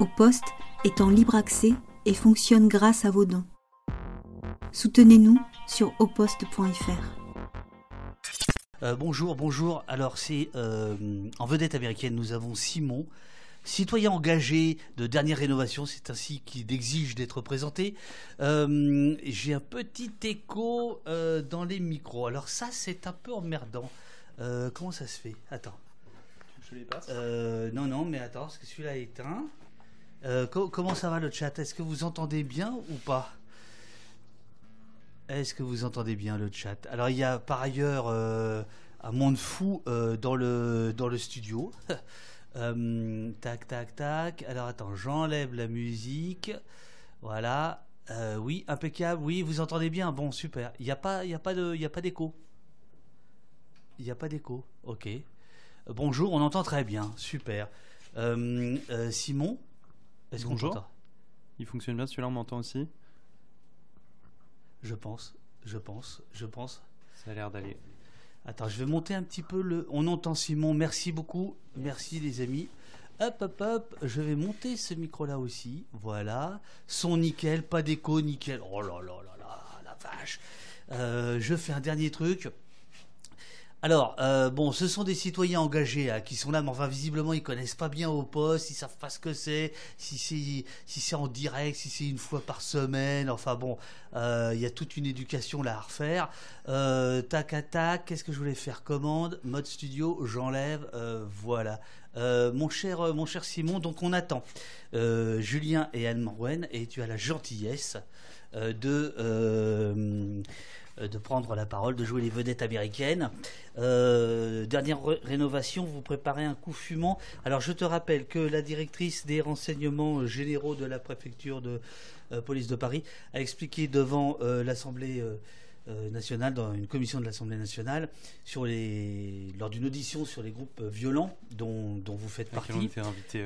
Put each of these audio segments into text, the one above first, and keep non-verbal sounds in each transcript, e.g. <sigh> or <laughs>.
Au poste est en libre accès et fonctionne grâce à vos dons. Soutenez-nous sur oposte.fr. Euh, bonjour, bonjour. Alors c'est euh, en vedette américaine, nous avons Simon, citoyen engagé de dernière rénovation, c'est ainsi qu'il exige d'être présenté. Euh, j'ai un petit écho dans les micros. Alors ça c'est un peu emmerdant. comment ça se fait? Attends. Je les passe Non, non, mais attends, parce que celui-là est éteint. Comment ça va le chat? Est-ce que vous entendez bien ou pas? Est-ce que vous entendez bien le chat? Alors il y a par ailleurs euh, un monde fou euh, dans, le, dans le studio. <laughs> Euh, tac, tac, tac. Alors attends, j'enlève la musique. Voilà. oui, impeccable. Oui, vous entendez bien. Bon, super. Il n'y a pas, a pas d'écho. Il n'y a pas d'écho. Ok. Bonjour, on entend très bien. Super. Simon, est-ce qu'on entend Il fonctionne bien. Celui-là, on m'entend aussi. Je pense, je pense, je pense. Ça a l'air d'aller. Attends, je vais monter un petit peu le. On entend Simon, merci beaucoup. Merci les amis. Hop, hop, hop, je vais monter ce micro-là aussi. Voilà. Son nickel, pas d'écho, nickel. Oh là là là là, la vache. Euh, je fais un dernier truc. Alors, euh, bon, ce sont des citoyens engagés hein, qui sont là, mais enfin, visiblement, ils connaissent pas bien au poste, ils savent pas ce que c'est, si c'est si c'est en direct, si c'est une fois par semaine. Enfin bon, euh, il y a toute une éducation là à refaire. Euh, tac à tac, qu'est-ce que je voulais faire? Commande, mode studio, j'enlève, voilà. mon cher, mon cher Simon, donc on attend Julien et Anne Morwen, et tu as la gentillesse de euh, de prendre la parole, de jouer les vedettes américaines. Euh, dernière rénovation, vous préparez un coup fumant. Alors je te rappelle que la directrice des renseignements généraux de la préfecture de euh, police de Paris a expliqué devant l'Assemblée nationale, dans une commission de l'Assemblée nationale, sur les, lors d'une audition sur les groupes violents dont, dont vous faites partie. Invité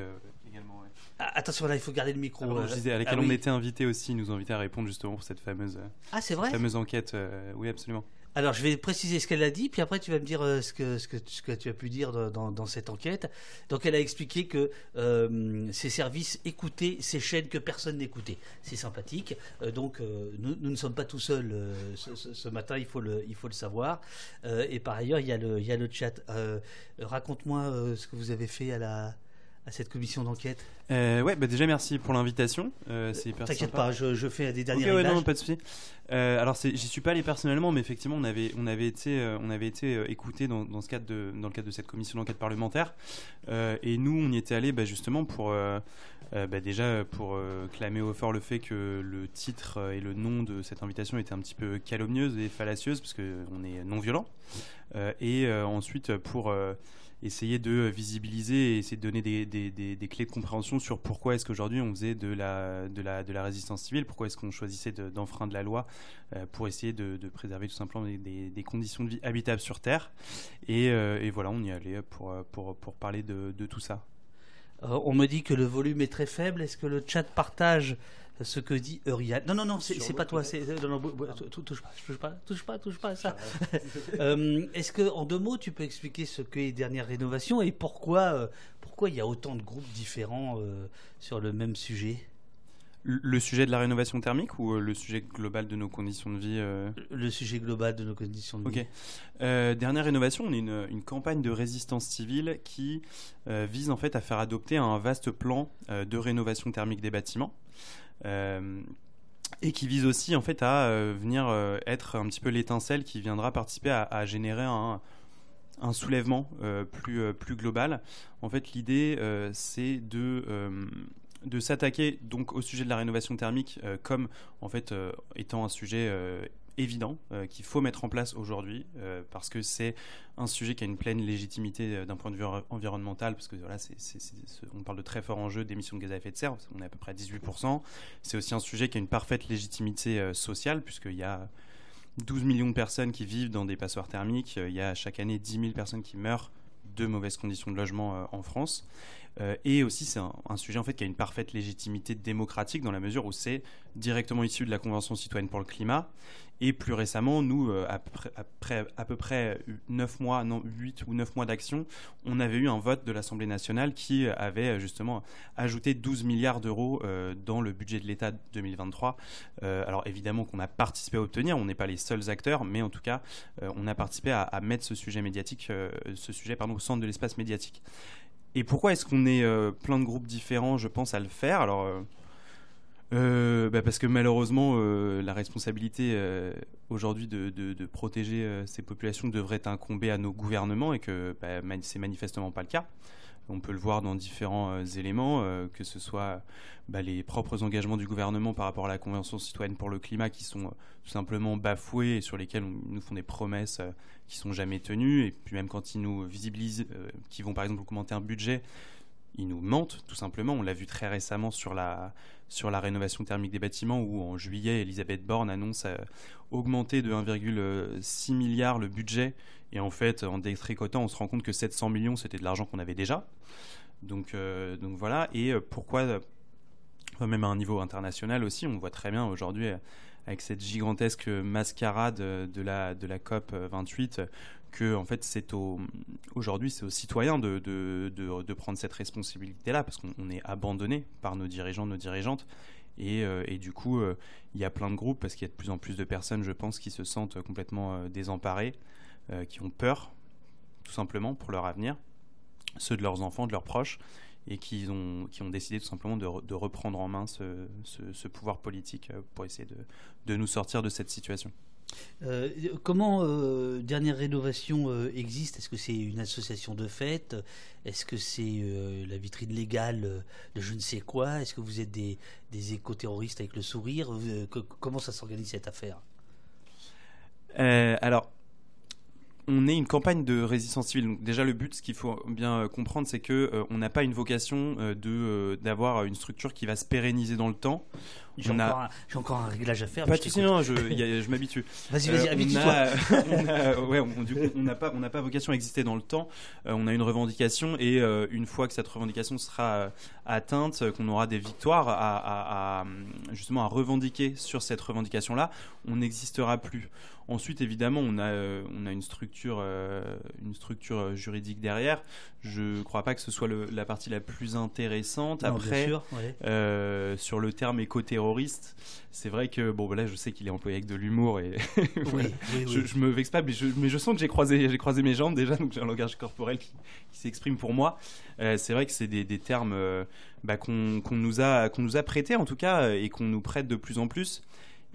également. Ah, attention là, il faut garder le micro. je disais, à laquelle ah on était invité aussi, ils nous ont invité à répondre justement pour cette fameuse, ah, c'est vrai? fameuse enquête. Euh, oui, absolument. Alors, je vais préciser ce qu'elle a dit, puis après, tu vas me dire euh, ce, que, ce, que, ce que tu as pu dire dans, dans, cette enquête. Donc, elle a expliqué que euh, ces services écoutaient ces chaînes que personne n'écoutait. C'est sympathique. donc, nous, nous, ne sommes pas tout seuls ce, ce, matin, il faut le, il faut le savoir. et par ailleurs, il y a le, il y a le chat. Raconte-moi ce que vous avez fait à la à cette commission d'enquête euh, Ouais, bah déjà merci pour l'invitation. Euh, T'inquiète pas, je, je, fais des derniers okay, ouais, non, pas de souci. Euh, alors j'y suis pas allé personnellement, mais effectivement on avait on avait été euh, on avait été euh, écouté dans, dans, ce cadre de dans le cadre de cette commission d'enquête parlementaire. et nous on y était allé bah, justement pour bah, déjà pour clamer au fort le fait que le titre et le nom de cette invitation étaient un petit peu calomnieuses et fallacieuses parce que on est non violent. et ensuite pour essayer de visibiliser et essayer de donner des, des, des, clés de compréhension sur pourquoi est-ce qu'aujourd'hui on faisait de la, de la, de la résistance civile, pourquoi est-ce qu'on choisissait d'enfreindre la loi euh, pour essayer de, préserver tout simplement des, conditions de vie habitables sur Terre. Et, euh, et voilà, on y allait pour, pour, pour parler de, de tout ça. Euh, on me dit que le volume est très faible. Est-ce que le chat partage ce que dit Eurial. Non, non, non, c'est pas toi. C'est non, touche pas, touche pas, touche pas, touche pas à ça. <laughs> euh, Est-ce que, en deux mots, tu peux expliquer ce qu'est dernière rénovation et pourquoi, euh, pourquoi il y a autant de groupes différents euh, sur le même sujet? Le sujet de la rénovation thermique ou le sujet global de nos conditions de vie Le sujet global de nos conditions de vie. Ok. Euh, dernière rénovation, on est une, une, campagne de résistance civile qui vise en fait à faire adopter un vaste plan de rénovation thermique des bâtiments. Euh, et qui vise aussi en fait à euh, venir euh, être un petit peu l'étincelle qui viendra participer à, générer un, soulèvement plus, plus global. En fait, l'idée, c'est de, de s'attaquer donc au sujet de la rénovation thermique comme en fait étant un sujet évident euh, qu'il faut mettre en place aujourd'hui euh, parce que c'est un sujet qui a une pleine légitimité euh, d'un point de vue environnemental parce que voilà, on parle de très forts enjeux d'émissions de gaz à effet de serre, on est à peu près à 18%. C'est aussi un sujet qui a une parfaite légitimité sociale puisqu'il y a 12 millions de personnes qui vivent dans des passoires thermiques, il y a chaque année 10 000 personnes qui meurent de mauvaises conditions de logement en France. Euh, et aussi, c'est un, sujet en fait qui a une parfaite légitimité démocratique dans la mesure où c'est directement issu de la Convention citoyenne pour le climat Et plus récemment, nous, euh, après, à peu près 9 mois, non, 8 ou 9 mois d'action, on avait eu un vote de l'Assemblée nationale qui avait justement ajouté 12 milliards d'euros euh, dans le budget de l'État 2023. Euh, alors évidemment qu'on a participé à obtenir, on n'est pas les seuls acteurs, mais en tout cas, on a participé à, à, mettre ce sujet médiatique, ce sujet pardon, au centre de l'espace médiatique. Et pourquoi est-ce qu'on est, plein de groupes différents, je pense, à le faire? Alors euh, bah, parce que malheureusement, euh, la responsabilité euh, aujourd'hui de, protéger ces populations devrait incomber à nos gouvernements et que bah, c'est manifestement pas le cas. On peut le voir dans différents éléments, que ce soit bah, les propres engagements du gouvernement par rapport à la Convention citoyenne pour le climat qui sont tout simplement bafoués et sur lesquels ils nous font des promesses qui sont jamais tenues. Et puis même quand ils nous visibilisent, qu'ils vont par exemple augmenter un budget, ils nous mentent tout simplement. On l'a vu très récemment sur la, sur la rénovation thermique des bâtiments où en juillet, Elisabeth Borne annonce euh, augmenter de 1,6 milliard le budget. Et en fait, en détricotant, on se rend compte que 700 millions, c'était de l'argent qu'on avait déjà. Donc, euh, donc voilà. Et euh, pourquoi, même à un niveau international aussi, on voit très bien aujourd'hui avec cette gigantesque mascarade de la, de la COP 28 que en fait c'est au aujourd'hui c'est aux citoyens de, prendre cette responsabilité là parce qu'on est abandonné par nos dirigeants nos dirigeantes et, euh, du coup euh, il y a plein de groupes parce qu'il y a de plus en plus de personnes je pense qui se sentent complètement euh, désemparées qui ont peur tout simplement pour leur avenir ceux de leurs enfants de leurs proches et qui ont, décidé tout simplement de, reprendre en main ce, pouvoir politique pour essayer de nous sortir de cette situation. Euh, comment euh, Dernière Rénovation euh, existe? Est-ce que c'est une association de fête Est-ce que c'est la vitrine légale de je ne sais quoi? Est-ce que vous êtes des, des éco-terroristes avec le sourire? Comment ça s'organise cette affaire? Alors, on est une campagne de résistance civile. Donc déjà, le but, ce qu'il faut bien comprendre, c'est que on n'a pas une vocation de d'avoir une structure qui va se pérenniser dans le temps. J'ai encore, encore, un réglage à faire. Pas de soucis, non, je, je m'habitue. <laughs> Vas-y, vas-y, euh, habitue-toi. <laughs> ouais, on, n'a pas, on n'a pas vocation à exister dans le temps. Euh, on a une revendication et euh, une fois que cette revendication sera euh, atteinte, qu'on aura des victoires à, à, à, justement à revendiquer sur cette revendication-là, on n'existera plus. Ensuite, évidemment, on a, on a une structure, une structure juridique derrière. Je ne crois pas que ce soit le, la partie la plus intéressante. Non, Après, sûr, ouais. sur le terme éco-terroriste c'est vrai que bon, là, je sais qu'il est employé avec de l'humour et <laughs> je, me vexe pas, mais je, mais je sens que j'ai croisé, j'ai croisé mes jambes déjà, donc j'ai un langage corporel qui, s'exprime pour moi. Euh, c'est vrai que c'est des, termes euh, bah, qu'on nous a qu'on nous a prêtés en tout cas euh, et qu'on nous prête de plus en plus.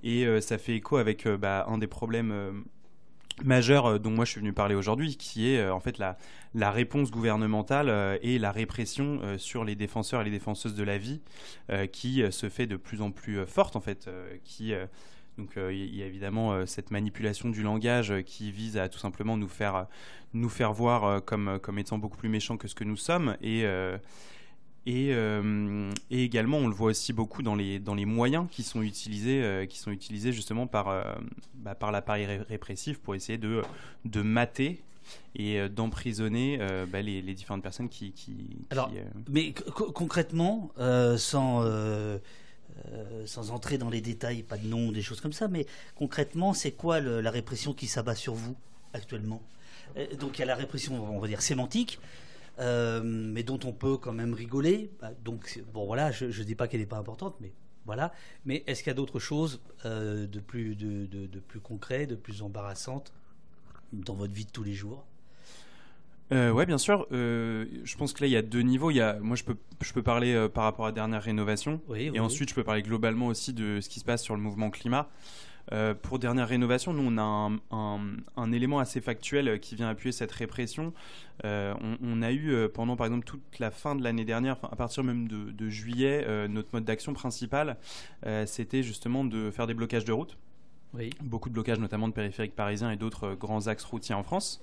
Et ça fait écho avec bah, un des problèmes euh, dont moi je suis venu parler aujourd'hui, qui est euh, en fait la, réponse gouvernementale euh, et la répression sur les défenseurs et les défenseuses de la vie, qui se fait de plus en plus forte en fait, qui donc il y a évidemment cette manipulation du langage qui vise à tout simplement nous faire nous faire voir comme comme étant beaucoup plus méchants que ce que nous sommes. Et et, euh, et, également, on le voit aussi beaucoup dans les, dans les moyens qui sont utilisés, euh, qui sont utilisés justement par, euh, bah, par l'appareil répressif pour essayer de, de mater et d'emprisonner bah, les, les, différentes personnes qui. qui, Alors, mais concrètement, sans. sans entrer dans les détails, pas de nom, des choses comme ça, mais concrètement, c'est quoi la répression qui s'abat sur vous actuellement? Donc il y a la répression, on va dire, sémantique, euh, mais dont on peut quand même rigoler. Bah, donc, bon, voilà, je ne dis pas qu'elle n'est pas importante, mais voilà. Mais est-ce qu'il y a d'autres choses euh, de, plus, de, de, plus concret, de plus embarrassantes dans votre vie de tous les jours? Euh, ouais, bien sûr. Euh, je pense que là, il y a deux niveaux. Il y a, moi, je peux, je peux parler par rapport à la dernière rénovation. et ensuite, je peux parler globalement aussi de ce qui se passe sur le mouvement climat. Euh, pour dernière rénovation, nous on a un, élément assez factuel qui vient appuyer cette répression. Euh, on, a eu euh, pendant par exemple toute la fin de l'année dernière, à partir même de, juillet, notre mode d'action principal, c'était justement de faire des blocages de route. Oui. Beaucoup de blocages, notamment de périphériques parisiens et d'autres grands axes routiers en France.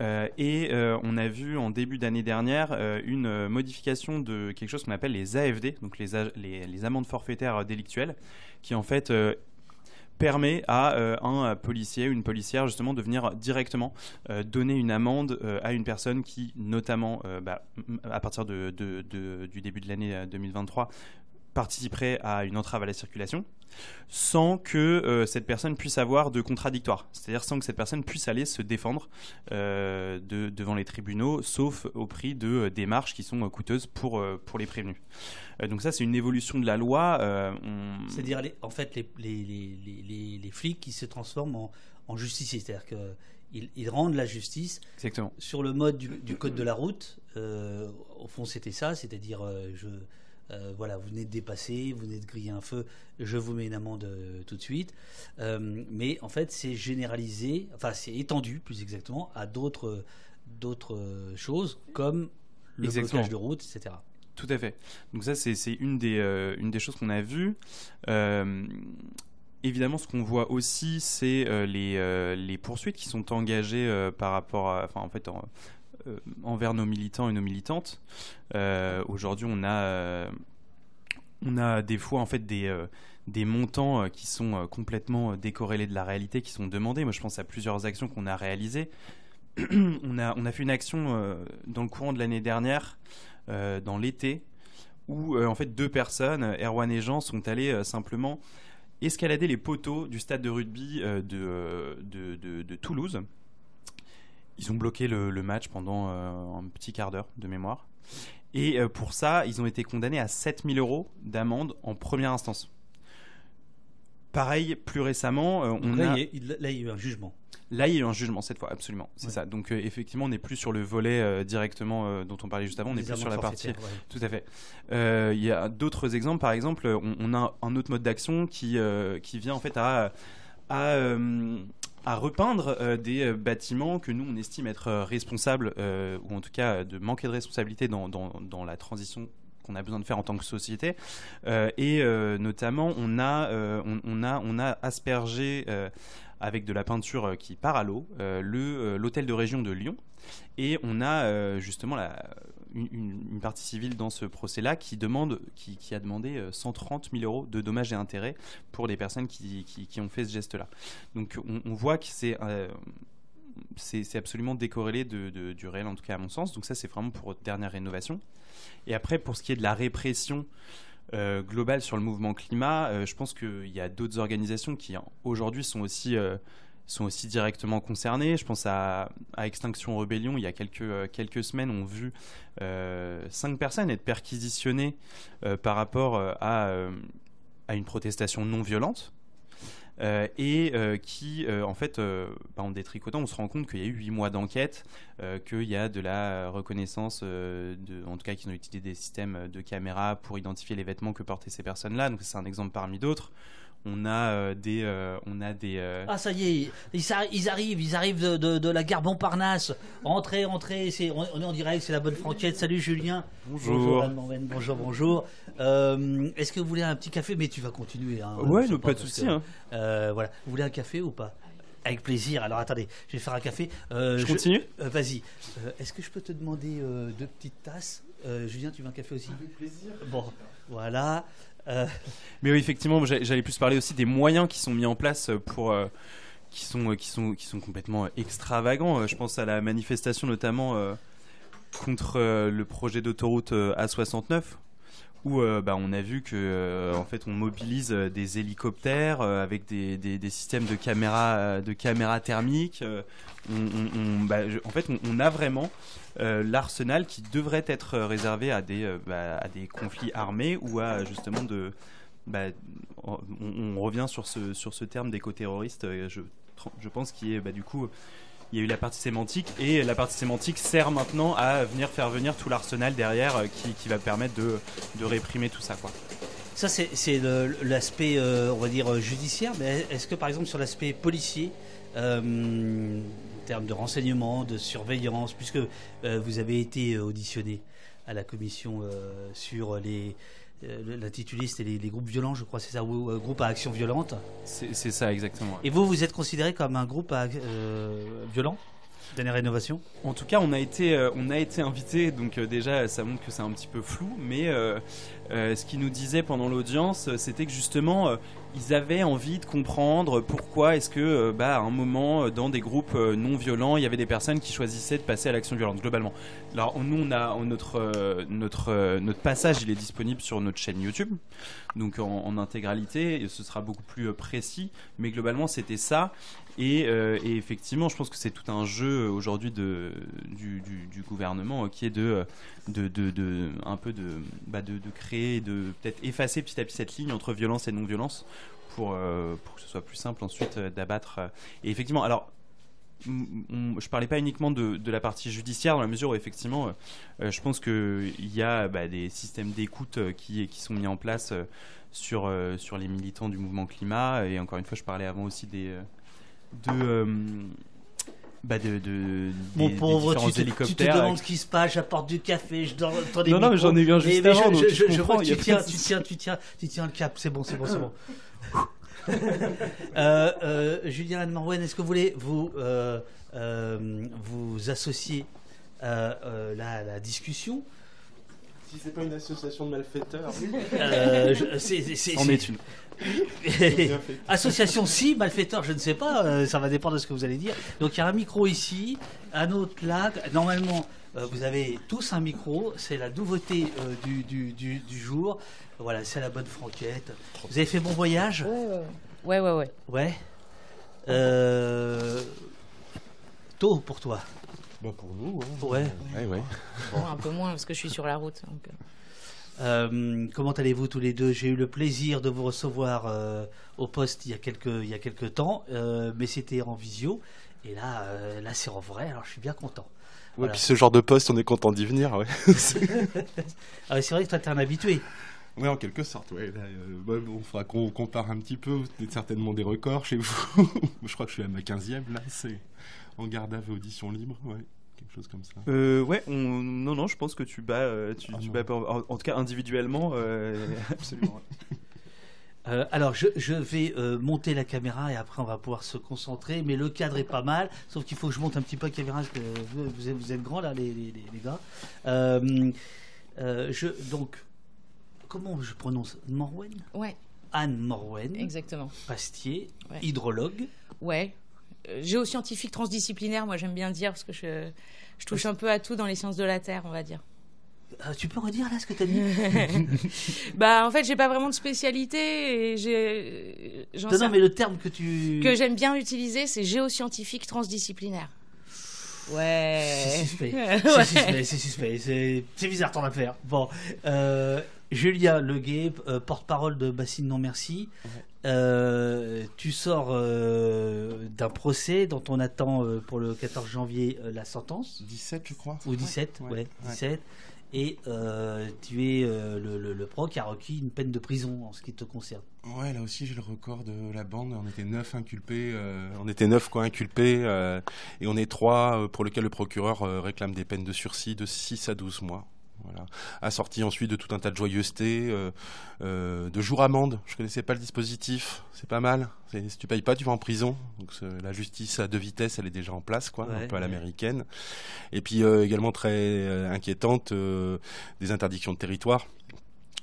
et on a vu en début d'année dernière une modification de quelque chose qu'on appelle les AFD, donc les, les, les, amendes forfaitaires délictuelles, qui en fait permet à euh, un policier ou une policière justement de venir directement euh, donner une amende euh, à une personne qui, notamment bah, à partir du début de l'année 2023, participerait à une entrave à la circulation sans que euh, cette personne puisse avoir de contradictoire, c'est-à-dire sans que cette personne puisse aller se défendre euh, de, devant les tribunaux, sauf au prix de euh, démarches qui sont coûteuses pour, pour les prévenus. donc ça, c'est une évolution de la loi. C'est-à-dire, en fait, les, les, les, les, flics qui se transforment en, en justiciers, c'est-à-dire qu'ils ils rendent la justice Exactement. sur le mode du, du code de la route. au fond, c'était ça, c'est-à-dire je euh, voilà, vous venez de dépasser, vous venez de griller un feu, je vous mets une amende euh, tout de suite. Euh, mais en fait, c'est généralisé, enfin, c'est étendu plus exactement à d'autres d'autres choses comme le blocage de route, etc. Tout à fait. Donc ça, c'est une des une des choses qu'on a vues. Évidemment, ce qu'on voit aussi, c'est les, les, poursuites qui sont engagées par rapport à, enfin, en fait, envers nos militants et nos militantes. Euh, aujourd'hui, on a euh, on a des fois en fait des, montants qui sont complètement décorrélés de la réalité, qui sont demandés. Moi, je pense à plusieurs actions qu'on a réalisées. <clears throat> on, a, on a fait une action dans le courant de l'année dernière, dans l'été, où en fait deux personnes, Erwan et Jean, sont allés simplement escalader les poteaux du stade de rugby de Toulouse. Ils ont bloqué le, match pendant euh, un petit quart d'heure de mémoire. Et euh, pour ça, ils ont été condamnés à 7000 euros d'amende en première instance. Pareil, plus récemment, euh, on là, a... il, là, il y a eu un jugement. Là, il y a eu un jugement cette fois, absolument. C'est ça. Donc, effectivement, on n'est plus sur le volet directement dont on parlait juste avant, on est plus sur la partie. Tout à fait. Il y a d'autres exemples. Par exemple, on, a un autre mode d'action qui, qui vient en fait à, à à repeindre euh, des euh, bâtiments que nous on estime être euh, responsables ou en tout cas de manquer de responsabilité dans, dans, la transition qu'on a besoin de faire en tant que société. Et notamment on a on, a on a aspergé avec de la peinture qui part à l'eau le l'hôtel de région de Lyon. Et on a justement la une, partie civile dans ce procès-là qui, qui, a demandé 130 euh, 000 euros de dommages et intérêts pour les personnes qui, ont fait ce geste-là. Donc on, voit que euh, c'est c'est absolument décorrélé de, du réel, en tout cas à mon sens. Donc ça, c'est vraiment pour dernière rénovation. Et après, pour ce qui est de la répression euh, globale sur le mouvement climat, je pense qu'il y a d'autres organisations qui aujourd'hui sont aussi sont aussi directement concernés. Je pense à, Extinction Rebellion, il y a quelques, euh, quelques semaines, on a vu euh, cinq personnes être perquisitionnées euh, par rapport à, une protestation non violente. et qui, en fait, bah, en détricotant, on se rend compte qu'il y a eu huit mois d'enquête, qu'il y a de la reconnaissance, en tout cas, qu'ils ont utilisé des systèmes de caméra pour identifier les vêtements que portaient ces personnes-là. Donc, c'est un exemple parmi d'autres on a euh, des euh, on a des euh, ah ça y est ils, arrivent ils arrivent de, la gare Montparnasse. Entrez entrez c'est on, est en direct c'est la bonne franquette. Salut Julien. Bonjour. Bonjour. Bonjour, est-ce que vous voulez un petit café? Mais tu vas continuer hein, ouais pas, de souci hein. voilà. Vous voulez un café ou pas? Avec plaisir. Alors attendez, je vais faire un café. je, continue? Vas-y. Est-ce que je peux te demander deux petites tasses? Julien, tu veux un café aussi? Avec plaisir. Bon, voilà. Euh, mais oui, effectivement, j'allais plus parler aussi des moyens qui sont mis en place pour. Euh, qui, sont, qui, sont, qui sont complètement extravagants. Je pense à la manifestation notamment euh, contre le projet d'autoroute A69 où bah, on a vu que en fait on mobilise des hélicoptères avec des, des, systèmes de caméras de caméras thermiques. Bah, en fait, on, a vraiment euh, l'arsenal qui devrait être réservé à des, euh, bah, à des conflits armés ou à justement de. Bah, on, revient sur ce, sur ce terme d'éco-terroriste, euh, je, je pense qu'il est bah, du coup il y a eu la partie sémantique et la partie sémantique sert maintenant à venir faire venir tout l'arsenal derrière qui, qui, va permettre de, de, réprimer tout ça quoi. Ça c'est l'aspect on va dire judiciaire, mais est-ce que par exemple sur l'aspect policier termes de renseignement, de surveillance, puisque euh, vous avez été euh, auditionné à la commission euh, sur les l'intituliste et les, groupes violents, je crois, c'est ça, ou groupe à action violente. C'est ça, exactement. Et vous, vous êtes considéré comme un groupe à, violent Dernière rénovation? En tout cas, on a été, on a été invité, donc déjà, ça montre que c'est un petit peu flou, mais ce qu'il nous disait pendant l'audience, c'était que justement, ils avaient envie de comprendre pourquoi est-ce que, euh, bah, à un moment, euh, dans des groupes euh, non violents, il y avait des personnes qui choisissaient de passer à l'action violente, globalement. Alors, nous, a notre, notre, notre passage, il est disponible sur notre chaîne YouTube, donc en, intégralité, et ce sera beaucoup plus précis, mais globalement, c'était ça. Et, effectivement, je pense que c'est tout un jeu aujourd'hui du, gouvernement qui est de, créer, de peut-être effacer petit à petit cette ligne entre violence et non-violence pour, euh, pour que ce soit plus simple ensuite euh, d'abattre. Euh. Et effectivement, alors je parlais pas uniquement de, de, la partie judiciaire dans la mesure où effectivement je pense qu'il y a bah, des systèmes d'écoute qui, qui sont mis en place sur, sur les militants du mouvement climat et encore une fois je parlais avant aussi des de bah de, de Mon pauvre, tu te, tu te, demandes ce qui se passe, j'apporte du café, je donne des Non, non, mais j'en ai un juste avant, je, je, je, tu tiens, tu tiens, tu tiens, tu tiens le cap, c'est bon, c'est bon, c'est bon. <laughs> euh, euh, Julien Morwen, est-ce que vous voulez vous, euh, euh, vous associer à la, la discussion? Si c'est pas une association de malfaiteurs. Euh, c'est, en est une. association si, malfaiteur, je ne sais pas, ça va dépendre de ce que vous allez dire. Donc il y a un micro ici, un autre là. Normalement, vous avez tous un micro, c'est la nouveauté du, du, du, du, jour. Voilà, c'est la bonne franquette. Vous avez fait bon voyage Ouais, ouais, ouais. Ouais. Euh... Tôt pour toi bah pour nous, hein. ouais. Ouais, ouais. Bon, un peu moins parce que je suis sur la route. Donc... Euh. euh, comment allez-vous tous les deux? J'ai eu le plaisir de vous recevoir euh, au poste il y a quelques, il y a quelques temps, euh, mais c'était en visio. Et là, là c'est en vrai, alors je suis bien content. Ouais, puis ce genre de poste, on est content d'y venir. Ouais. <laughs> ah, c'est vrai que toi, tu es un habitué. Oui, en quelque sorte. Ouais. Là, euh, on fera qu'on compare un petit peu. Vous êtes certainement des records chez vous. <laughs> je crois que je suis à ma 15e. Là, c'est en garde à audition libre. Ouais. Quelque chose comme ça. Euh, ouais, non, non, je pense que tu bats, euh, tu, ah bats en, tout cas individuellement, <laughs> absolument. <laughs> alors, je, je vais monter la caméra et après on va pouvoir se concentrer. Mais le cadre est pas mal, sauf qu'il faut que je monte un petit peu la caméra parce que vous, vous, êtes, vous êtes grands là, les, les, les gars. je, donc, comment je prononce Morwen Ouais. Anne Morwen. Exactement. Pastier, hydrologue. Ouais. Euh, géoscientifique transdisciplinaire, moi j'aime bien dire, parce que je, je touche un peu à tout dans les sciences de la Terre, on va dire. Euh, tu peux redire là ce que tu as dit? <laughs> Bah en fait j'ai pas vraiment de spécialité et j'ai. Non, non mais le terme que tu. Que j'aime bien utiliser c'est géoscientifique transdisciplinaire. Ouais. C'est suspect. <laughs> C'est suspect. C'est bizarre ton affaire. Bon. Euh, Julia Leguet, euh, porte-parole de Bassine Non Merci. Euh, tu sors euh, d'un procès dont on attend pour le 14 janvier la sentence. 17, je crois. Ou 17, ouais, 17. Et tu es le, le, pro qui a requis une peine de prison en ce qui te concerne. Ouais, là aussi j'ai le record de la bande. On était neuf inculpés, on était neuf quoi inculpés, et on est trois pour lesquels le procureur réclame des peines de sursis de 6 à 12 mois. Voilà. Assorti ensuite de tout un tas de joyeuseté, euh, euh, de jours amende. Je connaissais pas le dispositif, c'est pas mal. Si tu payes pas, tu vas en prison. Donc la justice à deux vitesses, elle est déjà en place, quoi, un peu à l'américaine. Et puis euh, également très inquiétante, des interdictions de territoire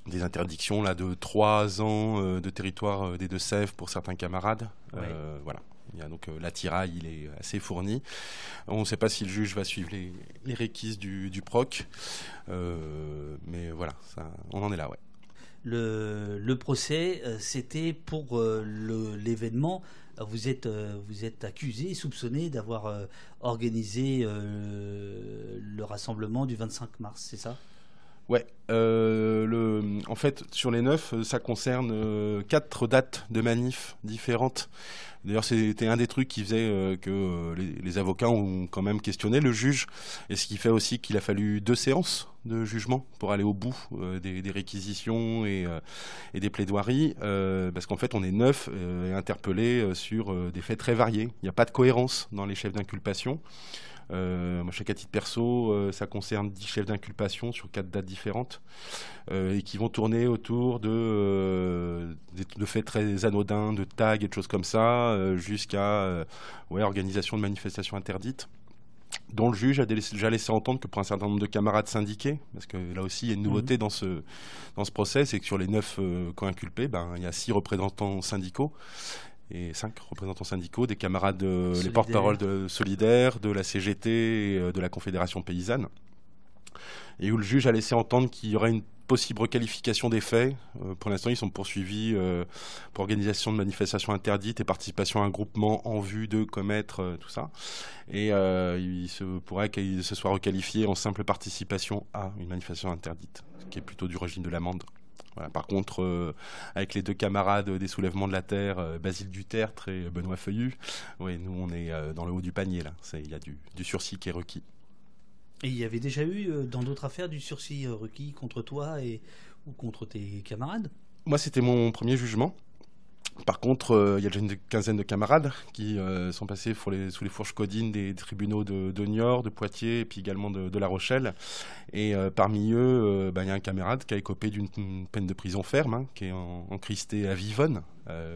des interdictions là de trois ans de territoire des Deux-Sèvres pour certains camarades. voilà. Donc l'attirail, il est assez fourni. On ne sait pas si le juge va suivre les, les réquises du, proc, euh, mais voilà, ça, on en est là, ouais. Le, procès, euh, c'était pour euh, l'événement. Vous êtes, vous êtes accusé, soupçonné d'avoir organisé le rassemblement du 25 mars, c'est ça? Ouais, euh, le, en fait, sur les neuf, ça concerne euh, quatre dates de manifs différentes. D'ailleurs, c'était un des trucs qui faisait euh, que euh, les, avocats ont quand même questionné le juge, et ce qui fait aussi qu'il a fallu deux séances de jugement pour aller au bout des, des, réquisitions et, et des plaidoiries, parce qu'en fait, on est neuf et interpellés sur des faits très variés. Il n'y a pas de cohérence dans les chefs d'inculpation. Euh, moi, chaque à titre perso, euh, ça concerne 10 chefs d'inculpation sur quatre dates différentes euh, et qui vont tourner autour de, de faits très anodins, de tags et de choses comme ça, jusqu'à ouais, organisation de manifestations interdites dont le juge a déjà laissé entendre que pour un certain nombre de camarades syndiqués, parce que là aussi il y a une nouveauté dans ce dans ce procès, c'est que sur les neuf co-inculpés, ben il y a six représentants syndicaux et cinq représentants syndicaux, des camarades, les porte-parole de Solidaire, de la CGT et de la Confédération paysanne et où le juge a laissé entendre qu'il y aurait une possible requalification des faits. Euh, pour l'instant, ils sont poursuivis euh, pour organisation de manifestations interdites et participation à un groupement en vue de commettre euh, tout ça. Et il se pourrait qu'il se soit requalifié en simple participation à une manifestation interdite, ce qui est plutôt du régime de l'amende. Par contre, avec les deux camarades des soulèvements de la terre, Basile Dutertre et Benoît Feuillu, nous on est dans le haut du panier là. Il y a du, du sursis qui est requis. Et il y avait déjà eu euh, dans d'autres affaires du sursis euh, requis contre toi et, ou contre tes camarades? Moi, c'était mon premier jugement. Par contre, euh, il y a une quinzaine de camarades qui sont passés sous les fourches codines des tribunaux de, Niort, de Poitiers et puis également de, La Rochelle. Et parmi eux, bah, il y a un camarade qui a écopé d'une peine de prison ferme, hein, qui est en, à Vivonne,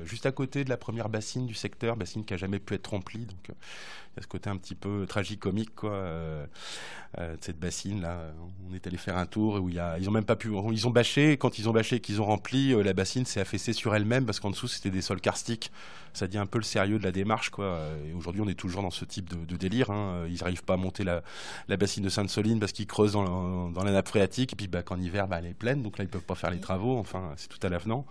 juste à côté de la première bassine du secteur, bassine qui a jamais pu être remplie. Donc, il y a ce côté un petit peu tragique-comique, quoi, euh, euh, de cette bassine là. On est allé faire un tour où ils ont même pas pu, ils ont bâché. Quand ils ont bâché et qu'ils ont rempli, euh, la bassine s'est affaissée sur elle-même parce qu'en dessous c'était des sols karstiques. Ça dit un peu le sérieux de la démarche, quoi. Et aujourd'hui, on est toujours dans ce type de, délire. Hein. Ils n'arrivent pas à monter la, bassine de Sainte-Soline parce qu'ils creusent dans, la nappe phréatique et puis bah, qu'en hiver, bah, elle est pleine, donc là ils peuvent pas faire les travaux. Enfin, c'est tout à l'avenant.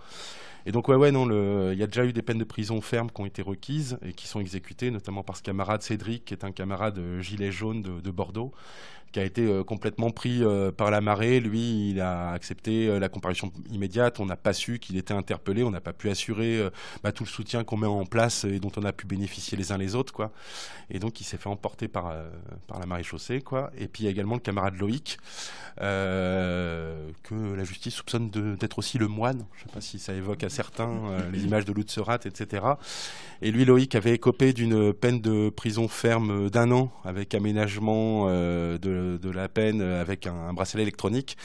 Et donc, ouais, ouais, non, il y a déjà eu des peines de prison fermes qui ont été requises et qui sont exécutées, notamment par ce camarade Cédric, qui est un camarade euh, gilet jaune de Bordeaux, qui a été euh, complètement pris euh, par la marée. Lui, il a accepté euh, la comparution immédiate. On n'a pas su qu'il était interpellé. On n'a pas pu assurer bah, tout le soutien qu'on met en place et dont on a pu bénéficier les uns les autres, quoi. Et donc, il s'est fait emporter par par la marée chaussée, quoi. Et puis il y a également le camarade Loïc que la justice soupçonne d'être aussi le moine. Je ne sais pas si ça évoque à certains <laughs> les images de Lutzerat, etc. Et lui, Loïc avait écopé d'une peine de prison ferme d'un an avec aménagement de de, la peine avec un, bracelet électronique.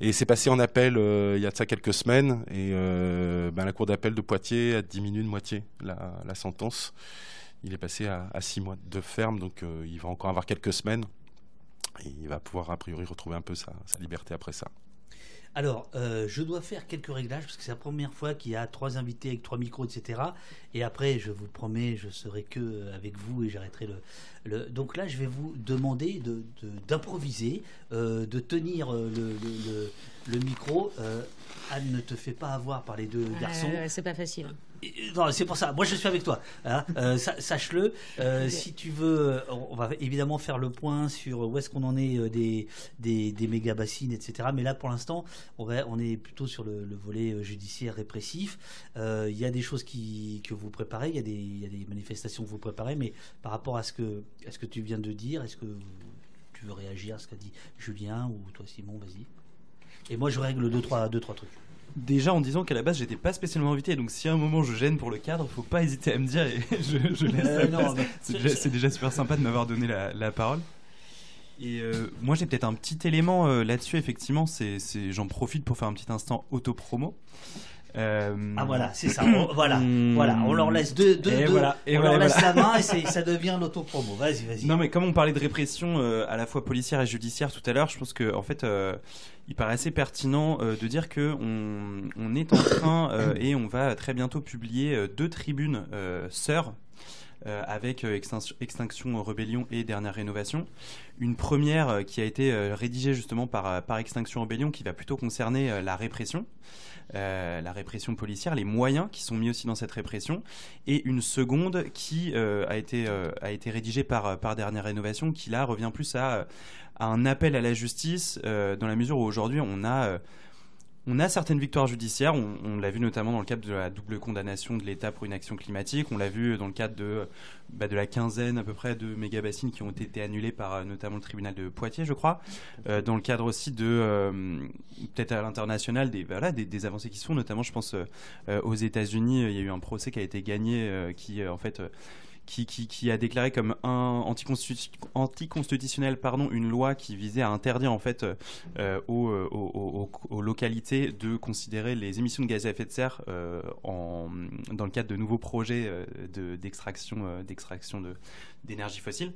Et c'est passé en appel euh, il y a de ça quelques semaines. Et euh, ben, la cour d'appel de Poitiers a diminué de moitié la, sentence. Il est passé à, six mois de ferme, donc euh, il va encore avoir quelques semaines. Et il va pouvoir a priori retrouver un peu sa liberté après ça. Alors, euh, je dois faire quelques réglages parce que c'est la première fois qu'il y a trois invités avec trois micros, etc. Et après, je vous promets, je serai que euh, avec vous et j'arrêterai le, Donc là, je vais vous demander d'improviser, de, euh, de, tenir le, micro. Anne ne te fait pas avoir par les deux garçons. c'est pas facile. Non, c'est pour ça. Moi, je suis avec toi. Hein. Euh, sache-le. Euh, si tu veux, on va évidemment faire le point sur où est-ce qu'on en est euh, des, des, méga bassines, etc. Mais là, pour l'instant, on, on est plutôt sur le, volet judiciaire répressif. Il y a des choses qui, que vous préparez, il y, a des, y a des manifestations que vous préparez, mais par rapport à ce que, à ce que tu viens de dire, est-ce que tu veux réagir à ce qu'a dit Julien ou toi, Simon? Vas-y. Et moi, je règle deux, trois, deux, trois trucs déjà en disant qu'à la base j'étais pas spécialement invité. Donc si à un moment je gêne pour le cadre faut pas hésiter à me dire et <laughs> je, laisse euh, c'est déjà, super sympa de m'avoir donné la, parole. Et euh, moi j'ai peut-être un petit élément euh, là-dessus effectivement c'est, j'en profite pour faire un petit instant auto-promo euh, ah voilà, c'est ça. <clears throat> voilà, voilà. On leur laisse deux, deux, voilà, et on leur laisse la main et ça devient l'autopromo. Vas-y, vas-y. Non mais comme on parlait de répression euh, à la fois policière et judiciaire tout à l'heure, je pense que en fait, euh, il paraît assez pertinent de dire que on, on est en train <coughs> et on va très bientôt publier deux tribunes sœurs euh, avec euh, Extinction, Rebellion et Dernière Rénovation. Une première euh, qui a été rédigée justement par, par Extinction Rebellion qui va plutôt concerner la répression. La répression policière, les moyens qui sont mis aussi dans cette répression, et une seconde qui a, été, a été rédigée par, par Dernière Rénovation, qui là revient plus à un appel à la justice, dans la mesure où aujourd'hui on a on a certaines victoires judiciaires, on, l'a vu notamment dans le cadre de la double condamnation de l'État pour une action climatique, on l'a vu dans le cadre de, bah, la quinzaine à peu près de méga-bassines qui ont été annulées par euh, notamment le tribunal de Poitiers, je crois, euh, dans le cadre aussi de, euh, peut-être à l'international, des, avancées qui se font, notamment je pense aux États-Unis, il y a eu un procès qui a été gagné qui en fait qui, a déclaré comme un anticonstitutionnel pardon, une loi qui visait à interdire en fait euh, euh, aux, localités de considérer les émissions de gaz à effet de serre euh, dans le cadre de nouveaux projets d'extraction d'extraction d'énergie fossile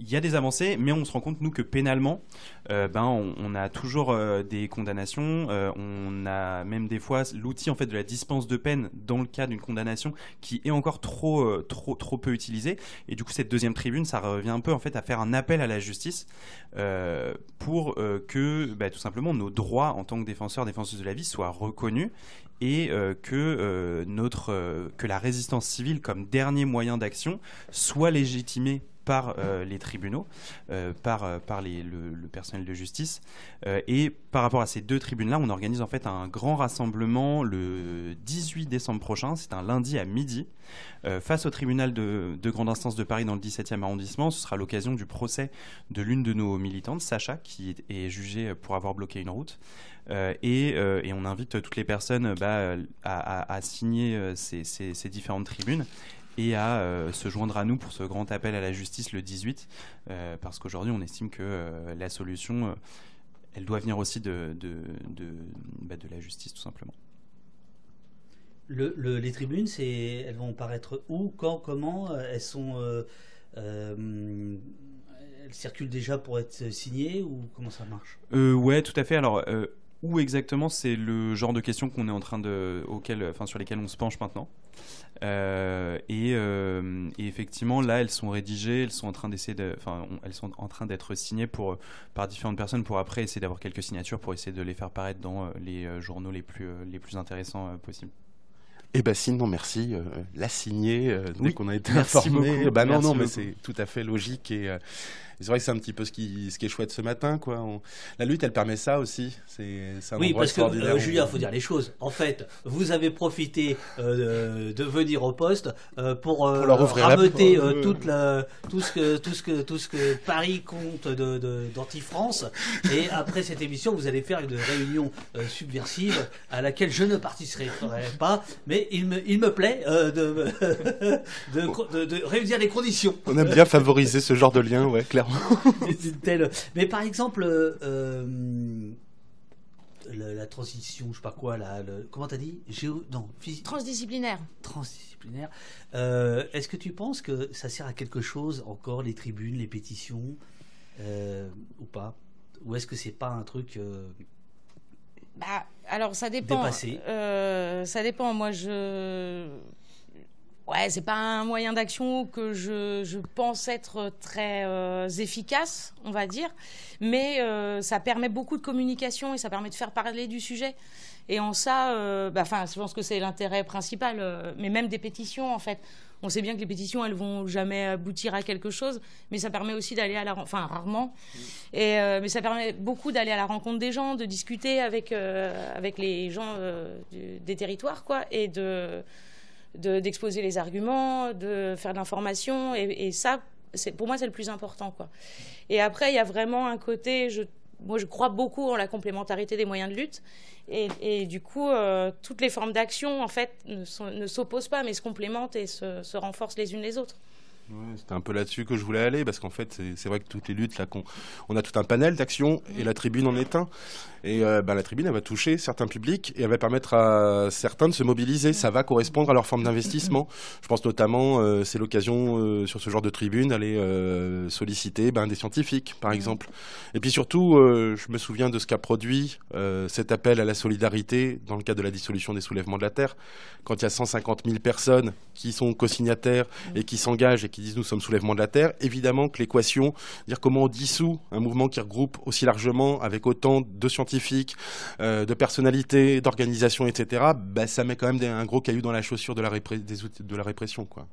il y a des avancées, mais on se rend compte nous que pénalement, euh, ben on, a toujours euh, des condamnations. Euh, on a même des fois l'outil en fait de la dispense de peine dans le cas d'une condamnation qui est encore trop trop trop peu utilisé. Et du coup cette deuxième tribune, ça revient un peu en fait à faire un appel à la justice pour que bah, tout simplement nos droits en tant que défenseurs défenseuses de la vie soient reconnus et que notre que la résistance civile comme dernier moyen d'action soit légitimée par euh, les tribunaux, euh, par, euh, par les, le, personnel de justice. et par rapport à ces deux tribunes-là, on organise en fait un grand rassemblement le 18 décembre prochain, c'est un lundi à midi, face au tribunal de, de, grande instance de Paris dans le 17e arrondissement. Ce sera l'occasion du procès de l'une de nos militantes, Sacha, qui est, jugée pour avoir bloqué une route. et, on invite toutes les personnes bah, à, signer ces, ces différentes tribunes et à euh, se joindre à nous pour ce grand appel à la justice le 18, euh, parce qu'aujourd'hui on estime que euh, la solution, elle doit venir aussi de, de, de, bah, de, la justice tout simplement. Le, les tribunes, elles vont paraître où, quand, comment Elles sont... elles circulent déjà pour être signées ou comment ça marche? Ouais, tout à fait. Alors, où exactement c'est le genre de questions qu'on est en train de, auquel, enfin, sur lesquelles on se penche maintenant. Euh, euh, et, effectivement, là, elles sont rédigées, elles sont en train d'essayer, de, enfin, elles sont en train d'être signées pour, par différentes personnes pour après essayer d'avoir quelques signatures pour essayer de les faire paraître dans euh, les journaux les plus, les plus intéressants possibles. Eh ben sinon merci, la signer dès qu'on a été informé. Bah non non mais c'est tout à fait logique et c'est vrai que c'est un petit peu ce qui, ce qui est chouette ce matin. Quoi. La lutte, elle permet ça aussi. C'est, un oui, parce que euh, Julien, il faut dire les choses. En fait, vous avez profité euh, de, venir au poste euh, pour, pour leur rameuter toute la, tout, ce que, tout, ce que, tout ce que Paris compte de, d'anti-France. Et après cette émission, vous allez faire une réunion subversive à laquelle je ne participerai pas. Mais il me, il me plaît <laughs> de, de, de, réunir les conditions. On aime bien favoriser ce genre de lien, ouais, clairement. <laughs> Mais par exemple, euh, la, transition, je sais pas quoi, la, le... comment t'as dit? Géo... Non, Transdisciplinaire. Transdisciplinaire. Euh, est-ce que tu penses que ça sert à quelque chose encore, les tribunes, les pétitions, euh, ou pas? Ou est-ce que c'est pas un truc. Bah, alors ça dépend. ça dépend. Moi, je ouais, c'est pas un moyen d'action que je, je, pense être très euh, efficace, on va dire, mais euh, ça permet beaucoup de communication et ça permet de faire parler du sujet. Et en ça, euh, bah, je pense que c'est l'intérêt principal, mais même des pétitions, en fait. On sait bien que les pétitions, elles vont jamais aboutir à quelque chose, mais ça permet aussi d'aller à la, enfin rarement, et mais ça permet beaucoup d'aller à la rencontre des gens, de discuter avec avec les gens des territoires, quoi, et de d'exposer les arguments, de faire de l'information. Et, ça, pour moi, c'est le plus important. Quoi. Et après, il y a vraiment un côté, je, moi, je crois beaucoup en la complémentarité des moyens de lutte. Et, du coup, euh, toutes les formes d'action, en fait, ne s'opposent pas, mais se complémentent et se renforcent les unes les autres. Ouais, C'était un peu là-dessus que je voulais aller, parce qu'en fait, c'est vrai que toutes les luttes, là, on, a tout un panel d'actions, et la tribune en est un. Et euh, bah, la tribune, elle va toucher certains publics, et elle va permettre à certains de se mobiliser. Ça va correspondre à leur forme d'investissement. Je pense notamment, euh, c'est l'occasion euh, sur ce genre de tribune d'aller solliciter ben, des scientifiques, par exemple. Et puis surtout, je me souviens de ce qu'a produit cet appel à la solidarité dans le cadre de la dissolution des soulèvements de la Terre, quand il y a 150 000 personnes qui sont co-signataires et qui s'engagent et qui disent nous sommes soulèvement de la Terre, évidemment que l'équation, dire comment on dissout un mouvement qui regroupe aussi largement avec autant de scientifiques, euh, de personnalités, d'organisations, etc., bah, ça met quand même un gros caillou dans la chaussure de la, des outils, de la répression. Quoi.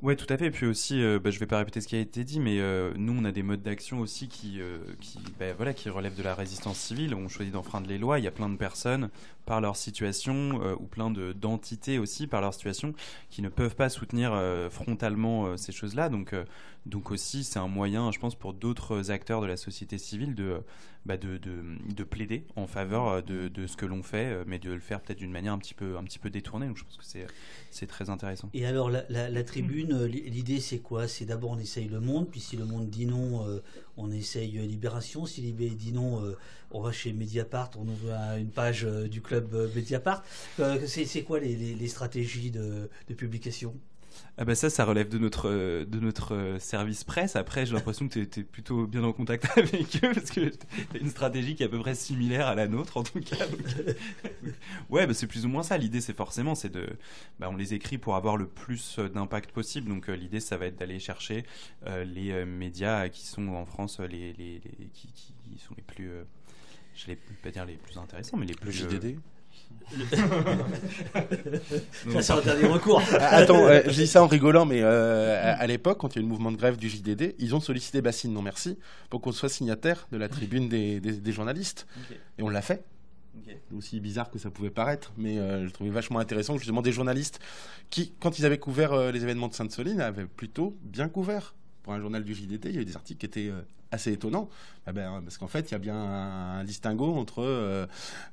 Ouais, tout à fait. Et puis aussi, euh, bah, je vais pas répéter ce qui a été dit, mais euh, nous, on a des modes d'action aussi qui, euh, bah, qui relèvent de la résistance civile. On choisit d'enfreindre les lois. Il y a plein de personnes, par leur situation, ou plein d'entités aussi, par leur situation, qui ne peuvent pas soutenir frontalement ces choses-là. Donc, donc aussi, c'est un moyen, je pense, pour d'autres acteurs de la société civile de, bah, de, de, de, plaider en faveur de, de ce que l'on fait, mais de le faire peut-être d'une manière un petit peu, un petit peu détournée. Donc, je pense que c'est très intéressant. Et alors, la, la, tribune, euh, l'idée c'est quoi? C'est d'abord on essaye le monde, puis si le monde dit non, euh, on essaye Libération. Si Libé dit non, euh, on va chez Mediapart, on ouvre une page du club Mediapart. c'est quoi les, les, stratégies de, de publication? Ah bah ça, ça relève de notre, de notre service presse. Après, j'ai l'impression que tu es, plutôt bien en contact <laughs> avec eux parce que tu as une stratégie qui est à peu près similaire à la nôtre en tout cas. <laughs> ouais, bah c'est plus ou moins ça. L'idée, c'est forcément, c'est de, bah on les écrit pour avoir le plus d'impact possible. Donc l'idée, ça va être d'aller chercher les médias qui sont en France les, les, qui, qui, sont les plus, je vais pas dire les plus intéressants, mais les plus. JDD <laughs> c'est un dernier recours. Ah, attends, euh, je dis ça en rigolant, mais euh, à, l'époque, quand il y a eu le mouvement de grève du JDD, ils ont sollicité Bassine, non merci, pour qu'on soit signataire de la tribune des, journalistes. Et on l'a fait. Aussi bizarre que ça pouvait paraître, mais euh, je trouvais vachement intéressant que justement des journalistes qui, quand ils avaient couvert les événements de Sainte-Soline, avaient plutôt bien couvert. Pour un journal du JDD, il y avait des articles qui étaient assez étonnant, ah ben, parce qu'en fait, il y a bien un, distinguo entre euh,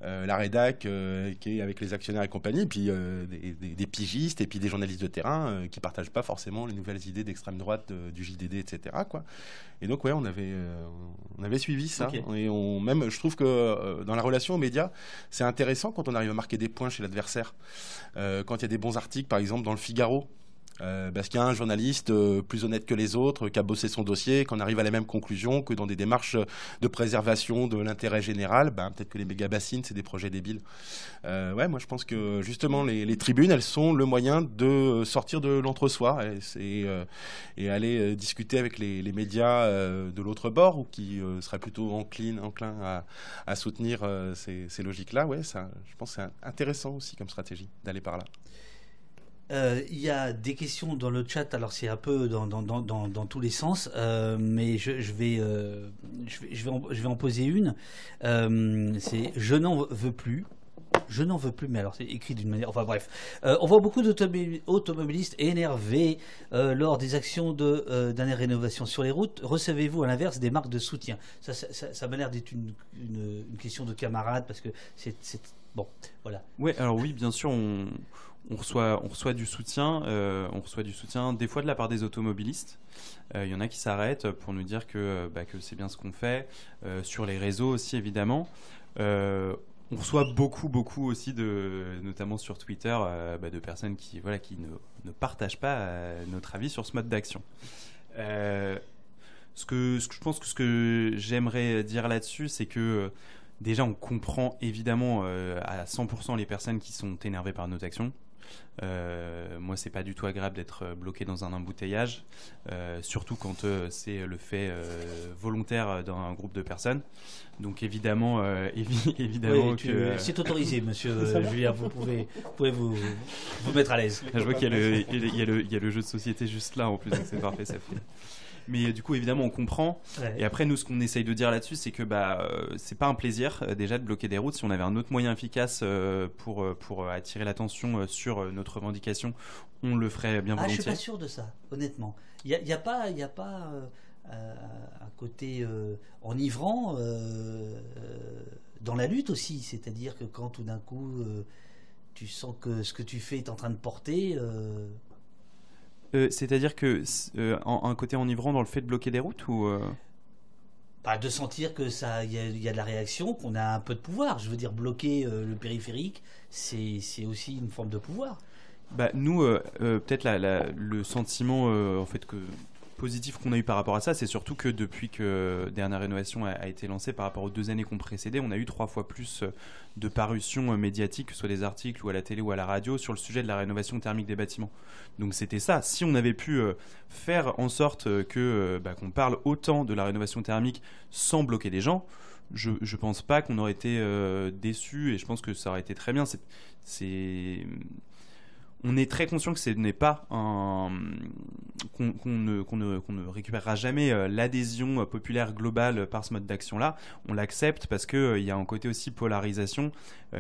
euh, la rédac euh, qui est avec les actionnaires et compagnie, et puis des, pigistes et puis des journalistes de terrain qui partagent pas forcément les nouvelles idées d'extrême droite du JDD, etc. Quoi. Et donc, ouais, on avait, on avait suivi ça. Et on, même, je trouve que dans la relation aux médias, c'est intéressant quand on arrive à marquer des points chez l'adversaire. quand il y a des bons articles, par exemple, dans le Figaro, euh, parce qu'il y a un journaliste euh, plus honnête que les autres qui a bossé son dossier, qu'on arrive à la même conclusion que dans des démarches de préservation de l'intérêt général, ben, peut-être que les méga bassines, c'est des projets débiles. Euh, ouais, moi je pense que justement les, tribunes, elles sont le moyen de sortir de l'entre-soi et, et, aller discuter avec les, médias de l'autre bord ou qui seraient plutôt enclins, enclin à, soutenir ces, ces logiques-là. Ouais, ça, je pense que c'est intéressant aussi comme stratégie d'aller par là. Euh, il y a des questions dans le chat, alors c'est un peu dans, dans, dans, dans, tous les sens, euh, mais je, vais, euh, je, vais, je, vais en, je vais en poser une. c'est Je n'en veux plus. Je n'en veux plus, mais alors c'est écrit d'une manière. Enfin bref, on voit beaucoup d'automobilistes énervés lors des actions de dernière rénovation sur les routes. Recevez-vous à l'inverse des marques de soutien Ça, ça, ça, ça m'a l'air d'être une, une, une, question de camarade parce que c'est bon, voilà. Oui, alors oui, bien sûr, on on reçoit, du soutien, euh, on reçoit du soutien des fois de la part des automobilistes. Euh, il y en a qui s'arrêtent pour nous dire que, bah, que c'est bien ce qu'on fait, euh, sur les réseaux aussi évidemment. on reçoit beaucoup, beaucoup aussi, notamment sur Twitter, bah, de personnes qui, voilà, qui ne, partagent pas notre avis sur ce mode d'action. ce que je pense que ce que j'aimerais dire là-dessus, c'est que déjà on comprend évidemment à 100% les personnes qui sont énervées par nos actions. Euh, moi, c'est pas du tout agréable d'être euh, bloqué dans un embouteillage, euh, surtout quand c'est le fait volontaire d'un groupe de personnes. Donc évidemment, <laughs> évidemment que c'est autorisé, Monsieur <laughs> Julien. Vous pouvez, pouvez vous, vous mettre à l'aise. Je vois qu'il y, y, a le jeu de société juste là en plus, c'est parfait, ça fait. Mais du coup, évidemment, on comprend. Et après, nous, ce qu'on essaye de dire là-dessus, c'est que bah, euh, c'est pas un plaisir euh, déjà de bloquer des routes. Si on avait un autre moyen efficace euh, pour, pour attirer l'attention sur notre revendication, on le ferait bien volontiers. Ah, je suis pas sûr de ça, honnêtement. Il n'y a, y a, pas, y a pas un côté enivrant dans la lutte aussi. C'est-à-dire que quand tout d'un coup, tu sens que ce que tu fais est en train de porter. Euh, c'est-à-dire que euh, un côté enivrant dans le fait de bloquer des routes ou euh? Bah, de sentir que ça, il y, a de la réaction, qu'on a un peu de pouvoir. Je veux dire, bloquer le périphérique, c'est aussi une forme de pouvoir. Bah, nous, peut-être le sentiment en fait que positif qu'on a eu par rapport à ça, c'est surtout que depuis que Dernière Rénovation a, été lancée par rapport aux deux années qu'on précédait, on a eu trois fois plus de parutions médiatiques, que ce soit des articles ou à la télé ou à la radio, sur le sujet de la rénovation thermique des bâtiments. Donc c'était ça. Si on avait pu euh, faire en sorte que euh, bah, qu'on parle autant de la rénovation thermique sans bloquer les gens, je ne pense pas qu'on aurait été euh, déçu et je pense que ça aurait été très bien. C'est on est très conscient que ce n'est pas un qu'on ne, récupérera jamais euh, l'adhésion euh, populaire globale par ce mode d'action là. On l'accepte parce que euh, il y a un côté aussi polarisation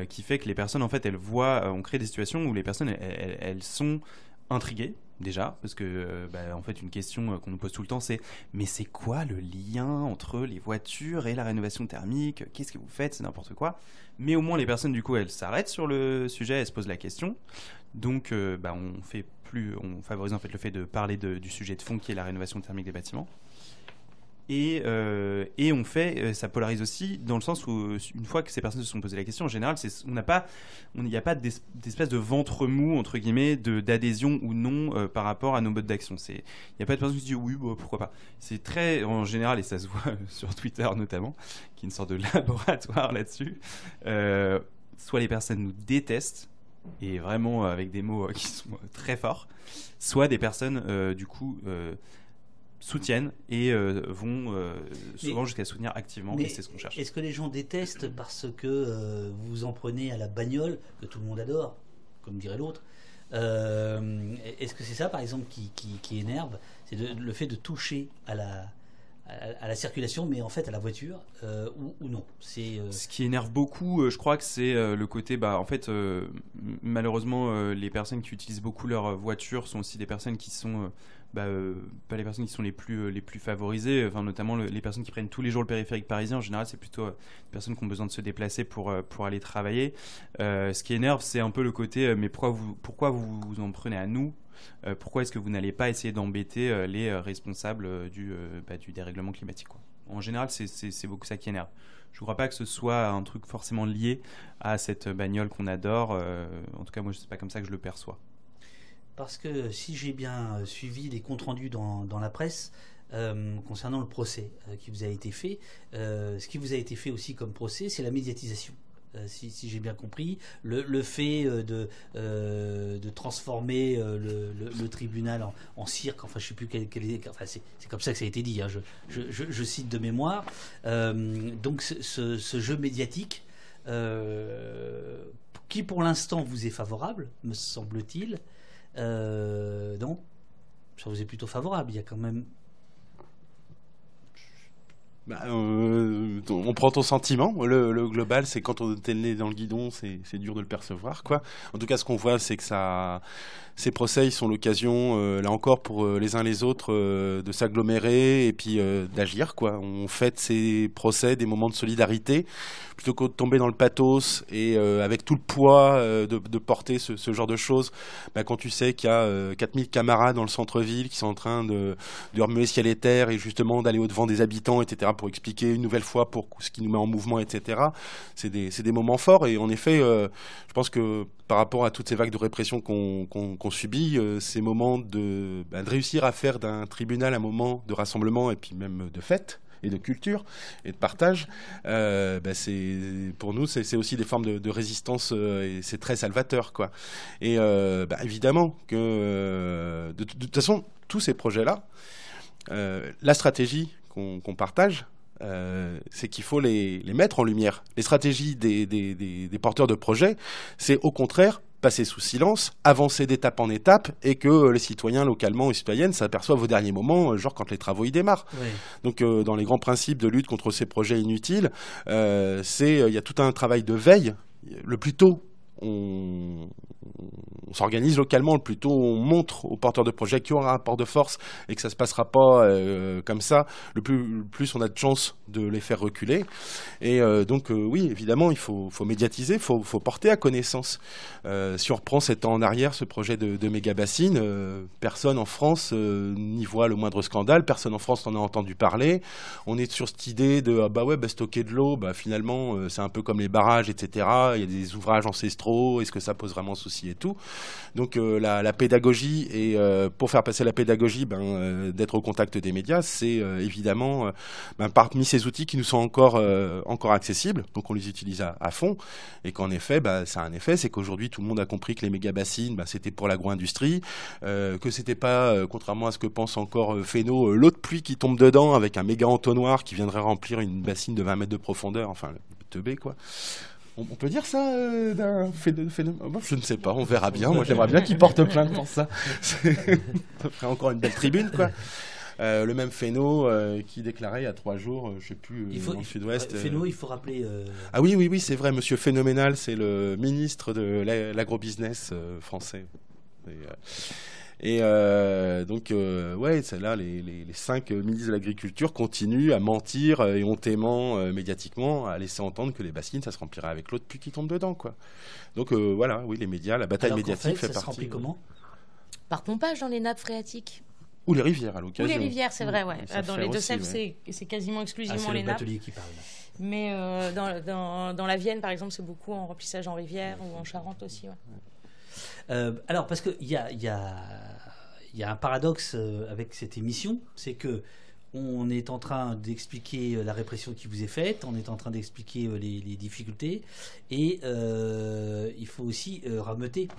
qui fait que les personnes en fait elles voient, on crée des situations où les personnes elles, sont intriguées déjà parce que bah, en fait une question qu'on nous pose tout le temps c'est mais c'est quoi le lien entre les voitures et la rénovation thermique? Qu'est-ce que vous faites? C'est n'importe quoi. Mais au moins les personnes du coup elles s'arrêtent sur le sujet, elles se posent la question. Donc, euh, bah, on fait plus, on favorise en fait le fait de parler du sujet de fond qui est la rénovation thermique des bâtiments. Et, euh, et on fait, euh, ça polarise aussi dans le sens où, une fois que ces personnes se sont posées la question, en général, on n'a pas, il n'y a pas d'espèce de ventre mou, entre guillemets, d'adhésion ou non euh, par rapport à nos modes d'action. Il n'y a pas de personne qui se dit oui, bah, pourquoi pas. C'est très, en général, et ça se voit <laughs> sur Twitter notamment, qui est une sorte de <laughs> laboratoire là-dessus, soit les personnes nous détestent, et vraiment avec des mots <laughs> qui sont très forts, soit des personnes, du coup, soutiennent et euh, vont euh, souvent jusqu'à soutenir activement, et c'est ce qu'on cherche. Est-ce que les gens détestent parce que euh, vous en prenez à la bagnole, que tout le monde adore, comme dirait l'autre Est-ce que c'est ça, par exemple, qui, qui, énerve? C'est le fait de toucher à la, à, la circulation, mais en fait à la voiture ou, ou, non? C'est ce qui énerve beaucoup. je crois que c'est le côté, bah, en fait, malheureusement, les personnes qui utilisent beaucoup leur voiture sont aussi des personnes qui sont bah, euh, pas les personnes qui sont les plus, euh, les plus favorisées, enfin, notamment les personnes qui prennent tous les jours le périphérique parisien. En général, c'est plutôt euh, des personnes qui ont besoin de se déplacer pour, pour aller travailler. ce qui énerve, c'est un peu le côté mais pourquoi vous, pourquoi vous, vous en prenez à nous? Pourquoi est-ce que vous n'allez pas essayer d'embêter les responsables du, bah, du dérèglement climatique. En général, c'est beaucoup ça qui énerve. Je ne crois pas que ce soit un truc forcément lié à cette bagnole qu'on adore. en tout cas, moi, c'est pas comme ça que je le perçois parce que si j'ai bien euh, suivi les comptes rendus dans, la presse, euh, concernant le procès euh, qui vous a été fait. ce qui vous a été fait aussi comme procès, c'est la médiatisation. si, j'ai bien compris, le, fait de, transformer le, tribunal en, cirque, enfin je sais plus quel, enfin c'est comme ça que ça a été dit, hein, je, cite de mémoire. donc ce, jeu médiatique, qui pour l'instant vous est favorable, me semble-t-il, donc, ça vous est plutôt favorable. Il y a quand même. Bah, euh, on prend ton sentiment. Le, global, c'est quand on est le nez dans le guidon, c'est dur de le percevoir. Quoi. En tout cas, ce qu'on voit, c'est que ça, ces procès sont l'occasion, euh, là encore, pour euh, les uns les autres, de s'agglomérer et puis d'agir. Quoi. On fête ces procès des moments de solidarité plutôt que de tomber dans le pathos et avec tout le poids de, porter ce, genre de choses. Bah, quand tu sais qu'il y a 4000 camarades dans le centre-ville qui sont en train de, de remuer ciel et terre et justement d'aller au-devant des habitants, etc., pour expliquer une nouvelle fois pour ce qui nous met en mouvement, etc., c'est des, des, moments forts. Et en effet, je pense que par rapport à toutes ces vagues de répression qu'on subit, euh, ces moments de, bah, de, réussir à faire d'un tribunal un moment de rassemblement et puis même de fête et de culture et de partage, euh, bah, c'est pour nous c'est aussi des formes de, résistance euh, et c'est très salvateur quoi. Et bah, évidemment que de, toute façon tous ces projets là, la stratégie qu'on partage, euh, c'est qu'il faut les, mettre en lumière. Les stratégies des, porteurs de projets, c'est au contraire passer sous silence, avancer d'étape en étape et que les citoyens localement et citoyennes s'aperçoivent au dernier moment, euh, genre quand les travaux y démarrent. Donc euh, dans les grands principes de lutte contre ces projets inutiles, c'est il y a tout un travail de veille le plus tôt on, s'organise localement, plutôt on montre aux porteurs de projets qui ont un rapport de force et que ça ne se passera pas euh, comme ça, le plus, on a de chances de les faire reculer. Et euh, donc euh, oui, évidemment, il faut, médiatiser, il faut, porter à connaissance. si on reprend cet ans en arrière, ce projet de, de méga bassine, personne en France n'y voit le moindre scandale, personne en France n'en a entendu parler. On est sur cette idée de ah bah ouais, bah, stocker de l'eau, bah, finalement c'est un peu comme les barrages, etc. Il y a des ouvrages ancestraux est-ce que ça pose vraiment souci et tout. Donc euh, la, pédagogie et euh, pour faire passer la pédagogie, ben, euh, d'être au contact des médias, c'est évidemment ben, parmi ces outils qui nous sont encore encore accessibles. Donc on les utilise à, fond et qu'en effet, ben, ça a un effet, c'est qu'aujourd'hui tout le monde a compris que les méga bassines, ben, c'était pour l'agro-industrie, que c'était pas, contrairement à ce que pense encore Féno, l'eau de pluie qui tombe dedans avec un méga entonnoir qui viendrait remplir une bassine de 20 mètres de profondeur, enfin le teubé quoi. On, peut dire ça euh, d'un phénomène Je ne sais pas, on verra bien. Moi, j'aimerais bien qu'il porte plainte pour ça. <laughs> ça ferait encore une belle tribune, quoi. Euh, le même Féno euh, qui déclarait il y a trois jours, je ne sais plus, il faut, dans le sud-ouest. Il faut rappeler. Ah oui, oui, oui, c'est vrai, monsieur Phénoménal, c'est le ministre de l'agrobusiness français. Et, et euh, donc, euh, ouais, là, les, les, cinq ministres de l'Agriculture continuent à mentir et hontément, euh, médiatiquement, à laisser entendre que les bassines, ça se remplirait avec l'eau depuis qui tombe dedans, quoi. Donc, voilà, oui, les médias, la bataille médiatique fait, ça partie. Se remplit comment? Par pompage dans les nappes phréatiques. Ou les rivières à l'occasion. Ou les rivières, c'est vrai, ouais. Dans les Deux-Sèvres, c'est quasiment exclusivement ah, les nappes. qui parle. Mais euh, dans, dans, dans, la Vienne, par exemple, c'est beaucoup en remplissage en rivière ou en Charente aussi. Ouais. Euh, alors, parce qu'il y a, y, a, un paradoxe euh, avec cette émission, c'est que on est en train d'expliquer la répression qui vous est faite, on est en train d'expliquer les, les, difficultés, et il faut aussi rameuter.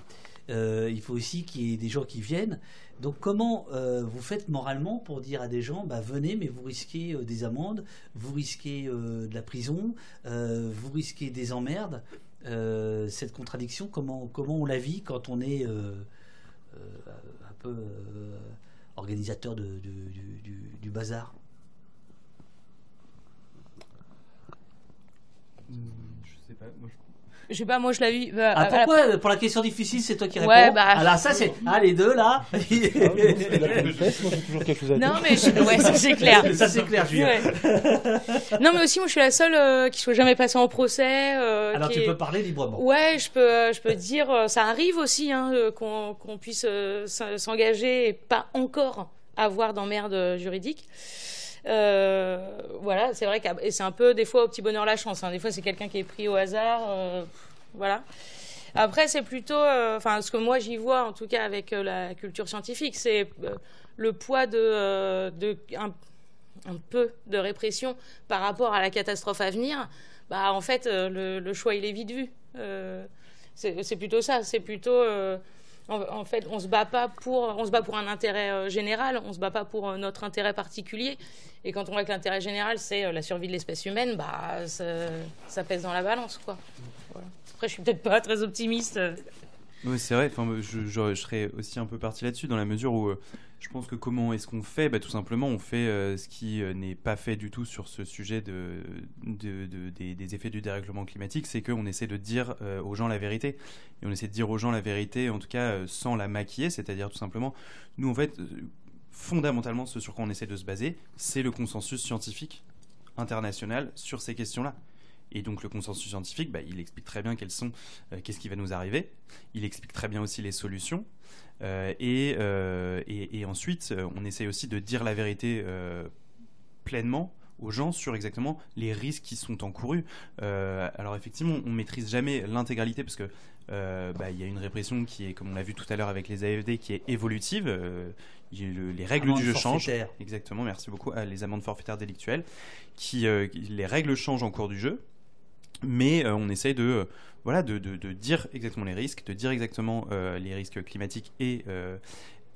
il faut aussi qu'il y ait des gens qui viennent. Donc comment vous faites moralement pour dire à des gens, bah, venez, mais vous risquez des amendes, vous risquez de la prison, vous risquez des emmerdes. Euh, cette contradiction, comment, comment on la vit quand on est euh, euh, un peu organisateur de, du, bazar? Hmm, Je sais pas, moi je je sais pas, moi je l'ai vu. Bah, ah, pourquoi Pour la question difficile, c'est toi qui réponds. Ouais, bah... Alors ah, ça, c'est. Ah, les deux là. Ah, non, mais je... ouais, ça c'est clair. ça c'est clair, Julien. non, mais aussi, moi je suis la seule euh, qui soit jamais passée en procès. Euh, Alors tu peux parler librement. Ouais, je peux, euh, je peux dire, ça arrive aussi hein, qu'on puisse s'engager et pas encore avoir d'emmerde juridique. Euh, voilà, c'est vrai que c'est un peu des fois au petit bonheur la chance. Hein. Des fois, c'est quelqu'un qui est pris au hasard. Euh, voilà. Après, c'est plutôt, euh, enfin, ce que moi j'y vois, en tout cas avec la culture scientifique, c'est le poids de, de un, peu de répression par rapport à la catastrophe à venir. Bah, en fait, le, le choix il est vite vu. c'est plutôt ça. C'est plutôt en, fait, on se bat pas pour, on se bat pour un intérêt euh, général, on se bat pas pour euh, notre intérêt particulier. Et quand on voit que l'intérêt général, c'est euh, la survie de l'espèce humaine, bah, ça, pèse dans la balance, quoi. Après, je suis peut-être pas très optimiste. Oui, c'est vrai. Enfin, je, serais aussi un peu parti là-dessus dans la mesure où je pense que comment est-ce qu'on fait? Bah, Tout simplement, on fait euh, ce qui euh, n'est pas fait du tout sur ce sujet de, des, effets du dérèglement climatique, c'est qu'on essaie de dire euh, aux gens la vérité. Et on essaie de dire aux gens la vérité, en tout cas sans la maquiller, c'est-à-dire tout simplement, nous en fait, fondamentalement, ce sur quoi on essaie de se baser, c'est le consensus scientifique international sur ces questions-là. Et donc le consensus scientifique, bah, il explique très bien quels sont, qu'est-ce qui va nous arriver. Il explique très bien aussi les solutions. Euh, euh, et, et, ensuite, euh, on essaye aussi de dire la vérité pleinement aux gens sur exactement les risques qui sont encourus. alors effectivement, on maîtrise jamais l'intégralité parce que bah, il y a une répression qui est, comme on l'a vu tout à l'heure avec les AFD, qui est évolutive. les règles du jeu changent. Exactement, merci beaucoup. les amendes forfaitaires délictuelles, qui les règles changent en cours du jeu, mais on essaye de voilà, de, dire exactement les risques, de dire exactement euh, les risques climatiques et, euh,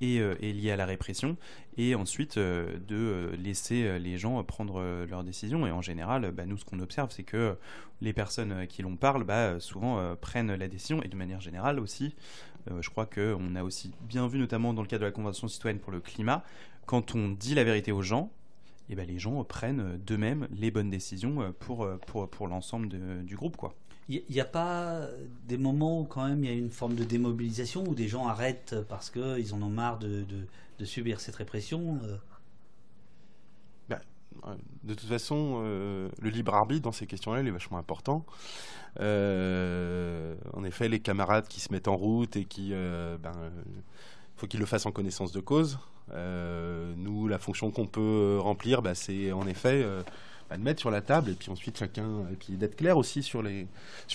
euh, et, liés à la répression, et ensuite de laisser les gens prendre leurs décisions. Et en général, bah, nous, ce qu'on observe, c'est que les personnes qui l'on parle, bah, souvent prennent la décision, et de manière générale aussi. je crois qu'on a aussi bien vu, notamment dans le cadre de la Convention citoyenne pour le climat, quand on dit la vérité aux gens, et eh ben, les gens prennent d'eux-mêmes les bonnes décisions pour, pour, pour l'ensemble du groupe. quoi. Il n'y a pas des moments où quand même il y a une forme de démobilisation où des gens arrêtent parce qu'ils en ont marre de, de, subir cette répression euh? Bah, De toute façon, euh, le libre arbitre dans ces questions-là, il est vachement important. Euh, en effet, les camarades qui se mettent en route et qui, ben, faut qu'ils le fassent en connaissance de cause. Nous, la fonction qu'on peut remplir, bah, c'est en effet à le mettre sur la table et puis ensuite chacun, d'être clair aussi sur les,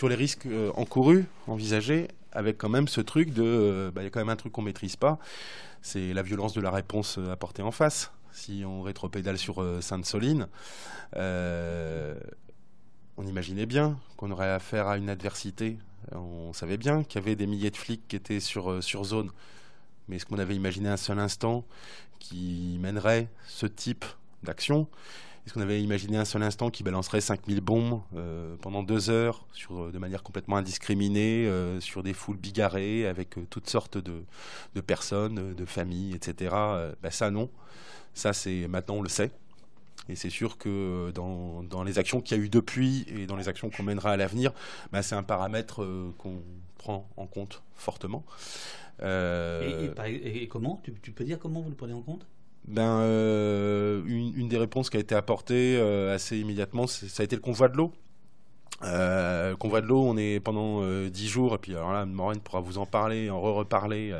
risques euh, encourus, envisagés, avec quand même ce truc de, euh, bah, il y a quand même un truc qu'on maîtrise pas, c'est la violence de la réponse euh, apportée en face. Si on rétropédale sur Sainte-Soline, on imaginait bien qu'on aurait affaire à une adversité. On savait bien qu'il y avait des milliers de flics qui étaient sur zone. Mais est-ce qu'on avait imaginé un seul instant qui mènerait ce type d'action? Est-ce qu'on avait imaginé un seul instant qui balancerait 5000 bombes euh, pendant deux heures, sur, euh, de manière complètement indiscriminée, euh, sur des foules bigarrées, avec toutes sortes de, personnes, de familles, etc. Ben ça, non. Ça, c'est maintenant, on le sait. Et c'est sûr que dans, dans les actions qu'il y a eu depuis et dans les actions qu'on mènera à l'avenir, ben c'est un paramètre qu'on prend en compte fortement. Et, comment tu, tu peux dire comment vous le prenez en compte? Ben, euh, une, des réponses qui a été apportée euh, assez immédiatement, ça a été le convoi de l'eau. Euh, le convoi de l'eau, on est pendant dix jours, et puis alors là, Maureen pourra vous en parler, en re-reparler.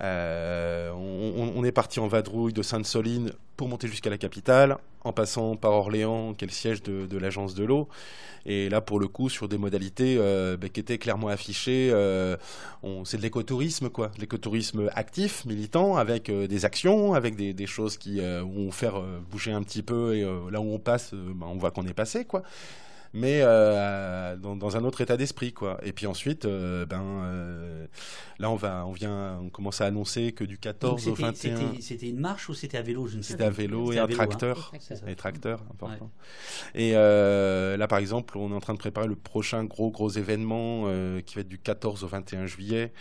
On, est parti en vadrouille de Sainte-Soline pour monter jusqu'à la capitale, en passant par Orléans, qui est le siège de, l'agence de l'eau. Et là, pour le coup, sur des modalités bah, qui étaient clairement affichées, c'est de l'écotourisme, quoi. L'écotourisme actif, militant, avec des actions, avec des, choses qui vont faire bouger un petit peu. Et là où on passe, bah, on voit qu'on est passé, quoi mais euh, dans, un autre état d'esprit, quoi. Et puis ensuite, euh, ben, euh, là, on va, on vient, on commence à annoncer que du 14 au 21. C'était une marche ou c'était à vélo, je ne sais C'était à vélo et un hein. tracteur, et tracteur, important. Et là, par exemple, on est en train de préparer le prochain gros gros événement qui va être du 14 au 21 juillet.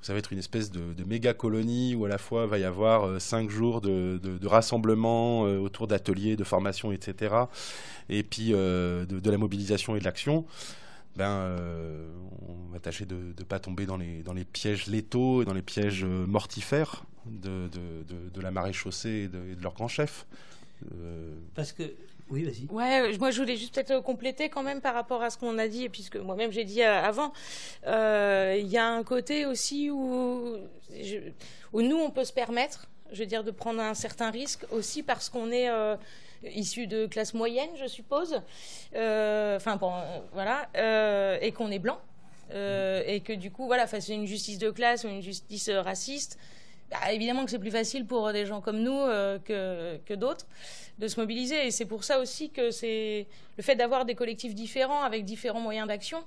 Ça va être une espèce de, méga colonie où à la fois il va y avoir cinq jours de, de, de rassemblement autour d'ateliers, de formation, etc et puis de, la mobilisation et de l'action, ben, euh, on va tâcher de ne pas tomber dans les, dans les pièges létaux et dans les pièges euh, mortifères de, de, la marée chaussée et de, leur grand chef. Parce que oui, vas-y. Ouais, moi je voulais juste peut-être compléter quand même par rapport à ce qu'on a dit, puisque moi-même j'ai dit avant, il y a un côté aussi où, où nous on peut se permettre, je veux dire, de prendre un certain risque aussi parce qu'on est issu de classe moyenne, je suppose. Euh, enfin, euh, voilà. Euh, et qu'on est blanc. et que du coup, voilà, face à une justice de classe ou une justice raciste, bah, évidemment que c'est plus facile pour des gens comme nous que, que d'autres de se mobiliser. Et c'est pour ça aussi que c'est le fait d'avoir des collectifs différents avec différents moyens d'action.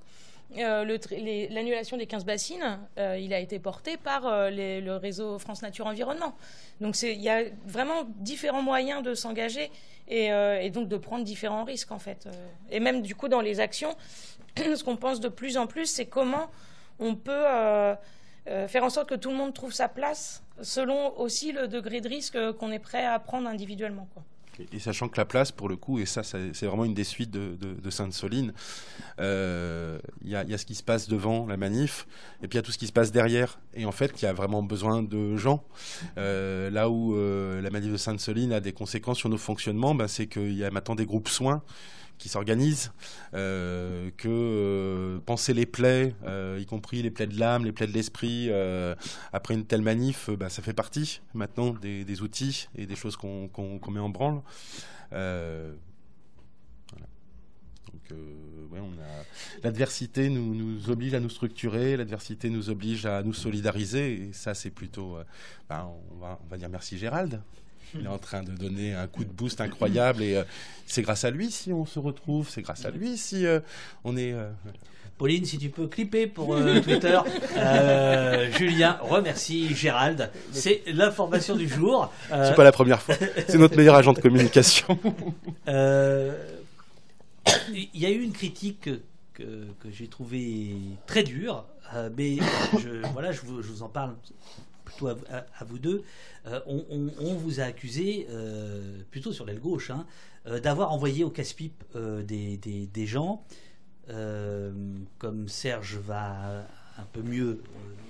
L'annulation des 15 bassines, il a été porté par le réseau France Nature Environnement. Donc il y a vraiment différents moyens de s'engager euh, et, donc de prendre différents risques en fait. Euh. Et même du coup dans les actions, <clears throat> ce qu'on pense de plus en plus, c'est comment on peut euh, faire en sorte que tout le monde trouve sa place selon aussi le degré de risque qu'on est prêt à prendre individuellement. Et sachant que la place, pour le coup, et ça, c'est vraiment une des suites de, Sainte-Soline, il y, a ce qui se passe devant la manif, et puis il y a tout ce qui se passe derrière. Et en fait, il y a vraiment besoin de gens. là où la manif de Sainte-Soline a des conséquences sur nos fonctionnements, ben, c'est qu'il y a maintenant des groupes soins qui s'organisent, euh, que euh, penser les plaies, euh, y compris les plaies de l'âme, les plaies de l'esprit, après une telle manif, bah, ça fait partie maintenant des, outils et des choses qu'on met en branle. l'adversité nous, oblige à nous structurer, l'adversité nous oblige à nous solidariser, et ça c'est plutôt, bah, on va dire merci Gérald. Il est en train de donner un coup de boost incroyable et euh, c'est grâce à lui si on se retrouve, c'est grâce à lui si euh, on est. Euh, Pauline, si tu peux clipper pour Twitter, Julien remercie Gérald. C'est l'information du jour. c'est pas la première fois. C'est notre meilleur agent de communication. Il y a eu une critique que, j'ai trouvée très dure, mais je, voilà, je vous, en parle plutôt à vous deux. Euh, on, vous a accusé, euh, plutôt sur l'aile gauche, hein, euh, d'avoir envoyé au casse-pipe des, gens, comme Serge va un peu mieux,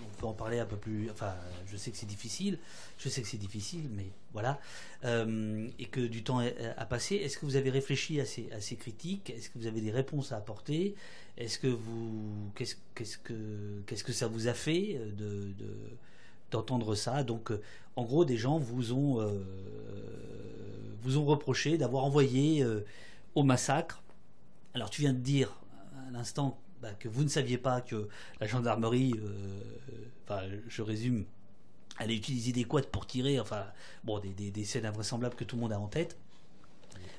on peut en parler un peu plus, enfin, je sais que c'est difficile, je sais que c'est difficile, mais voilà, et que du temps a, passé. Est-ce que vous avez réfléchi à ces, critiques? Est-ce que vous avez des réponses à apporter? Est-ce que vous, qu'est-ce que, qu'est-ce que ça vous a fait de d'entendre ça. Donc, euh, en gros, des gens vous ont, euh, vous ont reproché d'avoir envoyé euh, au massacre. Alors, tu viens de dire à l'instant bah, que vous ne saviez pas que la gendarmerie, enfin, je résume, allait utiliser des quads pour tirer, enfin, bon, des, des, scènes invraisemblables que tout le monde a en tête.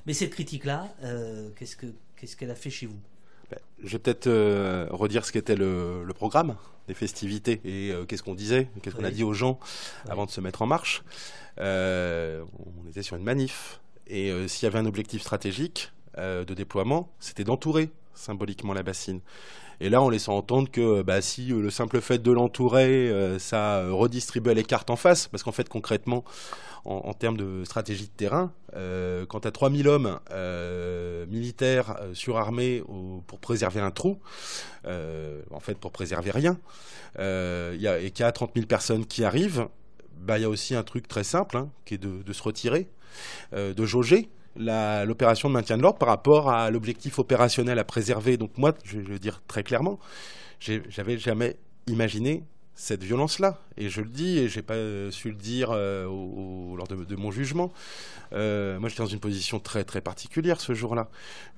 Mais cette critique-là, qu'est-ce que qu'est-ce qu'elle a fait chez vous? Je vais peut-être redire ce qu'était le, le, programme des festivités. Et euh, qu'est-ce qu'on disait Qu'est-ce qu'on a dit aux gens avant de se mettre en marche euh, On était sur une manif. Et euh, s'il y avait un objectif stratégique de déploiement, c'était d'entourer symboliquement la bassine. Et là, on laissant entendre que bah, si le simple fait de l'entourer, ça redistribuait les cartes en face, parce qu'en fait, concrètement, en, termes de stratégie de terrain, euh, quand tu as 3000 hommes euh, militaires euh, surarmés pour préserver un trou, en fait pour préserver rien, et qu'il y a 30 000 personnes qui arrivent, bah, il y a aussi un truc très simple, hein, qui est de, se retirer, de jauger l'opération de maintien de l'ordre par rapport à l'objectif opérationnel à préserver. Donc moi, je, je veux dire très clairement, j'avais jamais imaginé cette violence-là. Et je le dis, et j'ai pas su le dire lors de, mon jugement. moi, j'étais dans une position très très particulière ce jour-là.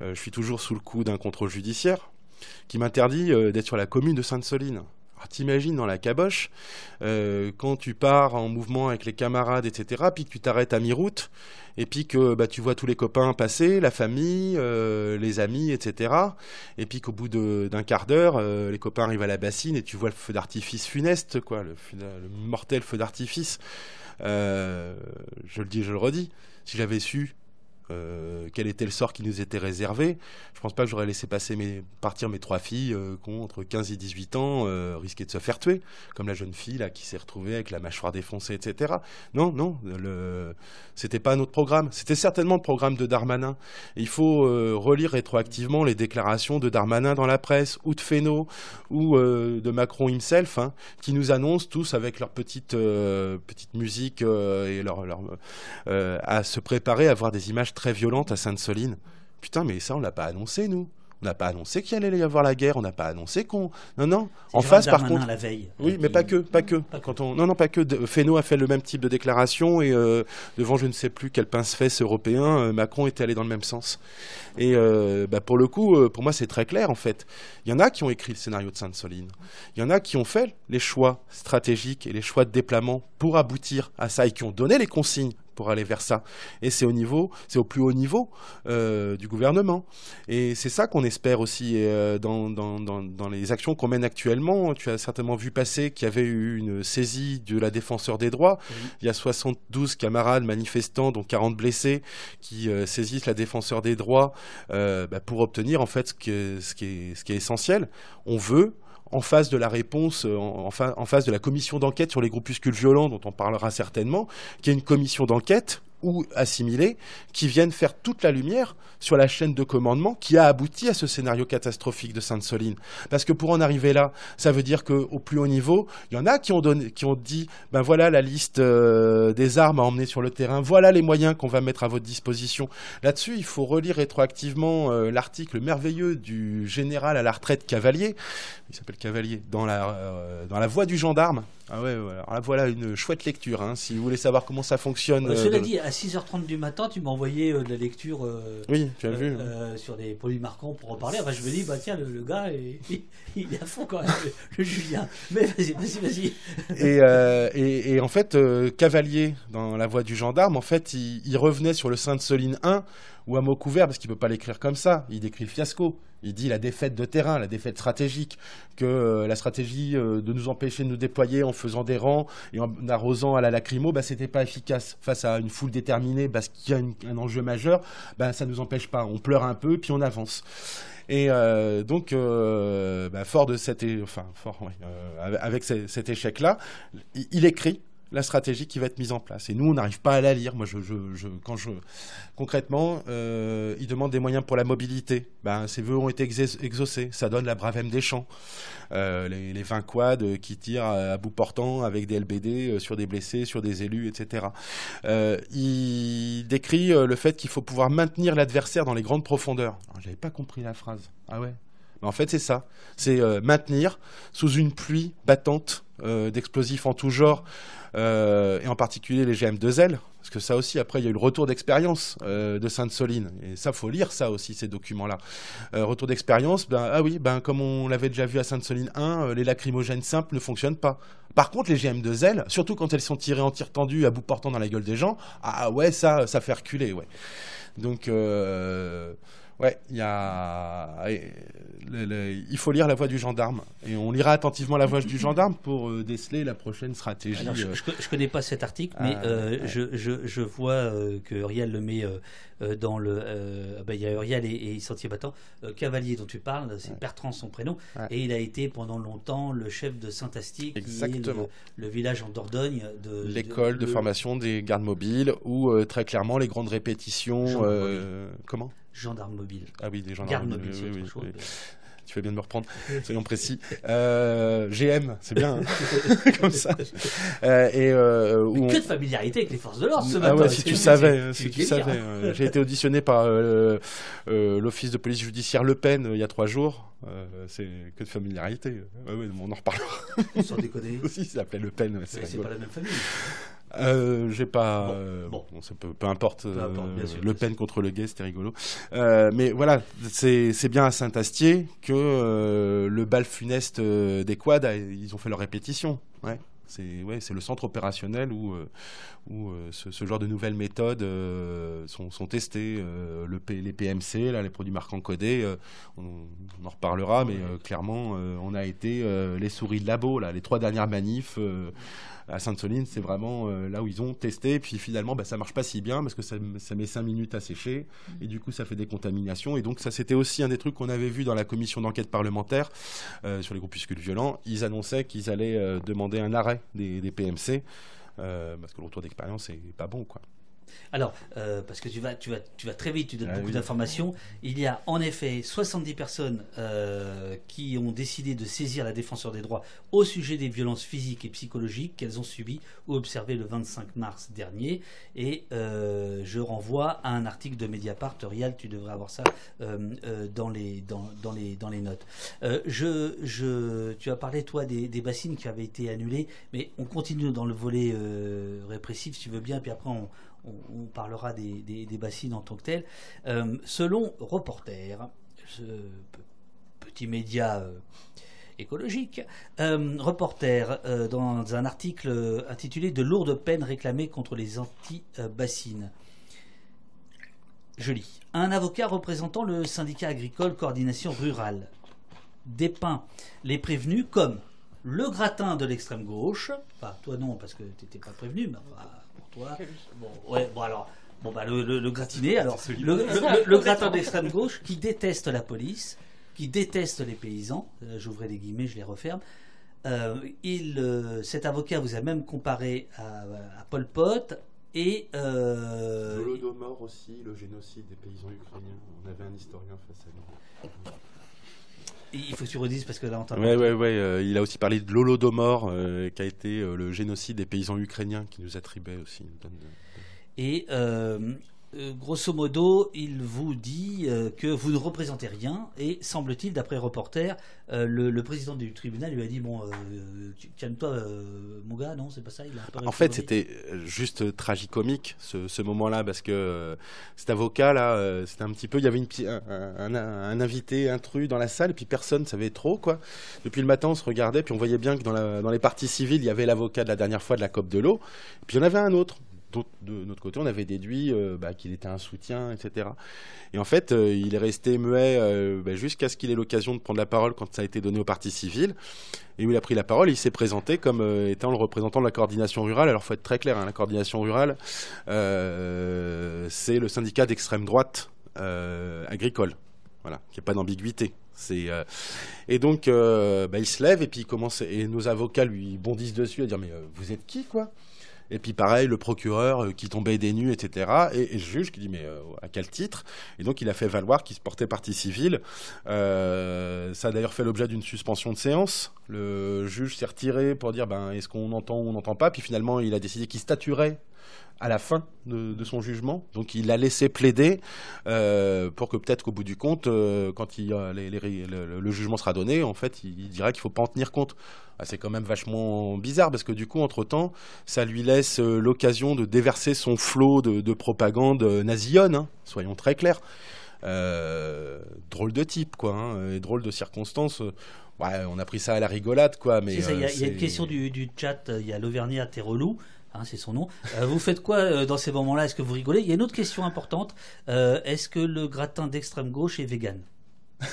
je suis toujours sous le coup d'un contrôle judiciaire qui m'interdit d'être sur la commune de Sainte-Soline. T'imagines dans la caboche, quand tu pars en mouvement avec les camarades, etc., puis que tu t'arrêtes à mi-route, et puis que bah, tu vois tous les copains passer, la famille, euh, les amis, etc. Et puis qu'au bout d'un quart d'heure, euh, les copains arrivent à la bassine et tu vois le feu d'artifice funeste, quoi, le, mortel feu d'artifice. Euh, je le dis, je le redis. Si j'avais su euh, quel était le sort qui nous était réservé? Je pense pas que j'aurais laissé passer mes, partir mes trois filles euh, qui entre 15 et 18 ans, euh, risquer de se faire tuer, comme la jeune fille là qui s'est retrouvée avec la mâchoire défoncée, etc. Non, non, le, c'était pas notre programme. C'était certainement le programme de Darmanin. il faut relire rétroactivement les déclarations de Darmanin dans la presse, ou de Fesneau, ou de Macron himself, hein, qui nous annoncent tous avec leur petite petite musique et leur, leur à se préparer à voir des images très violente à Sainte-Soline. Putain, mais ça, on l'a pas annoncé, nous. On n'a pas annoncé qu'il allait y avoir la guerre. On n'a pas annoncé qu'on. Non, non. En face, par contre. La veille, oui, mais pas que, pas que. Quand on. Non, non, pas que. Fesneau a fait le même type de déclaration et euh, devant je ne sais plus quel pince-fesse européen, euh, Macron était allé dans le même sens. Et euh, bah, pour le coup, pour moi, c'est très clair en fait. Il y en a qui ont écrit le scénario de Sainte-Soline. Il y en a qui ont fait les choix stratégiques et les choix de déploiement pour aboutir à ça et qui ont donné les consignes pour aller vers ça. Et c'est au niveau, c'est au plus haut niveau euh, du gouvernement. Et c'est ça qu'on espère aussi euh, dans, dans, dans, les actions qu'on mène actuellement. Tu as certainement vu passer qu'il y avait eu une saisie de la défenseur des droits. Il y a 72 camarades manifestants, dont 40 blessés, qui euh, saisissent la défenseur des droits bah, pour obtenir en fait ce qui ce qui est, ce qui est essentiel. On veut en face de la réponse, euh, en, en face de la commission d'enquête sur les groupuscules violents, dont on parlera certainement, qui est une commission d'enquête ou assimilés qui viennent faire toute la lumière sur la chaîne de commandement qui a abouti à ce scénario catastrophique de Sainte-Soline. Parce que pour en arriver là, ça veut dire qu'au plus haut niveau, il y en a qui ont, dit, ben voilà la liste euh, des armes à emmener sur le terrain, voilà les moyens qu'on va mettre à votre disposition. Là-dessus, il faut relire rétroactivement euh, l'article merveilleux du général à la retraite Cavalier, il s'appelle Cavalier, dans la, euh, dans la voix du gendarme, ah ouais, Alors voilà une chouette lecture. Hein, si vous voulez savoir comment ça fonctionne. Euh, cela dit, à 6h30 du matin, tu m'as envoyé euh, de la lecture euh, oui, tu as vu. sur des produits marquants pour en parler. Enfin, je me dis, bah tiens, le, gars, il, est à fond quand même, le, Julien. Mais vas-y, vas-y, vas-y. Et, et, en fait, Cavalier, dans La Voix du gendarme, en fait, il, il revenait sur le Sainte-Soline 1 ou à mot couvert, parce qu'il ne peut pas l'écrire comme ça. Il décrit le fiasco. Il dit la défaite de terrain, la défaite stratégique, que euh, la stratégie euh, de nous empêcher de nous déployer en faisant des rangs et en arrosant à la lacrymo, bah, c'était pas efficace face à une foule déterminée, parce qu'il y a un enjeu majeur. Bah, ça nous empêche pas. On pleure un peu, puis on avance. Et euh, donc, bah, fort de enfin, fort, avec cet échec-là, il écrit la stratégie qui va être mise en place. Et nous, on n'arrive pas à la lire. Moi, quand je concrètement, euh, ils demandent des moyens pour la mobilité. Ben, ces vœux ont été exaucés. Ça donne la Bravem des champs. Euh, les, les, 20 quads qui tirent à, bout portant avec des LBD euh, sur des blessés, sur des élus, etc. Euh, il décrit le fait qu'il faut pouvoir maintenir l'adversaire dans les grandes profondeurs. J'avais pas compris la phrase. Ah ouais. en fait, c'est ça. C'est maintenir sous une pluie battante d'explosifs en tout genre euh, et en particulier les GM2L, parce que ça aussi, après, il y a eu le retour d'expérience euh, de Sainte-Soline, et ça, faut lire ça aussi, ces documents-là. Euh, retour d'expérience, ben, ah oui, ben, comme on l'avait déjà vu à Sainte-Soline 1, les lacrymogènes simples ne fonctionnent pas. Par contre, les GM2L, surtout quand elles sont tirées en tir tendu à bout portant dans la gueule des gens, ah ouais, ça, ça fait reculer, ouais. Donc, Ouais, il y a. il faut lire la voix du gendarme. Et on lira attentivement la voix du gendarme pour euh, déceler la prochaine stratégie. je, ne euh. connais pas cet article, mais ah, euh, je, je, vois que Uriel le met dans le. Ah ben, il y a Uriel et, et Sentier Battant. Cavalier dont tu parles, c'est Bertrand son prénom. Et il a été pendant longtemps le chef de Saint-Asti, qui est le, village en Dordogne. de L'école de, formation des gardes mobiles, où très clairement les grandes répétitions. comment? Gendarmes mobiles. Ah oui, des gendarmes mobiles. tu fais bien de me reprendre, soyons précis. Euh, GM, c'est bien, hein. <laughs> comme ça. Euh, et, euh, où que de familiarité avec les forces de l'ordre ce ah Ouais, si tu savais, si tu savais. J'ai été auditionné par l'office de police judiciaire Le Pen il y a trois jours. c'est que de familiarité. Ouais, ouais, on en reparlera. Sans déconner. <laughs> Aussi, ça s'appelait Le Pen. c'est pas la même famille. Euh, j'ai pas. Bon, euh, bon. Peu, peu, importe. Euh, le Pen contre le gay, c'était rigolo. Euh, mais voilà, c'est bien à Saint-Astier que le bal funeste des quads, ils ont fait leur répétition. Ouais. C'est ouais, le centre opérationnel où, où ce, ce, genre de nouvelles méthodes sont, sont, testées. le les PMC, là, les produits marquants codés, on, on, en reparlera, mais clairement, on a été les souris de labo, là, les trois dernières manifs à Sainte-Soline, c'est vraiment euh, là où ils ont testé. Puis finalement, bah, ça marche pas si bien parce que ça, met 5 minutes à sécher et du coup, ça fait des contaminations. Et donc, ça, c'était aussi un des trucs qu'on avait vu dans la commission d'enquête parlementaire euh, sur les groupuscules violents. Ils annonçaient qu'ils allaient euh, demander un arrêt des, des PMC parce que le retour d'expérience n'est pas bon, quoi. Alors, euh, parce que tu vas, tu, vas, tu vas très vite, tu donnes ah beaucoup d'informations. Il y a en effet 70 personnes euh, qui ont décidé de saisir la défenseur des droits au sujet des violences physiques et psychologiques qu'elles ont subies ou observées le 25 mars dernier. Et euh, je renvoie à un article de Mediapart, Rial, tu devrais avoir ça dans, les, dans, dans, les, dans les notes. je, je, tu as parlé, toi, des, des, bassines qui avaient été annulées, mais on continue dans le volet répressif, si tu veux bien, puis après on on, parlera des, bassines en tant que telles. Euh, selon Reporter, ce petit média euh, écologique, euh, Reporter, dans un article intitulé De lourdes peines réclamées contre les anti-bassines. Je lis. Un avocat représentant le syndicat agricole Coordination Rurale dépeint les prévenus comme le gratin de l'extrême gauche, enfin toi non parce que tu n'étais pas prévenu, mais enfin, Bon, ouais, bon alors, bon bah le, gratiné, alors le, gratin d'extrême gauche qui déteste la police, qui déteste les paysans. Euh, j'ouvrais les guillemets, je les referme. Euh, il, euh, cet avocat vous a même comparé à, Pol Pot et. Euh, L'Holodomor aussi, le génocide des paysans ukrainiens. On avait un historien face à nous. Il faut que tu redises parce que là on entend. Ouais, ouais, ouais. il a aussi parlé de l'Holodomor, qui a été le génocide des paysans ukrainiens qui nous attribuait aussi. Et euh, grosso modo, il vous dit euh, que vous ne représentez rien et semble-t-il, d'après reporter, euh, le, président du tribunal lui a dit bon, calme-toi, mon gars, non, c'est pas ça. en fait, c'était juste tragicomique ce, ce moment-là parce que cet avocat là, c'était un petit peu, il y avait une, un, un, invité intrus dans la salle et puis personne ne savait trop quoi. Depuis le matin, on se regardait puis on voyait bien que dans, la, dans les parties civiles, il y avait l'avocat de la dernière fois de la COP de l'eau, puis il y en avait un autre de notre côté, on avait déduit euh, bah, qu'il était un soutien, etc. Et en fait, euh, il est resté muet euh, bah, jusqu'à ce qu'il ait l'occasion de prendre la parole quand ça a été donné au parti civil. Et où il a pris la parole, il s'est présenté comme étant le représentant de la coordination rurale. Alors, il faut être très clair, hein, la coordination rurale, c'est le syndicat d'extrême droite agricole. Voilà, qui n'y pas d'ambiguïté. Et donc bah, il se lève et puis il commence et nos avocats lui bondissent dessus à dire mais vous êtes qui quoi? Et puis pareil, le procureur euh, qui tombait des nues, etc. Et, le juge qui dit mais euh, à quel titre? Et donc il a fait valoir qu'il se portait partie civile. Euh, ça a d'ailleurs fait l'objet d'une suspension de séance. Le juge s'est retiré pour dire ben est-ce qu'on entend ou on n'entend pas? Puis finalement il a décidé qu'il statuerait à la fin de, son jugement. Donc il a laissé plaider pour que peut-être qu'au bout du compte, quand il, le, jugement sera donné, en fait, il, il dira qu'il ne faut pas en tenir compte. Ah, c'est quand même vachement bizarre parce que du coup, entre-temps, ça lui laisse euh, l'occasion de déverser son flot de, propagande euh, nazionne, hein, soyons très clairs. Euh, drôle de type, quoi, hein, et drôle de circonstances. Ouais, on a pris ça à la rigolade, quoi. Mais il y, a une question du, chat. Il y a l'Auvergnat Terrelou. Hein, c'est son nom. vous faites quoi dans ces moments-là? Est-ce que vous rigolez? Il y a une autre question importante. Est-ce que le gratin d'extrême gauche est vegan? <laughs>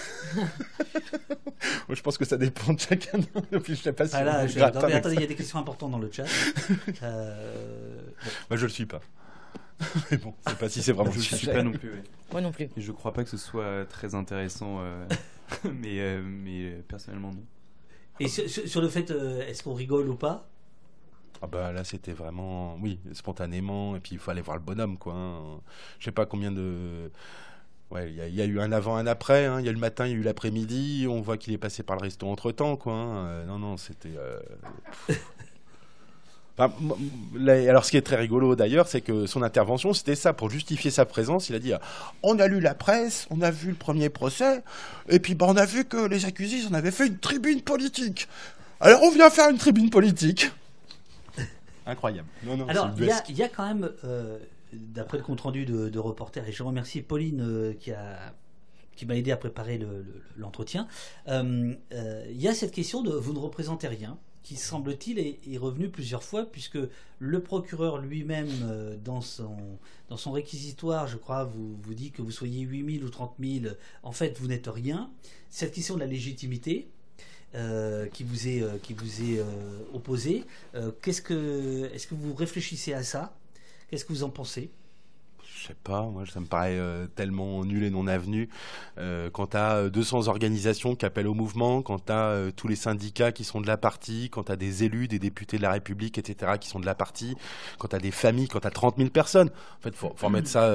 Je pense que ça dépend de chacun. je sais pas si ah là, attendez, il y a des questions importantes dans le chat. <laughs> Euh... Moi, je le suis pas. <laughs> Mais bon, je sais pas si c'est vraiment. Je ne suis pas non plus. Moi non plus. Et je crois pas que ce soit très intéressant, euh, mais, euh, mais euh, personnellement non. Et sur, le fait, est-ce qu'on rigole ou pas? Ah bah là c'était vraiment oui spontanément et puis il fallait voir le bonhomme quoi. Hein. Je sais pas combien de Ouais, il y, a eu un avant, un après. Hein. Il y a eu le matin, il y a eu l'après-midi. On voit qu'il est passé par le resto entre temps, quoi. Hein. non, non, c'était. alors, ce qui est très rigolo d'ailleurs, c'est que son intervention, c'était ça, pour justifier sa présence. Il a dit On a lu la presse, on a vu le premier procès, et puis bah, on a vu que les accusés en avaient fait une tribune politique. Alors, on vient faire une tribune politique. Incroyable. alors, il y, a quand même, euh, d'après le compte-rendu de, de, reporter, et je remercie Pauline euh, qui a qui m'a aidé à préparer l'entretien. Euh, il y a cette question de vous ne représentez rien qui semble-t-il est, revenu plusieurs fois, puisque le procureur lui-même, euh, dans son, dans son réquisitoire, je crois, vous, vous dit que vous soyez 8 000 ou 30 000, en fait, vous n'êtes rien. Cette question de la légitimité, euh, qui vous est, euh, qui vous est opposée, qu'est-ce que, est-ce que vous réfléchissez à ça? Qu'est-ce que vous en pensez? Je sais pas, moi ça me paraît euh, tellement nul et non avenu. Euh, quand tu as 200 organisations qui appellent au mouvement, quand tu as euh, tous les syndicats qui sont de la partie, quand tu as des élus, des députés de la République, etc., qui sont de la partie, quand tu as des familles, quand tu as 30 000 personnes. En fait, faut, faut remettre ça.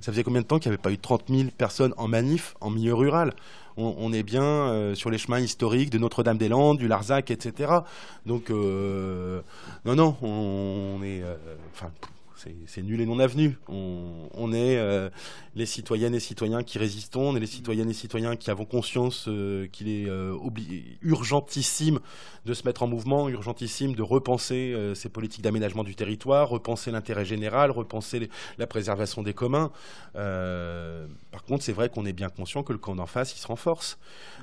ça faisait combien de temps qu'il n'y avait pas eu 30 000 personnes en manif en milieu rural? On, est bien sur les chemins historiques de Notre-Dame-des-Landes, du Larzac, etc. Donc, non, non, on, est. Enfin c'est nul et non avenu. On, est euh, les citoyennes et citoyens qui résistons, on est les citoyennes et citoyens qui avons conscience euh, qu'il est euh, urgentissime de se mettre en mouvement, urgentissime de repenser ces politiques d'aménagement du territoire, repenser l'intérêt général, repenser la préservation des communs. par contre, c'est vrai qu'on est bien conscient que le camp d'en face, il se renforce,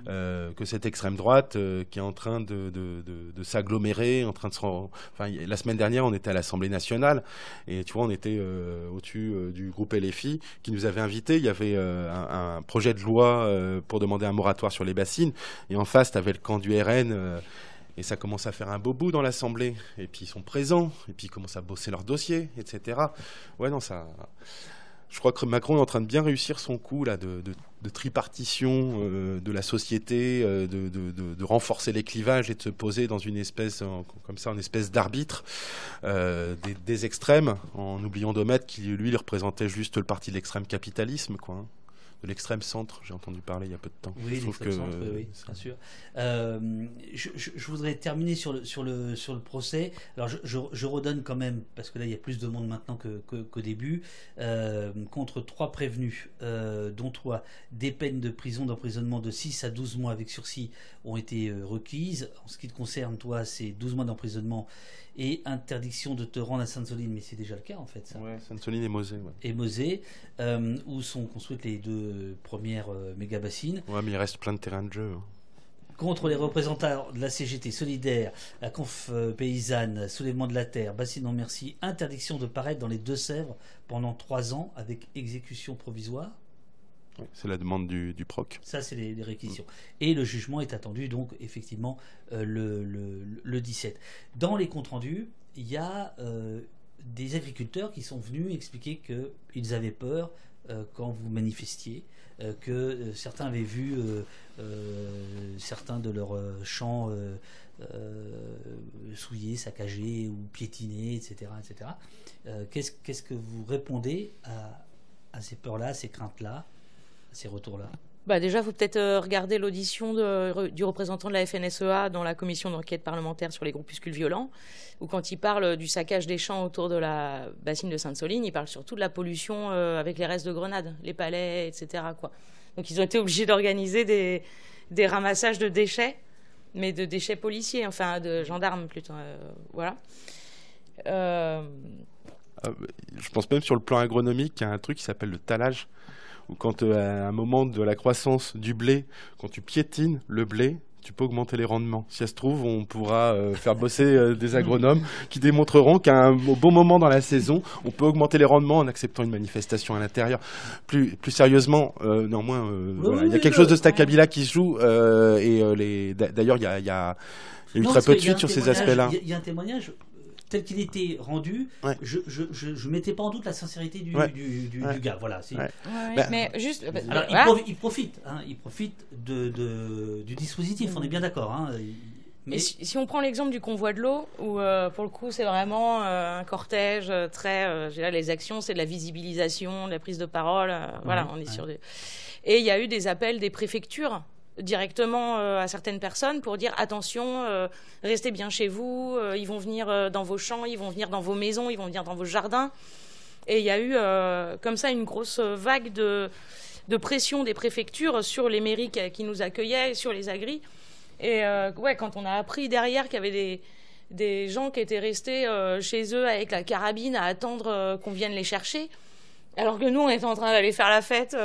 que cette extrême droite qui est en train de, s'agglomérer, en train de se... Enfin, la semaine dernière, on était à l'Assemblée nationale et tu vois, on était euh, au-dessus euh, du groupe LFI qui nous avait invités. Il y avait euh, un, projet de loi pour demander un moratoire sur les bassines. Et en face, tu avais le camp du RN. et ça commence à faire un beau bout dans l'Assemblée. Et puis ils sont présents. Et puis ils commencent à bosser leur dossier, etc. Ouais, non, ça je crois que Macron est en train de bien réussir son coup là, de, tripartition euh, de la société, euh, de, renforcer les clivages et de se poser dans une espèce, comme ça, une espèce d'arbitre euh, des, extrêmes, en oubliant Domet qui lui, représentait juste le parti de l'extrême capitalisme, quoi. Hein de l'extrême centre, j'ai entendu parler il y a peu de temps. Oui, l'extrême centre, oui, bien sûr. Euh, je, voudrais terminer sur le, sur le, sur le procès. Alors, je, je, redonne quand même, parce que là, il y a plus de monde maintenant qu'au que, début, euh, contre trois prévenus, euh, dont trois, des peines de prison d'emprisonnement de 6 à 12 mois avec sursis ont été requises. En ce qui te concerne, toi, c'est 12 mois d'emprisonnement et interdiction de te rendre à Sainte-Soline, mais c'est déjà le cas en fait. Ça. Ouais, Sainte-Soline et Mosée. Et Mosée, euh, où sont construites les deux premières euh, méga bassines. Ouais, mais il reste plein de terrains de jeu. Hein. Contre les représentants de la CGT solidaire, la conf euh, paysanne, soulèvement de la terre, bassine non merci, interdiction de paraître dans les Deux-Sèvres pendant trois ans avec exécution provisoire. C'est la demande du, PROC. Ça, c'est les, réquisitions. Et le jugement est attendu, donc, effectivement, euh, le, 17. Dans les comptes rendus, il y a euh, des agriculteurs qui sont venus expliquer qu'ils avaient peur euh, quand vous manifestiez, que certains avaient vu certains de leurs champs souillés, saccagés ou piétinés, etc. etc. Qu'est-ce que vous répondez à, à ces peurs-là, à ces craintes-là ces retours-là? Bah déjà, il faut peut-être euh, regarder l'audition du représentant de la FNSEA dans la commission d'enquête parlementaire sur les groupuscules violents, où quand il parle du saccage des champs autour de la bassine de Sainte-Soline, il parle surtout de la pollution euh, avec les restes de grenades, les palais, etc. Donc ils ont été obligés d'organiser des, ramassages de déchets, mais de déchets policiers, enfin de gendarmes plutôt. Euh, voilà. je pense même sur le plan agronomique, il y a un truc qui s'appelle le talage ou quand euh, à un moment de la croissance du blé, quand tu piétines le blé, tu peux augmenter les rendements. Si ça se trouve, on pourra euh, faire bosser euh, des <laughs> agronomes qui démontreront qu'à un bon moment dans la saison, on peut augmenter les rendements en acceptant une manifestation à l'intérieur. Plus, plus sérieusement, néanmoins, il y a quelque chose de Stackabila qui se joue. et d'ailleurs, il y a, y a eu très peu de suite sur ces aspects-là. Il y a un témoignage tel qu'il était rendu, je ne je, je, mettais pas en doute la sincérité du, du, du, gars. Voilà. Bah, mais juste. Alors, il, profite, hein, il profite de, de, du dispositif, on est bien d'accord. Hein. Mais si, on prend l'exemple du convoi de l'eau, où pour le coup c'est vraiment un cortège très, les actions, c'est de la visibilisation, de la prise de parole, voilà, on est sur des. Et il y a eu des appels des préfectures directement euh, à certaines personnes pour dire attention, euh, restez bien chez vous, euh, ils vont venir dans vos champs, ils vont venir dans vos maisons, ils vont venir dans vos jardins. Et il y a eu comme ça une grosse vague de, pression des préfectures sur les mairies qui, nous accueillaient, sur les agris. Et ouais, quand on a appris derrière qu'il y avait des gens qui étaient restés chez eux avec la carabine à attendre qu'on vienne les chercher, alors que nous on était en train d'aller faire la fête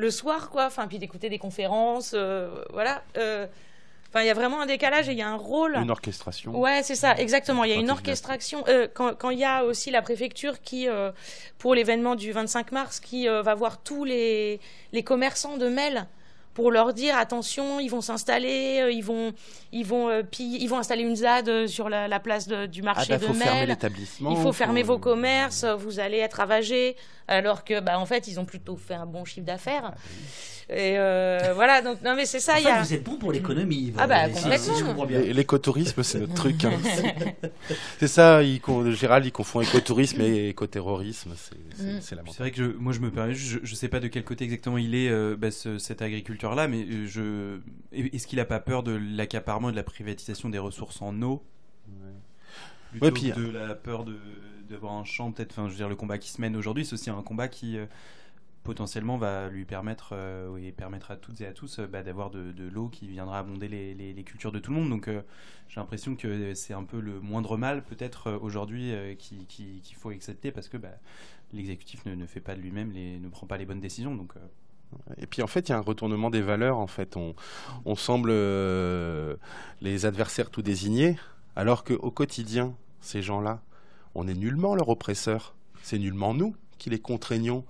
le soir, quoi. Enfin, puis d'écouter des conférences, euh, voilà. Euh, enfin, il y a vraiment un décalage et il y a un rôle. Une orchestration. Ouais, c'est ça, exactement. Il y a une orchestration. Euh, quand il y a aussi la préfecture qui, pour l'événement du 25 mars, qui va voir tous les, les commerçants de Mel pour leur dire attention, ils vont s'installer, euh, ils vont, ils vont, euh, ils vont installer une ZAD euh, sur la, place du marché ah bah, de Mel. Il faut fermer vos commerces, vous allez être ravagés, alors que, bah, en fait, ils ont plutôt fait un bon chiffre d'affaires. Ah bah Et voilà, donc non mais c'est ça. il y a... Vous êtes bon pour l'économie. Ah bah complètement. L'écotourisme, c'est notre truc. Hein. <laughs> c'est ça, il, Gérald, il confond écotourisme et écoterrorisme. C'est mm. vrai que je, moi, je me permets, je, ne sais pas de quel côté exactement il est, bah, cet agriculteur là mais euh, je... est-ce qu'il n'a pas peur de l'accaparement et de la privatisation des ressources en eau? Plutôt puis, de la peur de d'avoir un champ, peut-être. Enfin, je veux dire, le combat qui se mène aujourd'hui, c'est aussi un combat qui euh, potentiellement va lui permettre euh, et à toutes et à tous bah, d'avoir de, l'eau qui viendra abonder les, cultures de tout le monde. Donc, j'ai l'impression que c'est un peu le moindre mal, peut-être aujourd'hui, qu'il qui, faut accepter parce que bah, l'exécutif ne, fait pas de lui-même, ne prend pas les bonnes décisions. Donc et puis en fait, il y a un retournement des valeurs. En fait, on, on semble euh, les adversaires tout désignés, alors qu'au quotidien, ces gens-là, on n'est nullement leur oppresseur. C'est nullement nous qui les contraignons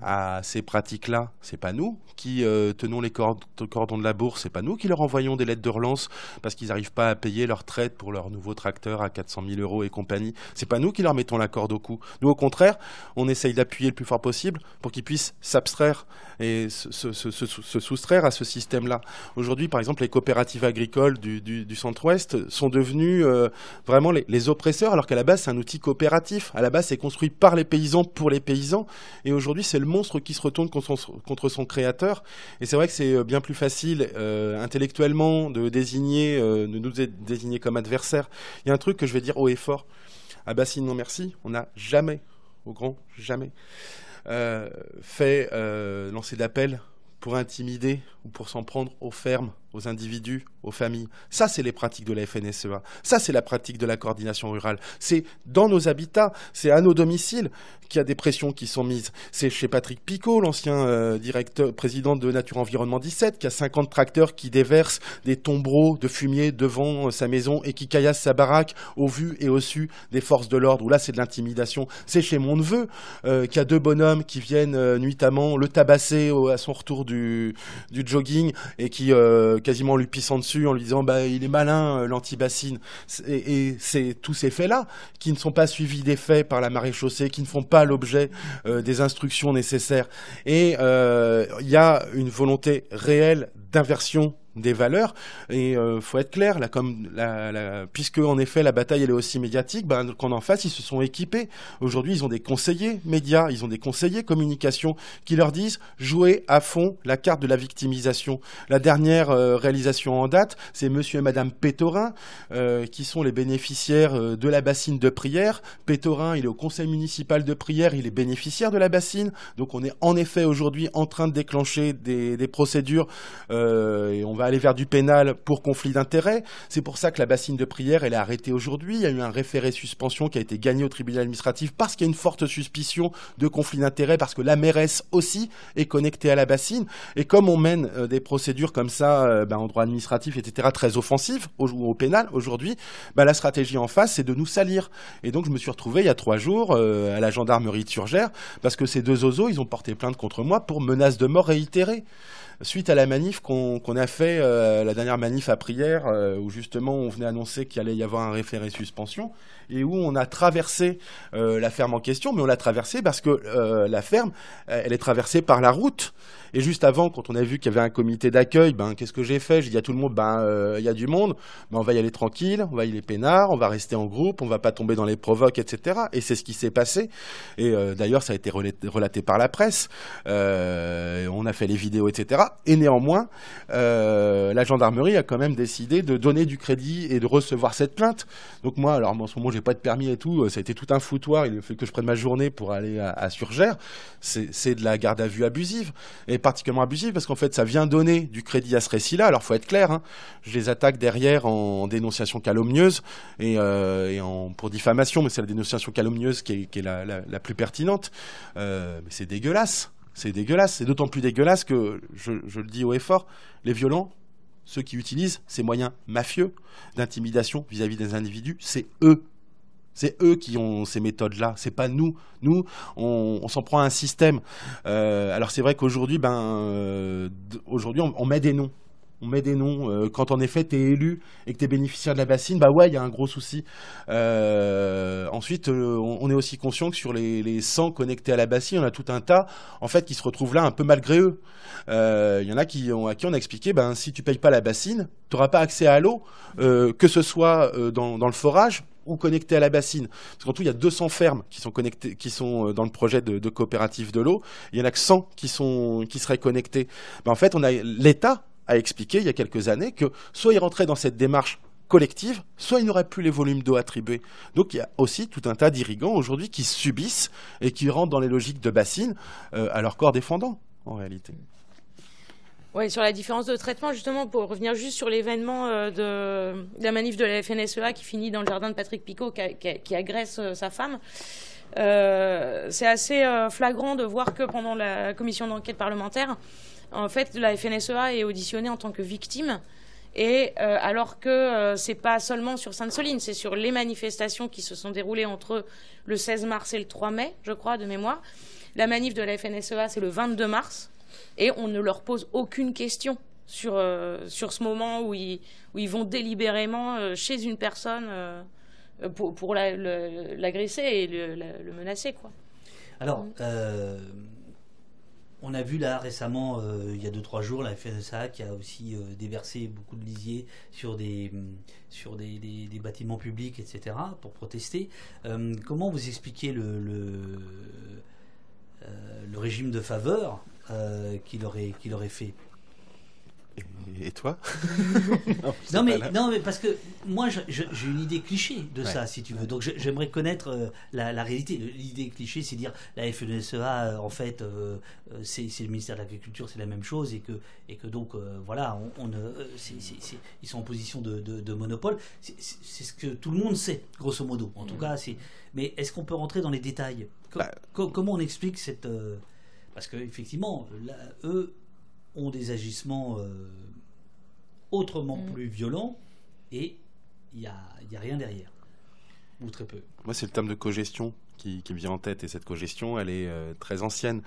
à ces pratiques-là. C'est pas nous qui euh, tenons les cordons de la bourse, c'est pas nous qui leur envoyons des lettres de relance parce qu'ils n'arrivent pas à payer leur traite pour leur nouveau tracteur à 400 000 euros et compagnie. C'est pas nous qui leur mettons la corde au cou. Nous, au contraire, on essaye d'appuyer le plus fort possible pour qu'ils puissent s'abstraire et se, soustraire à ce système-là. Aujourd'hui, par exemple, les coopératives agricoles du, centre-ouest sont devenues euh, vraiment les, oppresseurs, alors qu'à la base, c'est un outil coopératif. À la base, c'est construit par les paysans pour les paysans. Et aujourd'hui, c'est le monstre qui se retourne contre son, créateur. Et c'est vrai que c'est euh, bien plus facile euh, intellectuellement de désigner, de nous désigner comme adversaire. Il y a un truc que je vais dire haut et fort. À Bassine, non merci, on n'a jamais, au grand, jamais euh, fait euh, lancer d'appel pour intimider ou pour s'en prendre aux fermes, aux individus, aux familles. Ça, c'est les pratiques de la FNSEA. Ça, c'est la pratique de la coordination rurale. C'est dans nos habitats, c'est à nos domiciles qu'il y a des pressions qui sont mises. C'est chez Patrick Picot, l'ancien euh, directeur, président de Nature Environnement 17, qui a 50 tracteurs qui déversent des tombereaux de fumier devant euh, sa maison et qui caillassent sa baraque au vu et au su des forces de l'ordre, où là, c'est de l'intimidation. C'est chez mon neveu, euh, qui a deux bonhommes qui viennent nuitamment le tabasser à son retour du, du jogging et qui quasiment lui pissant dessus en lui disant bah il est malin euh, l'anti-bassine et, c'est tous ces faits-là qui ne sont pas suivis des faits par la marée chaussée, qui ne font pas l'objet euh, des instructions nécessaires. Et euh, il y a une volonté réelle d'inversion des valeurs. Et euh, faut être clair, là, comme la, puisque en effet la bataille elle est aussi médiatique, ben, qu'en en face ils se sont équipés. Aujourd'hui ils ont des conseillers médias, ils ont des conseillers communication qui leur disent jouez à fond la carte de la victimisation. La dernière euh, réalisation en date, c'est Monsieur et Madame Pétorin euh, qui sont les bénéficiaires euh, de la bassine de prière. Pétorin, il est au conseil municipal de prière, il est bénéficiaire de la bassine. Donc on est en effet aujourd'hui en train de déclencher des, des procédures et on va aller vers du pénal pour conflit d'intérêts. C'est pour ça que la bassine de prière, elle est arrêtée aujourd'hui. Il y a eu un référé suspension qui a été gagné au tribunal administratif parce qu'il y a une forte suspicion de conflit d'intérêts, parce que la mairesse aussi est connectée à la bassine. Et comme on mène euh, des procédures comme ça euh, ben, en droit administratif, etc., très offensives au, au pénal aujourd'hui, ben, la stratégie en face, c'est de nous salir. Et donc je me suis retrouvé il y a trois jours euh, à la gendarmerie de Surgère parce que ces deux oiseaux, ils ont porté plainte contre moi pour menace de mort réitérée. Suite à la manif qu'on a fait, euh, la dernière manif à prière, euh, où justement on venait annoncer qu'il allait y avoir un référé suspension, et où on a traversé euh, la ferme en question, mais on l'a traversée parce que la ferme, elle est traversée par la route. Et juste avant, quand on a vu qu'il y avait un comité d'accueil, ben qu'est-ce que j'ai fait? J'ai dit à tout le monde, ben il y a du monde, mais on va y aller tranquille, on va y aller peinard, on va rester en groupe, on va pas tomber dans les provoques, etc. Et c'est ce qui s'est passé. Et d'ailleurs, ça a été relaté par la presse. on a fait les vidéos, etc. Et néanmoins, euh, la gendarmerie a quand même décidé de donner du crédit et de recevoir cette plainte. Donc moi, alors en ce moment, j'ai pas de permis et tout. Ça a été tout un foutoir. Il fait que je prenne ma journée pour aller à, à Surgère. C'est de la garde à vue abusive particulièrement abusive parce qu'en fait, ça vient donner du crédit à ce récit-là. Alors faut être clair. Hein. Je les attaque derrière en dénonciation calomnieuse et, euh, en, pour diffamation, mais c'est la dénonciation calomnieuse qui est, la, plus pertinente. Euh, mais c'est dégueulasse. C'est dégueulasse. C'est d'autant plus dégueulasse que, je, le dis haut et fort, les violents, ceux qui utilisent ces moyens mafieux d'intimidation vis-à-vis des individus, c'est eux. C'est eux qui ont ces méthodes-là. C'est pas nous. Nous, on, s'en prend à un système. Euh, alors c'est vrai qu'aujourd'hui, ben, euh, aujourd'hui, on met des noms on met des noms. Euh, quand en effet tu es élu et que tu es bénéficiaire de la bassine, bah ouais, il y a un gros souci. Ensuite, on, est aussi conscient que sur les, les 100 connectés à la bassine, on a tout un tas en fait qui se retrouvent là un peu malgré eux. Il y en a qui ont, à qui on a expliqué, ben si tu payes pas la bassine, tu n'auras pas accès à l'eau, que ce soit dans le forage ou connecté à la bassine. Parce qu'en tout, il y a 200 fermes qui sont connectées, qui sont dans le projet de, coopérative de l'eau. Il y en a que 100 qui sont, qui seraient connectés. Ben, en fait, on a l'État a expliqué il y a quelques années que soit il rentrait dans cette démarche collective, soit il n'aurait plus les volumes d'eau attribués. Donc il y a aussi tout un tas d'irrigants aujourd'hui qui subissent et qui rentrent dans les logiques de bassines euh, à leur corps défendant, en réalité. Oui, sur la différence de traitement, justement, pour revenir juste sur l'événement euh, de, la manif de la FNSEA qui finit dans le jardin de Patrick Picot, qui, agresse euh, sa femme. c'est assez flagrant de voir que pendant la commission d'enquête parlementaire, en fait, la FNSEA est auditionnée en tant que victime. Et euh, alors que euh, c'est pas seulement sur Sainte-Soline, c'est sur les manifestations qui se sont déroulées entre le 16 mars et le 3 mai, je crois, de mémoire. La manif de la FNSEA, c'est le 22 mars, et on ne leur pose aucune question sur, euh, sur ce moment où ils, où ils vont délibérément chez une personne pour, pour l'agresser et le, le, menacer. Quoi. Alors, on a vu là récemment, euh, il y a 2-3 jours, la FNSA qui a aussi euh, déversé beaucoup de lisiers sur des, mm, sur des, bâtiments publics, etc., pour protester. Euh, comment vous expliquez le, le, régime de faveur qu'il aurait, qu'il aurait fait et toi <laughs> non, mais, non, mais parce que moi, j'ai une idée cliché de ça, si tu veux. Donc, j'aimerais connaître euh, la, réalité. L'idée cliché, c'est dire la FNSEA, euh, en fait, euh, c'est le ministère de l'Agriculture, c'est la même chose, et que, et que donc, voilà, on, ils sont en position de, monopole. C'est ce que tout le monde sait, grosso modo. En tout mm. cas, c'est. Mais est-ce qu'on peut rentrer dans les détails? Bah. Comment on explique cette. Parce qu'effectivement, eux ont des agissements euh, autrement mm. plus violents et il n'y a, y a rien derrière. Ou très peu. Moi, c'est le terme de cogestion qui, qui, me vient en tête. Et cette cogestion, elle est euh, très ancienne.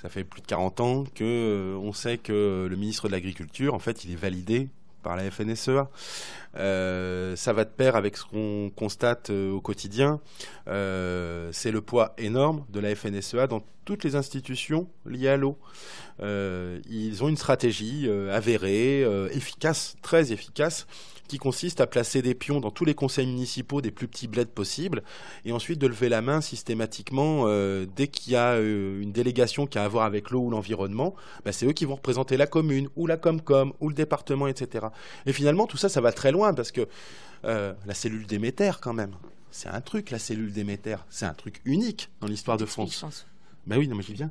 Ça fait plus de 40 ans que euh, on sait que le ministre de l'Agriculture, en fait, il est validé par la FNSEA. Euh, ça va de pair avec ce qu'on constate euh, au quotidien. Euh, c'est le poids énorme de la FNSEA dans toutes les institutions liées à l'eau. ils ont une stratégie avérée, efficace, très efficace, qui consiste à placer des pions dans tous les conseils municipaux des plus petits bleds possibles, et ensuite de lever la main systématiquement euh, dès qu'il y a euh, une délégation qui a à voir avec l'eau ou l'environnement, bah, c'est eux qui vont représenter la commune, ou la Comcom, ou le département, etc. Et finalement, tout ça, ça va très loin, parce que euh, la cellule Déméter, quand même, c'est un truc, la cellule Déméter, c'est un truc unique dans l'histoire de France. Ben oui, non, mais j'y viens.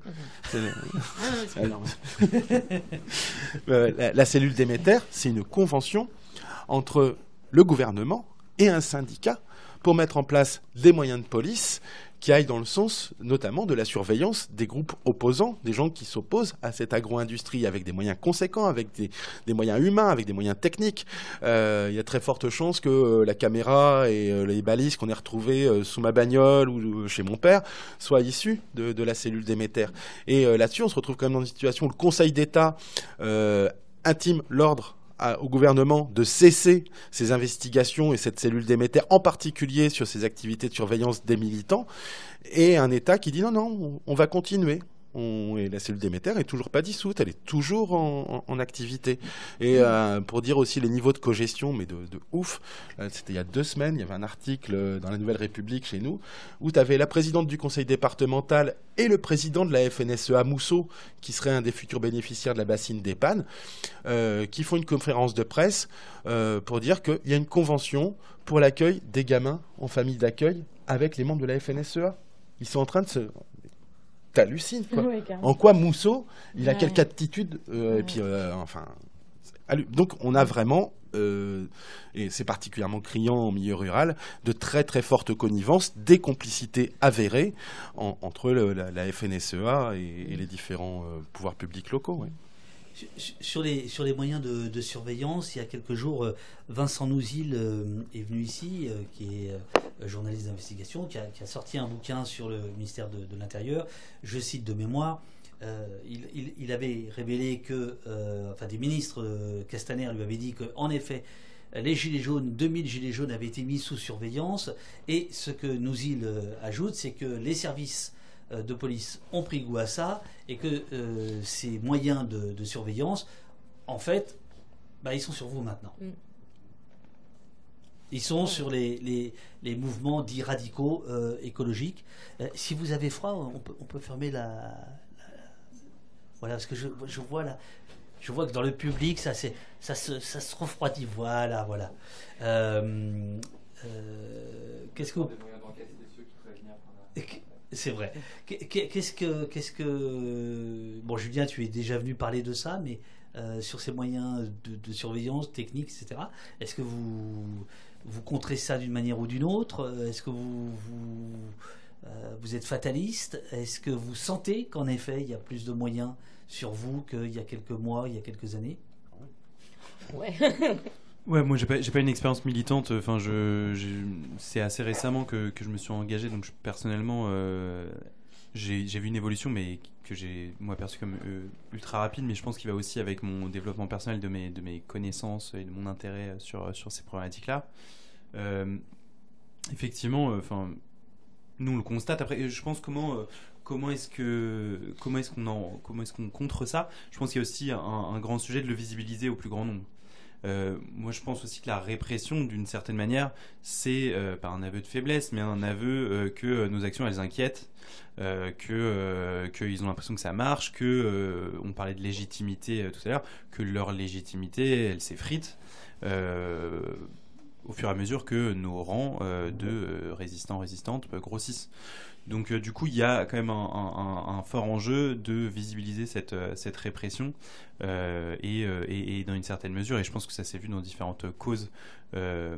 <laughs> <laughs> la, cellule Déméter, c'est une convention entre le gouvernement et un syndicat pour mettre en place des moyens de police qui aille dans le sens notamment de la surveillance des groupes opposants, des gens qui s'opposent à cette agro-industrie avec des moyens conséquents, avec des, moyens humains, avec des moyens techniques. Euh, il y a très forte chance que euh, la caméra et euh, les balises qu'on ait retrouvées sous ma bagnole ou chez mon père soient issues de, la cellule Déméter. Et là-dessus, on se retrouve quand même dans une situation où le Conseil d'État intime l'ordre au gouvernement de cesser ces investigations et cette cellule Déméter, en particulier sur ces activités de surveillance des militants, et un État qui dit non, non, on va continuer, et la cellule Déméter est toujours pas dissoute, elle est toujours en, activité. Et euh, pour dire aussi les niveaux de cogestion, mais de, ouf, euh, c'était il y a deux semaines, il y avait un article dans la Nouvelle République chez nous, où tu avais la présidente du conseil départemental et le président de la FNSEA Mousseau, qui serait un des futurs bénéficiaires de la bassine des pannes, euh, qui font une conférence de presse pour dire qu'il y a une convention pour l'accueil des gamins en famille d'accueil avec les membres de la FNSEA. Ils sont en train de se t'hallucines quoi. en quoi Mousseau, il a quelque attitude euh, et puis euh, enfin donc on a vraiment euh, et c'est particulièrement criant en milieu rural, de très très fortes connivences, des complicités avérées entre la, FNSEA et, les différents pouvoirs publics locaux. Sur les, moyens de, surveillance, il y a quelques jours, euh, Vincent Nouzil euh, est venu ici, euh, qui est journaliste d'investigation, qui, a, sorti un bouquin sur le ministère de, l'Intérieur. Je cite de mémoire. il, avait révélé que, enfin, des ministres, Castaner lui avait dit qu'en effet, les gilets jaunes, 2000 gilets jaunes avaient été mis sous surveillance. Et ce que Nouzil ajoute, c'est que les services de police ont pris goût à ça et que euh, ces moyens de, surveillance, en fait, bah, ils sont sur vous maintenant. Mm. Ils sont sur les, les, mouvements dits radicaux euh, écologiques. si vous avez froid, on peut, on peut fermer la, Voilà, parce que je, je, vois là, je vois que dans le public, ça, ça, se, ça se refroidit. Voilà, voilà. Qu'est-ce que vous... C'est vrai. Qu'est-ce que, qu'est-ce que, bon, Julien, tu es déjà venu parler de ça, mais euh, sur ces moyens de, surveillance technique, etc. Est-ce que vous vous contrez ça d'une manière ou d'une autre? Est-ce que vous euh, vous êtes fataliste? Est-ce que vous sentez qu'en effet il y a plus de moyens sur vous qu'il y a quelques mois, il y a quelques années? Ouais. <laughs> Ouais, moi j'ai pas, pas une expérience militante. Enfin, je, c'est assez récemment que, je me suis engagé, donc personnellement, euh, j'ai vu une évolution, mais que j'ai moi perçu comme euh, ultra rapide. Mais je pense qu'il va aussi avec mon développement personnel de mes, connaissances et de mon intérêt sur, ces problématiques-là. Euh, effectivement, enfin, nous on le constate. Après, je pense comment comment est-ce que comment est-ce qu'on contre ça? Je pense qu'il y a aussi un, grand sujet de le visibiliser au plus grand nombre. Euh, moi, je pense aussi que la répression, d'une certaine manière, c'est euh, pas un aveu de faiblesse, mais un aveu euh, que nos actions, elles inquiètent, que qu'ils ont l'impression que ça marche, que on parlait de légitimité tout à l'heure, que leur légitimité, elle s'effrite au fur et à mesure que nos rangs de résistants résistantes grossissent. Donc du coup, il y a quand même un, fort enjeu de visibiliser cette, cette répression euh, euh, et, dans une certaine mesure, et je pense que ça s'est vu dans différentes causes euh,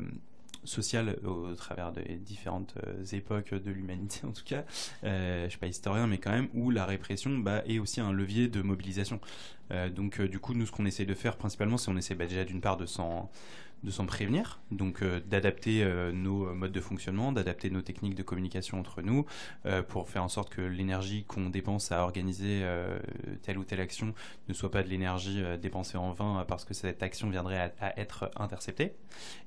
sociales au, travers des différentes époques de l'humanité <laughs> en tout cas, je ne suis pas historien mais quand même, où la répression bah, est aussi un levier de mobilisation. donc du coup, nous ce qu'on essaie de faire principalement, c'est on essaie bah, déjà d'une part de s'en de s'en prévenir, donc euh, d'adapter euh, nos modes de fonctionnement, d'adapter nos techniques de communication entre nous, euh, pour faire en sorte que l'énergie qu'on dépense à organiser telle ou telle action ne soit pas de l'énergie dépensée en vain parce que cette action viendrait à, être interceptée.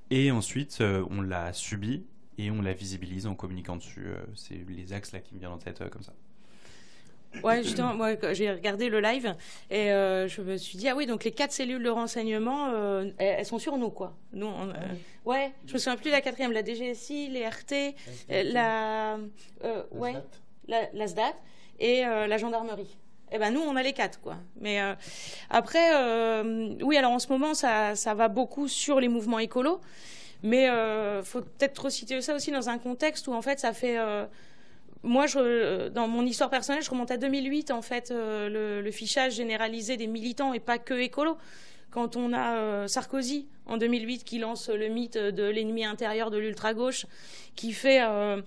Et ensuite, on la subit et on la visibilise en communiquant dessus. C'est les axes qui me viennent en tête comme ça. Ouais, justement, moi, j'ai regardé le live et euh, je me suis dit, ah oui, donc les quatre cellules de renseignement, euh, elles, sont sur nous, quoi. Nous, on, euh, ouais, je me souviens plus de la quatrième, la DGSI, les RT, la, ouais, la, la, SDAT et la gendarmerie. Eh ben nous, on a les quatre, quoi. Mais après, oui, alors en ce moment, ça, ça va beaucoup sur les mouvements écolos, mais faut peut-être reciter ça aussi dans un contexte où en fait, ça fait moi, je, dans mon histoire personnelle, je remonte à 2008, en fait, euh, le, fichage généralisé des militants et pas que écolo. Quand on a euh, Sarkozy en 2008 qui lance le mythe de l'ennemi intérieur de l'ultra-gauche, qui fait euh,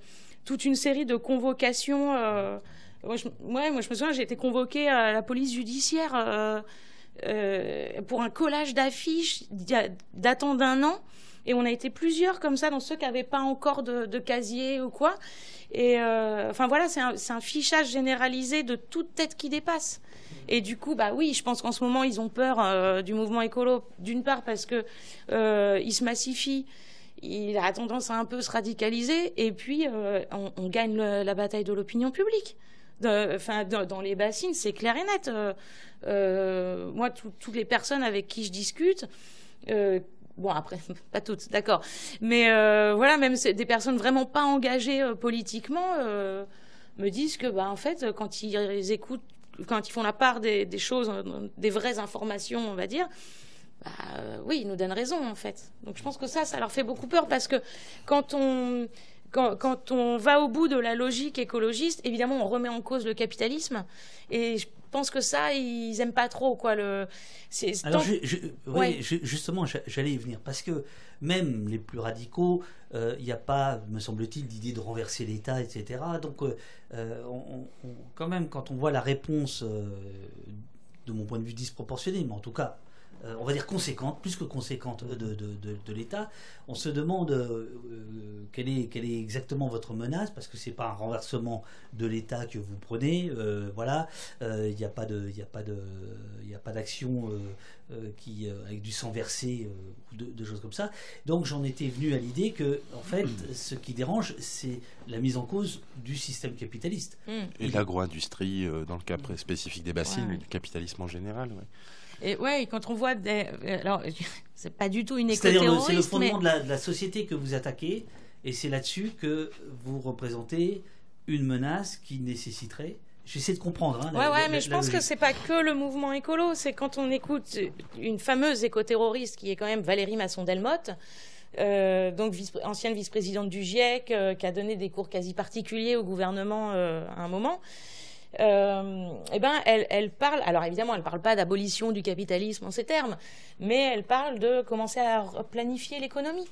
toute une série de convocations. Moi je, moi, je me souviens, j'ai été convoquée à la police judiciaire pour un collage d'affiches datant d'un an. Et on a été plusieurs comme ça, dans ceux qui n'avaient pas encore de, casier ou quoi. Et enfin voilà, c'est un, fichage généralisé de toute tête qui dépasse. Et du coup, bah oui, je pense qu'en ce moment, ils ont peur euh, du mouvement écolo, d'une part parce que euh, il se massifie, il a tendance à un peu se radicaliser, et puis euh, on, gagne la bataille de l'opinion publique. Enfin, dans les bassines, c'est clair et net. moi, toutes les personnes avec qui je discute, bon après <laughs> pas toutes d'accord mais voilà même des personnes vraiment pas engagées politiquement me disent que bah en fait quand ils écoutent quand ils font la part des, choses, des vraies informations, on va dire, bah, oui, ils nous donnent raison en fait. Donc je pense que ça, ça leur fait beaucoup peur parce que quand on, quand, on va au bout de la logique écologiste, évidemment, on remet en cause le capitalisme. Et je pense que ça, ils aiment pas trop quoi. Le, Alors, justement, j'allais y venir parce que même les plus radicaux, euh, il n'y a pas, me semble-t-il, d'idée de renverser l'État, etc. Donc, euh, euh, quand même, quand on voit la réponse, de mon point de vue disproportionnée, mais en tout cas euh, on va dire conséquente, plus que conséquente de, de, l'État. On se demande euh, euh, quelle, est, quelle est exactement votre menace, parce que c'est pas un renversement de l'État que vous prenez. voilà, il n'y a pas de, il a pas de, il a pas d'action qui avec du sang versé ou de, choses comme ça. Donc j'en étais venu à l'idée que, en fait, <clears throat> ce qui dérange, c'est la mise en cause du système capitaliste. Et l'agro-industrie, dans le cas spécifique des bassines, le capitalisme en général. Et ouais, quand on voit des, alors <laughs> c'est pas du tout une éco-terroriste, c'est le fondement de, la, société que vous attaquez, et c'est là-dessus que vous représentez une menace qui nécessiterait J'essaie de comprendre. Hein, ouais, ouais, mais je pense que c'est pas que le mouvement écolo. C'est quand on écoute une fameuse éco-terroriste qui est quand même Valérie Masson-Delmotte, euh, donc ancienne vice-présidente du GIEC, euh, qui a donné des cours quasi particuliers au gouvernement euh, à un moment euh, eh ben, elle, parle, alors évidemment, elle ne parle pas d'abolition du capitalisme en ces termes, mais elle parle de commencer à planifier l'économie.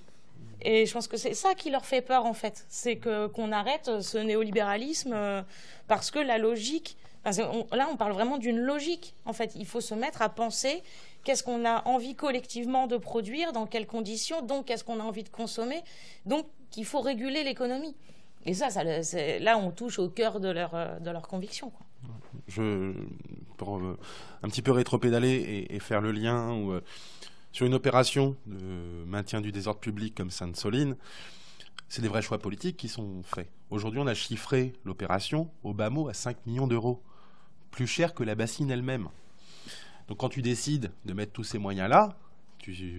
Et je pense que c'est ça qui leur fait peur, en fait. C'est qu'on arrête ce néolibéralisme euh, parce que la logique. là, on parle vraiment d'une logique. En fait, il faut se mettre à penser qu'est-ce qu'on a envie collectivement de produire, dans quelles conditions, donc qu'est-ce qu'on a envie de consommer. Donc, qu'il faut réguler l'économie. Et ça, ça là, on touche au cœur de leur, euh, de leur conviction. Je, pour euh, un petit peu rétropédaler et, faire le lien euh, sur une opération de maintien du désordre public comme Sainte-Soline, c'est des vrais choix politiques qui sont faits. Aujourd'hui, on a chiffré l'opération au bas mot à 5 millions d'euros, plus cher que la bassine elle-même. Donc quand tu décides de mettre tous ces moyens-là,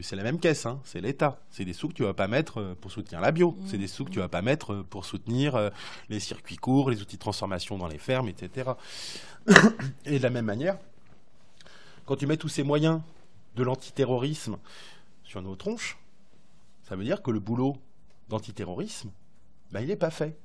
c'est la même caisse, hein, c'est l'État. C'est des sous que tu vas pas mettre euh, pour soutenir la bio. C'est des sous que tu vas pas mettre euh, pour soutenir euh, les circuits courts, les outils de transformation dans les fermes, etc. <coughs> Et de la même manière, quand tu mets tous ces moyens de l'antiterrorisme sur nos tronches, ça veut dire que le boulot d'antiterrorisme, ben, il n'est pas fait.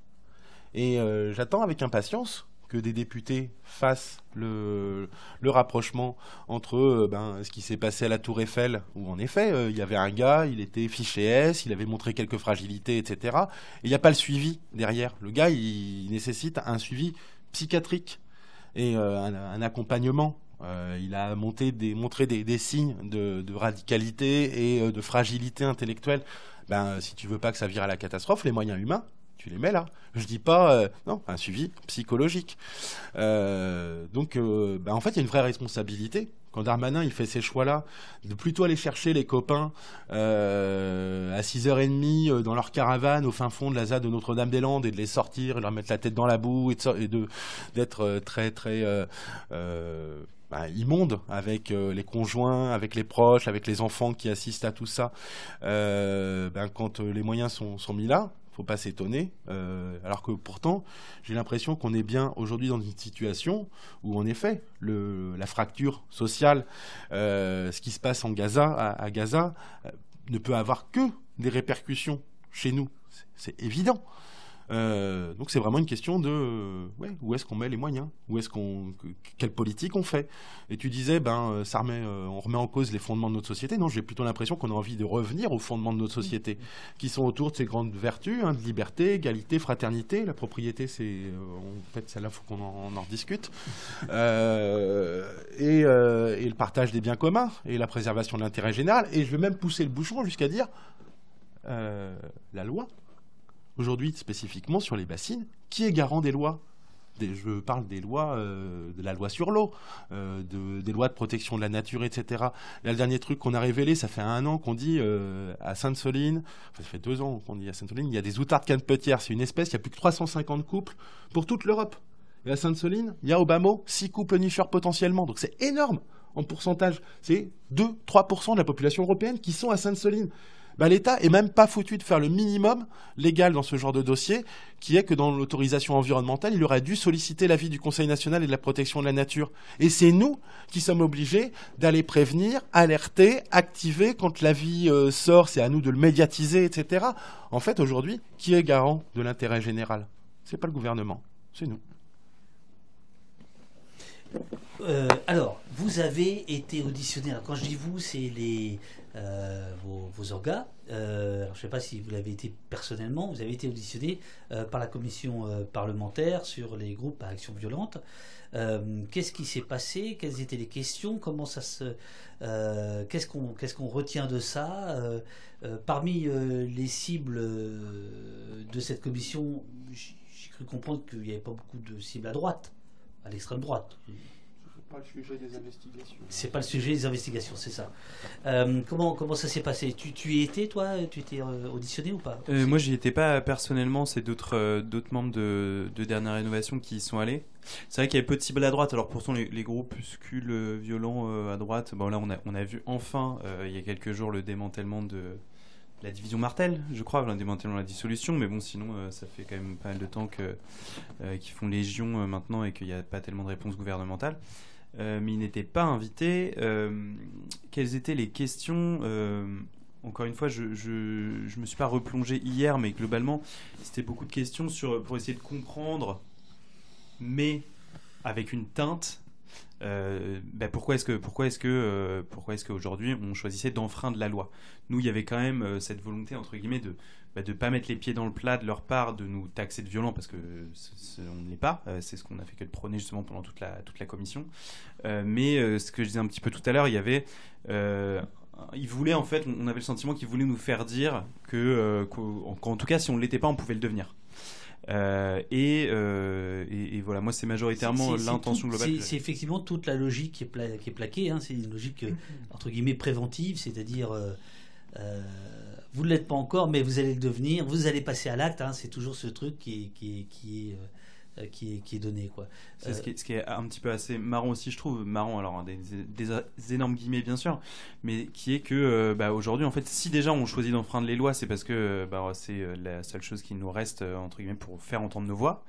Et j'attends avec impatience que des députés fassent le, rapprochement entre euh, ben, ce qui s'est passé à la Tour Eiffel, où en effet, euh, il y avait un gars, il était fiché S, il avait montré quelques fragilités, etc. Et il n'y a pas le suivi derrière. Le gars, il, nécessite un suivi psychiatrique et euh, un, accompagnement. il a monté montré des, des signes de, de, radicalité et de fragilité intellectuelle. Ben, si tu veux pas que ça vire à la catastrophe, les moyens humains, tu les mets là. Je dis pas, euh, non, un suivi psychologique. Euh, donc, euh, bah, en fait, il y a une vraie responsabilité. Quand Darmanin il fait ces choix-là, de plutôt aller chercher les copains à 6h30 dans leur caravane au fin fond de la ZAD de Notre-Dame-des-Landes et de les sortir, et leur mettre la tête dans la boue et, d'être très très bah, immonde avec les conjoints, avec les proches, avec les enfants qui assistent à tout ça. Ben, quand les moyens sont mis là, faut pas s'étonner. Euh, alors que pourtant, j'ai l'impression qu'on est bien aujourd'hui dans une situation où, en effet, la fracture sociale, euh, ce qui se passe en Gaza, à, Gaza, euh, ne peut avoir que des répercussions chez nous. C'est évident. Euh, donc c'est vraiment une question de ouais, où est-ce qu'on met les moyens, où est-ce qu'on quelle politique on fait? Et tu disais ben ça remet, on remet en cause les fondements de notre société. Non, j'ai plutôt l'impression qu'on a envie de revenir aux fondements de notre société, qui sont autour de ces grandes vertus hein, de liberté, égalité, fraternité. La propriété, c'est en fait celle-là, faut qu'on en, en, discute. <laughs> et, et le partage des biens communs et la préservation de l'intérêt général. Et je vais même pousser le bouchon jusqu'à dire euh, la loi. Aujourd'hui, spécifiquement sur les bassines, qui est garant des lois? Je parle des lois, euh, de la loi sur l'eau, euh, des lois de protection de la nature, etc. Là, le dernier truc qu'on a révélé, ça fait un an qu'on dit à Sainte-Soline, enfin, ça fait deux ans qu'on dit à Sainte-Soline, il y a des outardes canepetières, c'est une espèce, il y a plus que 350 couples pour toute l'Europe. Et à Sainte-Soline, il y a mot 6 couples nicheurs potentiellement, donc c'est énorme en pourcentage. C'est 2-3% de la population européenne qui sont à Sainte-Soline. Bah, L'État est même pas foutu de faire le minimum légal dans ce genre de dossier, qui est que dans l'autorisation environnementale, il aurait dû solliciter l'avis du Conseil national et de la protection de la nature. Et c'est nous qui sommes obligés d'aller prévenir, alerter, activer quand l'avis euh, sort, c'est à nous de le médiatiser, etc. En fait, aujourd'hui, qui est garant de l'intérêt général? C'est pas le gouvernement, c'est nous. Euh, alors, vous avez été auditionné. quand je dis vous, c'est les euh, vos, vos, orgas. Euh, je ne sais pas si vous l'avez été personnellement. Vous avez été auditionné par la commission parlementaire sur les groupes à action violente. qu'est-ce qui s'est passé? Quelles étaient les questions? Comment ça se Qu'est-ce qu'on qu'est-ce qu'on retient de ça? Parmi les cibles de cette commission, j'ai cru comprendre qu'il n'y avait pas beaucoup de cibles à droite à l'extrême droite. C'est pas le sujet des investigations. C'est pas le sujet des investigations, c'est ça. Euh, comment, comment ça s'est passé? Tu, tu y étais, toi? Tu étais euh, auditionné ou pas? Euh, Moi, j'y étais pas personnellement. C'est d'autres d'autres membres de, de Dernière Rénovation qui y sont allés. C'est vrai qu'il y avait peu de cibles à droite. Alors pourtant, les, les groupuscules violents à droite, bon là, on a, on a vu enfin, il y a quelques jours, le démantèlement de la division Martel, je crois, démantèlement la dissolution, mais bon, sinon, euh, ça fait quand même pas mal de temps que, euh, qu'ils font légion euh, maintenant et qu'il n'y a pas tellement de réponses gouvernementales. mais ils n'étaient pas invités. quelles étaient les questions Encore une fois, je ne me suis pas replongé hier, mais globalement, c'était beaucoup de questions sur, pour essayer de comprendre, mais avec une teinte, euh, ben pourquoi est-ce que pourquoi est-ce que euh, pourquoi est-ce qu'aujourd'hui on choisissait d'enfreindre la loi? Nous, il y avait quand même euh, cette volonté entre guillemets de bah, de pas mettre les pieds dans le plat de leur part, de nous taxer de violents parce que on ne l'est pas. c'est ce qu'on a fait que de prôner justement pendant toute la toute la commission. mais ce que je disais un petit peu tout à l'heure, il y avait ils voulaient en fait, on avait le sentiment qu'ils voulaient nous faire dire que, qu'en tout cas, si on ne l'était pas, on pouvait le devenir. Euh, euh, et, et, voilà, moi c'est majoritairement l'intention globale. C'est effectivement toute la logique qui est, qui est plaquée. Hein. C'est une logique euh, mm-hmm. entre guillemets préventive, c'est-à-dire vous ne l'êtes pas encore, mais vous allez le devenir. Vous allez passer à l'acte. Hein. C'est toujours ce truc qui qui est, qui euh, qui est, qui est donné. Quoi. C'est ce, qui est, ce qui est un petit peu assez marrant aussi, je trouve. Marrant, alors, des, des, énormes guillemets, bien sûr, mais qui est que euh, bah, aujourd'hui, en fait, si déjà on choisit d'enfreindre les lois, c'est parce que bah, c'est euh, la seule chose qui nous reste, entre guillemets, pour faire entendre nos voix.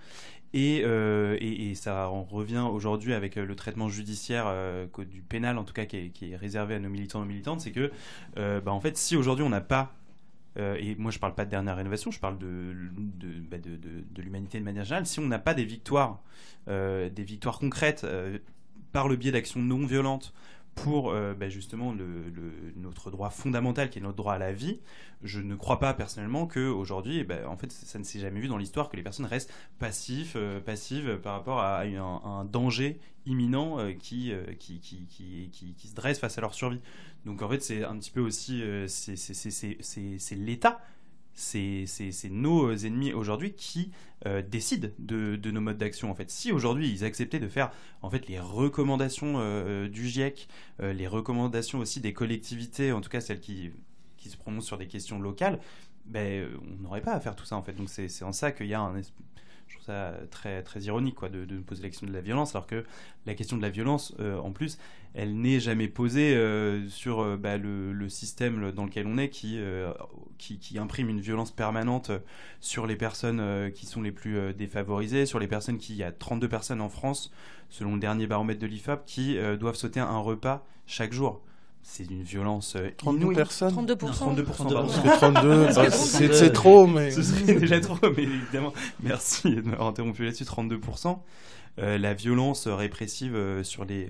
Et, et, et, ça en revient aujourd'hui avec le traitement judiciaire du pénal, en tout cas, qui est, qui est, réservé à nos militants et militantes, c'est que, bah, en fait, si aujourd'hui on n'a pas euh, et moi je parle pas de dernière rénovation, je parle bah, de l'humanité de manière générale, si on n'a pas des victoires, euh, des victoires concrètes euh, par le biais d'actions non violentes pour bah, justement notre droit fondamental qui est notre droit à la vie, je ne crois pas personnellement que aujourd'hui, bah, en fait, ça ne s'est jamais vu dans l'histoire que les personnes restent passives, passives par rapport à, un, danger imminent qui, qui, qui, se dresse face à leur survie. Donc en fait, c'est un petit peu aussi, euh, c'est l'État, c'est nos ennemis aujourd'hui qui euh, décident de, nos modes d'action. En fait, si aujourd'hui ils acceptaient de faire en fait les recommandations euh, du GIEC, les recommandations aussi des collectivités, en tout cas celles qui, qui se prononcent sur des questions locales, ben, on n'aurait pas à faire tout ça en fait. Donc c'est en ça qu'il y a un, je trouve ça très, très ironique quoi, de, de poser la question de la violence, alors que la question de la violence, euh, en plus, elle n'est jamais posée euh, sur euh, bah, le, système dans lequel on est, qui, qui, qui, imprime une violence permanente sur les personnes qui sont les plus défavorisées, sur les personnes qui, il y a 32 personnes en France, selon le dernier baromètre de l'IFAP, qui doivent sauter un repas chaque jour. C'est une violence 32 inouïe. personnes 32%. 32%, pardon. Parce que 32, bah, que c'est c'est trop, mais... Ce serait <laughs> déjà trop, mais évidemment, <laughs> merci de m'avoir interrompu là-dessus, 32%. Euh, la violence répressive euh, sur les,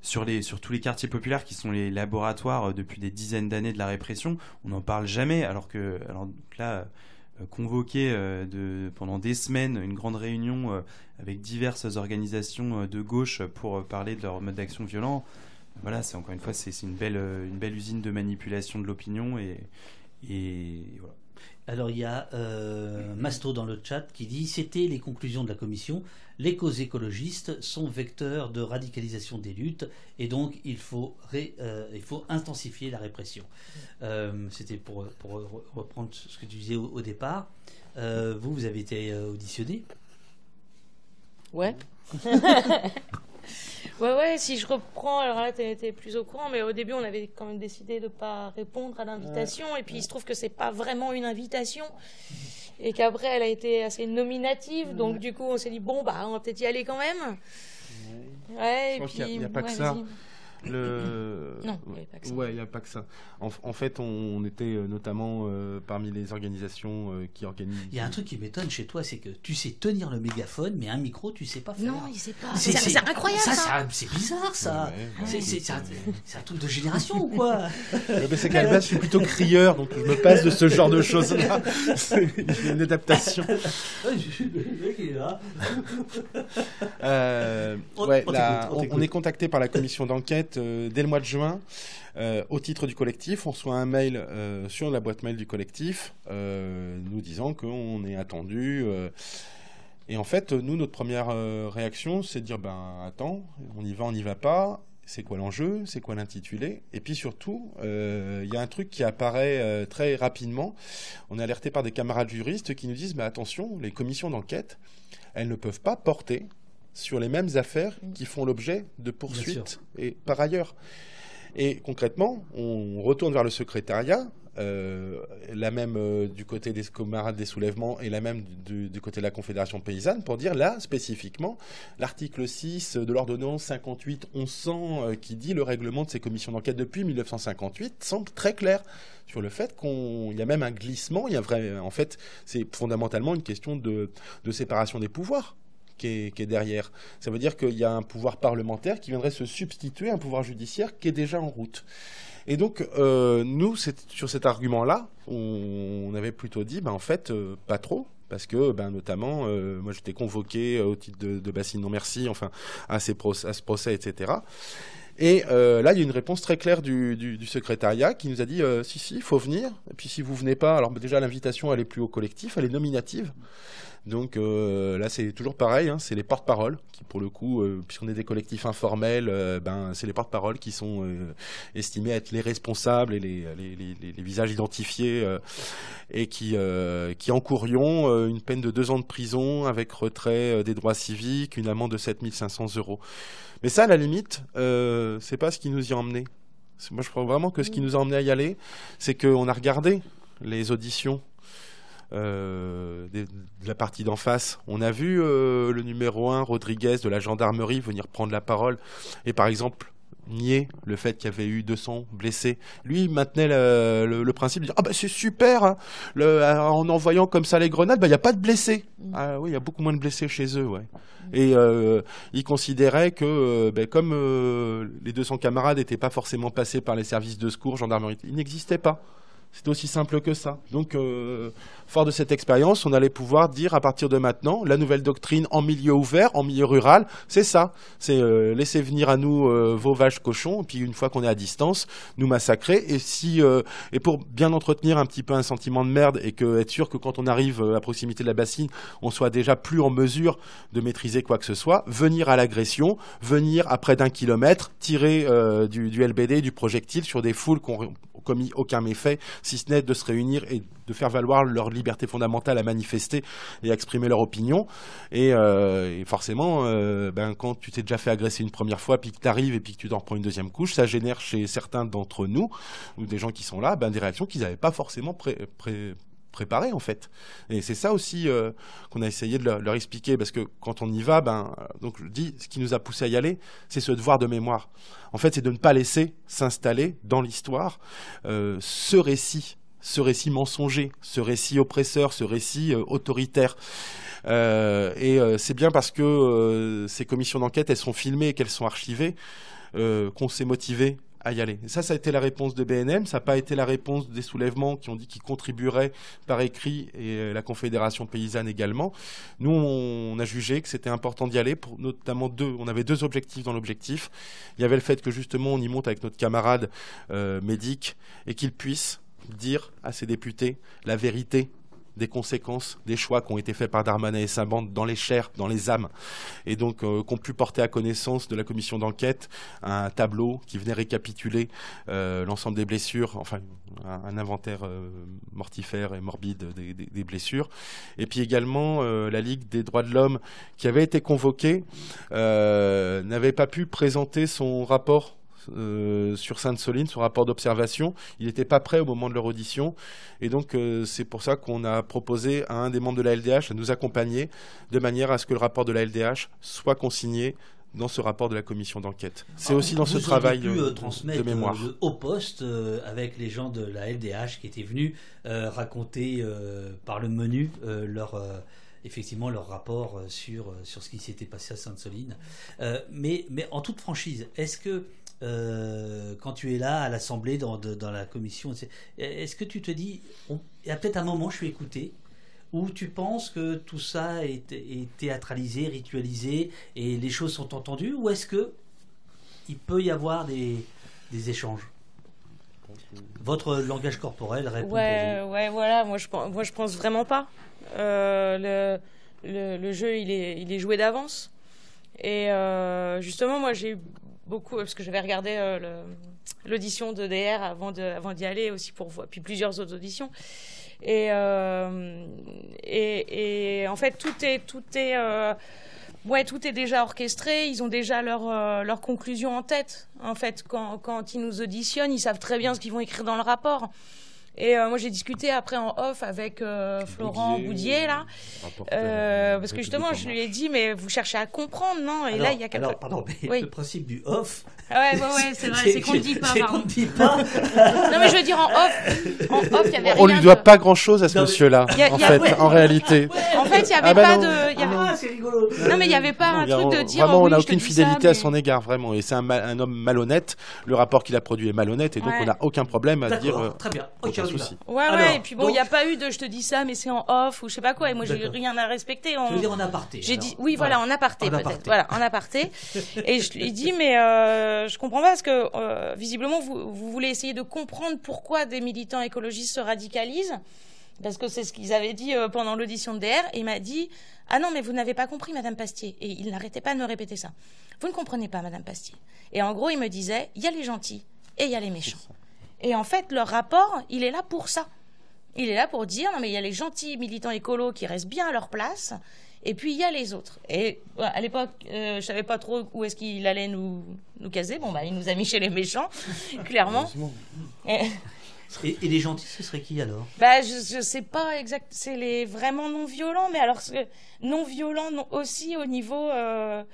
sur, les, sur tous les quartiers populaires qui sont les laboratoires euh, depuis des dizaines d'années de la répression, on n'en parle jamais, alors que alors, là, euh, convoqué euh, de, pendant des semaines une grande réunion euh, avec diverses organisations euh, de gauche pour euh, parler de leur mode d'action violent, voilà, c'est encore une fois, c'est une belle, euh, une belle usine de manipulation de l'opinion et, et voilà. Alors il y a euh, Masto dans le chat qui dit c'était les conclusions de la commission. Les causes écologistes sont vecteurs de radicalisation des luttes et donc il faut, ré- euh, il faut intensifier la répression. Euh, c'était pour, pour re- reprendre ce que tu disais au, au départ. Euh, vous, vous avez été auditionné? Ouais. <laughs> ouais, ouais, si je reprends, alors là, t'es t'es plus au courant, mais au début, on avait quand même décidé de ne pas répondre à l'invitation, et puis il se trouve que c'est pas vraiment une invitation, et qu'après, elle a été assez nominative, donc du coup, on s'est dit, bon, bah, on va peut-être y aller quand même. Ouais, Je et pense puis. il y a pas que ouais, ça. Le... <laughs> Non, il y avait pas que ça. Ouais, il n'y a pas que ça. En, en fait, on, on était euh, notamment euh, parmi les organisations euh, qui organisent. Il y a un truc qui m'étonne chez toi, c'est que tu sais tenir le mégaphone, mais un micro, tu sais pas faire. Non, il sait pas. C'est- incroyable, ça, C'est bizarre, ça. Ouais, ouais. C'est- un, un truc de génération ou quoi? C'est qu'à la base, je suis plutôt crieur, donc je me passe de ce genre de choses-là. <laughs> C'est une adaptation. <laughs> Ouais, je- le mec, il est là. Euh, On- ouais, on la- t'écoute, on on, t'écoute. on est contacté par la commission d'enquête euh, dès le mois de juin. euh, au titre du collectif, on reçoit un mail euh, sur la boîte mail du collectif nous disant qu'on est attendu. et en fait, nous, notre première réaction, c'est de dire ben attends, on y va, on n'y va pas. C'est quoi l'enjeu C'est quoi l'intitulé? Et puis surtout, il y a un truc qui apparaît très rapidement. On est alerté par des camarades juristes qui nous disent mais attention, les commissions d'enquête, elles ne peuvent pas porter sur les mêmes affaires qui font l'objet de poursuites et par ailleurs. Et concrètement, on retourne vers le secrétariat, euh, la même euh, du côté des camarades des soulèvements et la même du, du côté de la Confédération paysanne pour dire là spécifiquement l'article 6 de l'ordonnance 58 1100 euh, qui dit le règlement de ces commissions d'enquête depuis 1958 semble très clair sur le fait qu'il y a même un glissement, il y a vrai, en fait c'est fondamentalement une question de, de séparation des pouvoirs qui est, derrière. Ça veut dire qu'il y a un pouvoir parlementaire qui viendrait se substituer à un pouvoir judiciaire qui est déjà en route. Et donc, euh, nous, sur cet argument-là, on, avait plutôt dit, ben, en fait, euh, pas trop. Parce que, ben, notamment, euh, moi, j'étais convoqué au titre de, Bassine Non Merci, enfin, à, ce procès, etc. Et là, il y a une réponse très claire du, secrétariat qui nous a dit si, si, il faut venir. Et puis, si vous venez pas, alors déjà, l'invitation, elle est plus au collectif, elle est nominative. Donc euh, là, c'est toujours pareil, hein, c'est les porte-paroles qui, pour le coup, euh, puisqu'on est des collectifs informels, euh, ben, c'est les porte-paroles qui sont estimés être les responsables et les, les, les- les- les visages identifiés et qui, qui encourrions une peine de deux ans de prison avec retrait des droits civiques, une amende de 7500 euros. Mais ça, à la limite, c'est pas ce qui nous y a emmené. C'est- Moi, je crois vraiment que ce qui nous a emmené à y aller, c'est qu'on a regardé les auditions de la partie d'en face. On a vu euh, le numéro 1, Rodriguez, de la gendarmerie, venir prendre la parole et par exemple nier le fait qu'il y avait eu 200 blessés. Lui, il maintenait le, le- le principe de dire Ah bah c'est super, hein, le- en envoyant comme ça les grenades, bah, il n'y a pas de blessés. Ah oui, il y a beaucoup moins de blessés chez eux, ouais. Et euh, il considérait que, euh, ben, comme euh, les 200 camarades n'étaient pas forcément passés par les services de secours, gendarmerie, ils n'existaient pas. C'était aussi simple que ça. Donc, euh, fort de cette expérience, on allait pouvoir dire à partir de maintenant, la nouvelle doctrine en milieu ouvert, en milieu rural, c'est ça. C'est euh, laisser venir à nous euh, vos vaches cochons, et puis une fois qu'on est à distance, nous massacrer. Et si euh, et pour bien entretenir un petit peu un sentiment de merde et que être sûr que quand on arrive euh, à proximité de la bassine, on soit déjà plus en mesure de maîtriser quoi que ce soit, venir à l'agression, venir à près d'un kilomètre, tirer euh, du, du LBD, du projectile sur des foules qui ont commis aucun méfait, si ce n'est de se réunir et de faire valoir leur liberté fondamentale à manifester et à exprimer leur opinion. Et, euh, forcément, euh, ben, quand tu t'es déjà fait agresser une première fois, puis que tu arrives et puis que tu t'en prends une deuxième couche, ça génère chez certains d'entre nous, ou des gens qui sont là, ben, des réactions qu'ils n'avaient pas forcément pré- pré- préparer en fait. Et c'est ça aussi euh, qu'on a essayé de leur, expliquer parce que quand on y va, ben donc je dis, ce qui nous a poussé à y aller, c'est ce devoir de mémoire. En fait, c'est de ne pas laisser s'installer dans l'histoire euh, ce récit, ce récit mensonger, ce récit oppresseur, ce récit euh, autoritaire. et c'est bien parce que ces commissions d'enquête, elles sont filmées qu'elles sont archivées, qu'on s'est motivé y aller. ça, ça a été la réponse de BNM, ça n'a pas été la réponse des soulèvements qui ont dit qu'ils contribueraient par écrit et euh, la Confédération paysanne également. Nous, on a jugé que c'était important d'y aller pour notamment deux. On avait deux objectifs dans l'objectif. Il y avait le fait que justement on y monte avec notre camarade euh, médic et qu'il puisse dire à ses députés la vérité des conséquences des choix qui ont été faits par Darmanin et sa bande dans les chairs, dans les âmes, et donc euh, qu'on pu porter à connaissance de la commission d'enquête un tableau qui venait récapituler euh, l'ensemble des blessures, enfin un, inventaire euh, mortifère et morbide des, blessures, et puis également la Ligue des droits de l'homme qui avait été convoquée n'avait pas pu présenter son rapport euh, sur Sainte-Soline, son rapport d'observation. Il n'était pas prêt au moment de leur audition. Et donc, euh, c'est pour ça qu'on a proposé à un des membres de la LDH de nous accompagner de manière à ce que le rapport de la LDH soit consigné dans ce rapport de la commission d'enquête. C'est aussi dans ce travail pu, euh, de mémoire. au poste avec les gens de la LDH qui étaient venus raconter par le menu leur effectivement leur rapport sur, sur ce qui s'était passé à Sainte-Soline. mais, mais en toute franchise, est-ce que euh, quand tu es là à l'Assemblée, dans, dans, la commission, est-ce que tu te dis, il y a peut-être un moment, je suis écouté, où tu penses que tout ça est, est, théâtralisé, ritualisé, et les choses sont entendues, ou est-ce que il peut y avoir des, des échanges? Votre langage corporel répond ouais, Ouais, voilà, moi je, moi je pense vraiment pas. Euh, le, le, jeu, il est, il est joué d'avance. Et euh, justement, moi j'ai eu beaucoup, parce que j'avais regardé euh, l'audition de DR avant d'y avant aller aussi pour puis plusieurs autres auditions. Et, euh, et, et, en fait, tout est, tout est, euh, ouais, tout est déjà orchestré. Ils ont déjà leur, leur conclusion en tête. En fait, quand, quand ils nous auditionnent, ils savent très bien ce qu'ils vont écrire dans le rapport. Et euh, moi, j'ai discuté après en off avec euh, Florent Boudier, là. Euh, parce que justement, je lui ai dit, mais vous cherchez à comprendre, non? Et là, il y a quelque Alors, pardon, mais le principe du off. Ah ouais, ouais, ouais, c'est vrai, c'est <laughs> qu'on ne dit pas. C'est qu'on ne dit pas. <laughs> non, mais je veux dire, en off, en off, il y avait On lui doit pas grand chose à ce monsieur-là, en fait, en réalité. En fait, il n'y avait ah bah pas de. Ah, c'est rigolo. Non, mais il n'y avait pas un truc de dire. Vraiment, on n'a aucune fidélité à son égard, vraiment. Et c'est un homme malhonnête. Le rapport qu'il a produit est malhonnête, et donc on n'a aucun problème à dire. Très bien. Ouais, ouais, et puis bon, il n'y a pas eu de je te dis ça, mais c'est en off ou je sais pas quoi. Et moi, j'ai rien à respecter. On... Je veux dire en aparté. J'ai dit, oui, voilà, en aparté peut-être. Voilà, en aparté. et je lui ai dit, mais euh, je comprends pas parce que euh, visiblement, vous, vous voulez essayer de comprendre pourquoi des militants écologistes se radicalisent. Parce que c'est ce qu'ils avaient dit euh, pendant l'audition de DR. Et il m'a dit, ah non, mais vous n'avez pas compris, Madame Pastier. Et il n'arrêtait pas de me répéter ça. Vous ne comprenez pas, Madame Pastier. Et en gros, il me disait, il y a les gentils et il y a les méchants. Et en fait, leur rapport, il est là pour ça. Il est là pour dire, non mais il y a les gentils militants écolos qui restent bien à leur place, et puis il y a les autres. Et à l'époque, euh, je savais pas trop où est-ce qu'il allait nous, nous caser. Bon, bah, il nous a mis chez les méchants, <laughs> clairement. Et, et, les gentils, ce serait qui alors? Bah, Je ne sais pas exact. C'est les vraiment non violents, mais alors non violents aussi au niveau euh,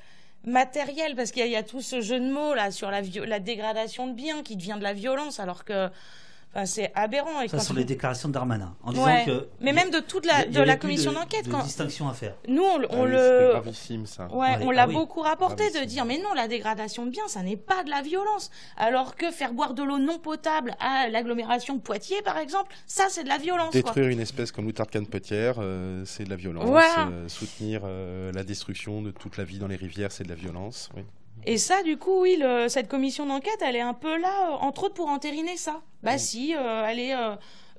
matériel, parce qu'il y, a tout ce jeu de mots là sur la, la dégradation de biens qui devient de la violence, alors que c'est aberrant. Et ça sont les déclarations de Darmanin. En disant que mais même de toute la, de la commission d'enquête. quand... distinction à faire. Nous, on, ah le. Gravissime, ça. Ouais, on l'a ah beaucoup rapporté de dire, mais non, la dégradation de biens, ça n'est pas de la violence. Alors que faire boire de l'eau non potable à l'agglomération de Poitiers, par exemple, ça, c'est de la violence. Détruire une espèce comme l'outarde petière euh, c'est de la violence. Euh, soutenir euh, la destruction de toute la vie dans les rivières, c'est de la violence. Oui. Et ça, du coup, oui, cette commission d'enquête, elle est un peu là, euh, entre autres, pour entériner ça. Bah si, euh, elle est,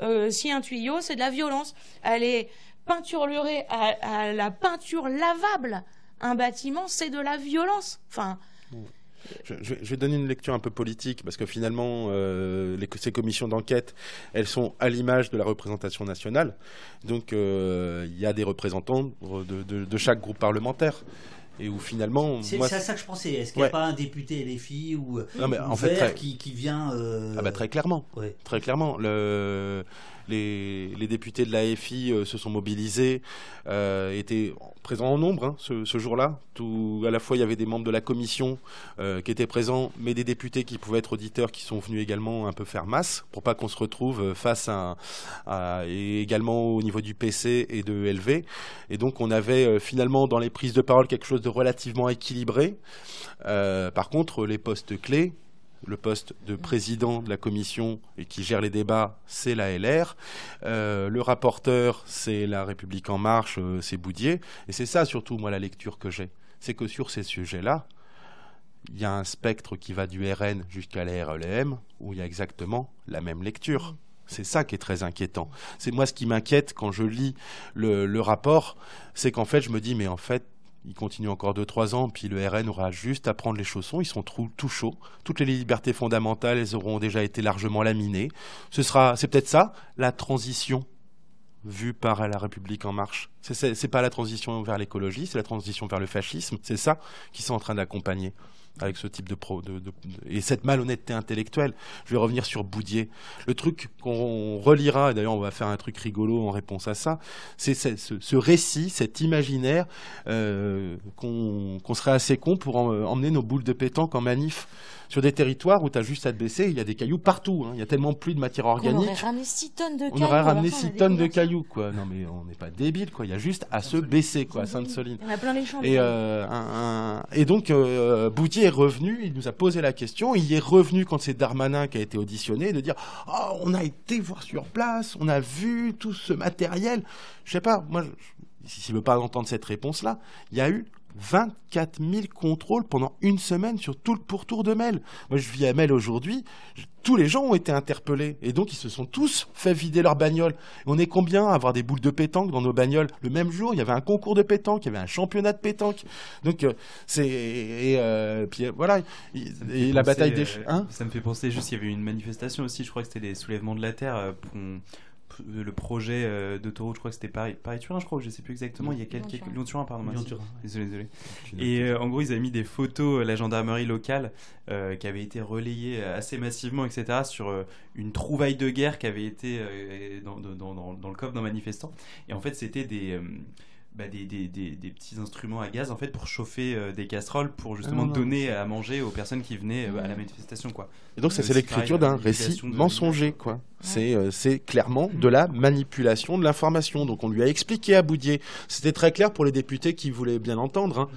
euh, si un tuyau, c'est de la violence. Elle est peinturlurée à, la peinture lavable. Un bâtiment, c'est de la violence. Enfin. Je, vais donner une lecture un peu politique parce que finalement, ces commissions d'enquête, elles sont à l'image de la représentation nationale. Donc, il y a des représentants de chaque groupe parlementaire et où finalement. C'est à ça que je pensais. Est-ce qu'il n'y a pas un député LFI ou, non, mais en fait, qui, qui, vient. Euh... Ah bah très clairement. Très clairement. Le... les, députés de l'AFI se sont mobilisés, étaient présents en nombre hein, ce, jour-là. À la fois, il y avait des membres de la commission qui étaient présents, mais des députés qui pouvaient être auditeurs qui sont venus également un peu faire masse pour pas qu'on se retrouve face à, également au niveau du PC et de LV. Et donc, on avait finalement dans les prises de parole quelque chose de relativement équilibré. par contre, les postes clés, le poste de président de la commission et qui gère les débats, c'est la LR. Euh, le rapporteur, c'est la République en marche, euh, c'est Boudier. Et c'est ça surtout, moi, la lecture que j'ai. C'est que sur ces sujets-là, il y a un spectre qui va du RN jusqu'à la RLM, où il y a exactement la même lecture. C'est ça qui est très inquiétant. C'est moi ce qui m'inquiète quand je lis le, le rapport, c'est qu'en fait je me dis mais en fait il continue encore 2-3 ans, puis le RN aura juste à prendre les chaussons, ils sont tout, chauds. Toutes les libertés fondamentales, elles auront déjà été largement laminées. Ce sera, c'est peut-être ça, la transition vue par la République en marche. C'est pas la transition vers l'écologie, c'est la transition vers le fascisme. C'est ça qu'ils sont en train d'accompagner avec ce type de pro de, et cette malhonnêteté intellectuelle. Je vais revenir sur Boudier. Le truc qu'on relira, et d'ailleurs on va faire un truc rigolo en réponse à ça, c'est ce, récit, cet imaginaire euh, qu'on serait assez con pour emmener nos boules de pétanque en manif sur des territoires où tu as juste à te baisser, il y a des cailloux partout. Hein. Il y a tellement plus de matière organique. On aurait ramené 6 tonnes de cailloux. On aurait ramené 6 tonnes de cailloux, quoi. Non, mais on n'est pas débile, quoi. Il y a juste à se baisser, quoi, à Sainte-Soline. En a plein les champs. Et, euh, un, et donc, euh, Boudier est revenu, il nous a posé la question. Il est revenu quand c'est Darmanin qui a été auditionné, de dire oh, on a été voir sur place, on a vu tout ce matériel. Je sais pas, moi, s'il ne veut pas entendre cette réponse-là, il y a eu 24 000 contrôles pendant une semaine sur tout le pourtour de Mel. Moi, je vis à Mel aujourd'hui. Tous les gens ont été interpellés. Et donc, ils se sont tous fait vider leur bagnole. On est combien à avoir des boules de pétanque dans nos bagnoles? Le même jour, il y avait un concours de pétanque, il y avait un championnat de pétanque. Donc, euh, c'est. Et, euh, puis, euh, voilà. Et, la bataille des. Hein? ça me fait penser juste, il y avait une manifestation aussi, je crois que c'était les soulèvements de la Terre. Pour le projet euh, d'autoroute, je crois que c'était Paris, Paris-Turin, je crois, je sais plus exactement. Il y a quelques. Lyon-Turin, pardon. Désolé, désolé. Et euh, en gros, ils avaient mis des photos, euh, la gendarmerie locale, qui avait été relayée assez massivement, etc., sur une trouvaille de guerre qui avait été dans, dans, dans, dans, le coffre d'un manifestant. Et en fait, c'était des bah, des, des, des, petits instruments à gaz en fait pour chauffer euh, des casseroles pour justement ah, donner à manger aux personnes qui venaient euh, à la manifestation quoi. Et donc ça c'est l'écriture d'un récit mensonger quoi. C'est euh, c'est clairement de la manipulation de l'information. Donc on lui a expliqué à Boudier. C'était très clair pour les députés qui voulaient bien entendre. Hein.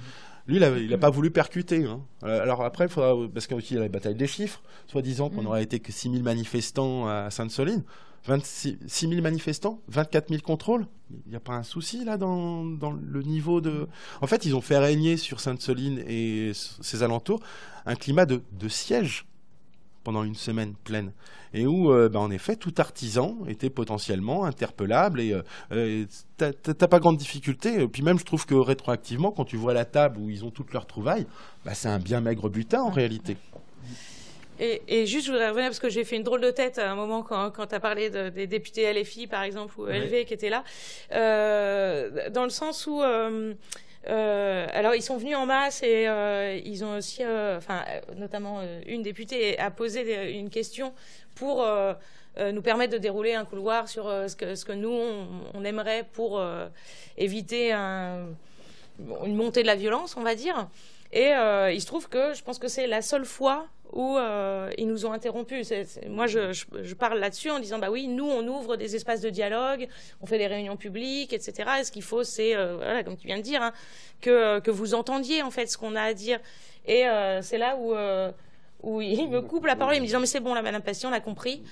Lui, il n'a pas voulu percuter. Hein. Alors après, il faudra, parce qu'il y a la bataille des chiffres, soi-disant qu'on n'aurait été que 6 000 manifestants à Sainte-Soline. 26 000 manifestants, 24 000 contrôles. Il n'y a pas un souci là dans, dans, le niveau de. En fait, ils ont fait régner sur Sainte-Soline et ses alentours un climat de, de siège pendant une semaine pleine et où euh, bah, en effet tout artisan était potentiellement interpellable et euh, euh t'as pas grande difficulté puis même je trouve que rétroactivement quand tu vois la table où ils ont toutes leurs trouvailles bah, c'est un bien maigre butin en réalité et, juste, je voudrais revenir parce que j'ai fait une drôle de tête à un moment quand, quand tu as parlé des députés LFI, par exemple, ou LV qui étaient là, euh, dans le sens où. Euh, euh, alors ils sont venus en masse et ils ont aussi, enfin notamment une députée a posé une question pour nous permettre de dérouler un couloir sur ce, que, ce que nous on, aimerait pour éviter un, une montée de la violence, on va dire. Et il se trouve que je pense que c'est la seule fois où euh, ils nous ont interrompus. moi, je, parle là-dessus en disant, bah oui, nous, on ouvre des espaces de dialogue, on fait des réunions publiques, etc. Et ce qu'il faut, c'est, euh, voilà, comme tu viens de dire, hein, que, que vous entendiez en fait ce qu'on a à dire. Et euh, c'est là où, où il me coupe la parole, il me dit, mais c'est bon, là, Madame Passion, on a compris.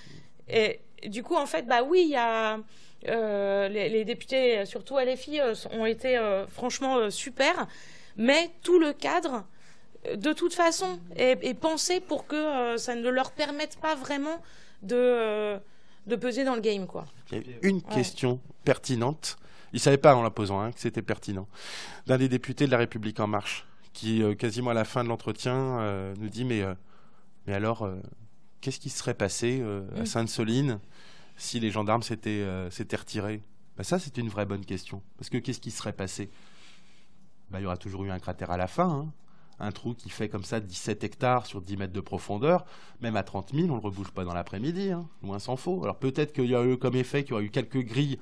Et du coup, en fait, bah oui. Les, députés, surtout LFI, ont été franchement super, mais tout le cadre de toute façon et, penser pour que euh, ça ne leur permette pas vraiment de, euh, de peser dans le game. Quoi. une question pertinente. Il ne savait pas en la posant hein, que c'était pertinent. D'un des députés de la République En Marche, qui, euh, quasiment à la fin de l'entretien, nous dit Mais, mais alors, qu'est-ce qui serait passé à mm. Sainte-Soline si les gendarmes s'étaient retirés? Ben Ça, c'est une vraie bonne question. Parce que qu'est-ce qui serait passé? Ben, Il y aura toujours eu un cratère à la fin. Hein un trou qui fait comme ça 17 hectares sur 10 mètres de profondeur, même à 30 000, on ne le rebouche pas dans l'après-midi, hein, loin s'en faut. Alors peut-être qu'il y a eu comme effet qu'il y aura eu quelques grilles.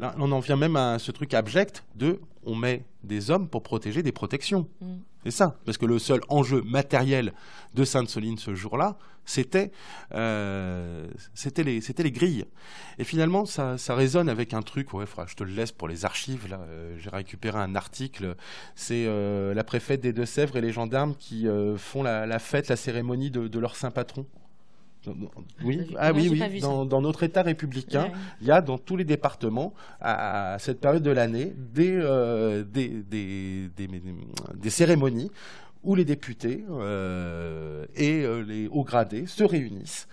Là, on en vient même à ce truc abject de on met des hommes pour protéger des protections. Mm. C'est ça, parce que le seul enjeu matériel de Sainte-Soline ce jour-là, c'était euh, c'était les, les grilles. Et finalement, ça, ça résonne avec un truc, ouais, je te le laisse pour les archives, là, euh, j'ai récupéré un article, c'est euh, la préfète des Deux-Sèvres et les gendarmes qui font la, fête, la cérémonie de, leur saint patron. Oui, ah oui, oui. Dans, notre État républicain, il y a dans tous les départements, à, cette période de l'année, des, des, des, des, cérémonies où les députés euh, et euh, les hauts gradés se réunissent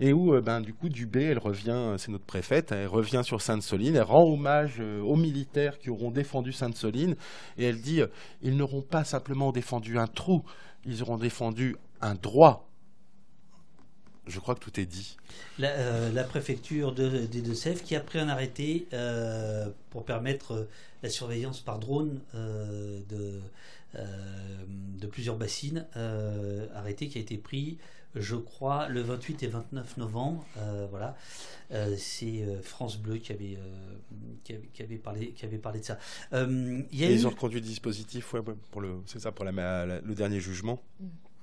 et où, euh, ben, du coup, Dubé, elle revient, c'est notre préfète, elle revient sur Sainte-Soline, elle rend hommage aux militaires qui auront défendu Sainte-Soline, et elle dit, ils n'auront pas simplement défendu un trou, ils auront défendu un droit. Je crois que tout est dit. La, préfecture de, des Deux-Sèvres qui a pris un arrêté pour permettre la surveillance par drone de euh, de plusieurs bassines euh, arrêtés qui a été pris je crois, le 28 et 29 novembre. Euh, voilà, c'est France Bleu qui avait, qui avait, parlé, qui avait parlé de ça. y Ils ont reconduit le dispositif, pour le, c'est ça, pour la, le dernier jugement.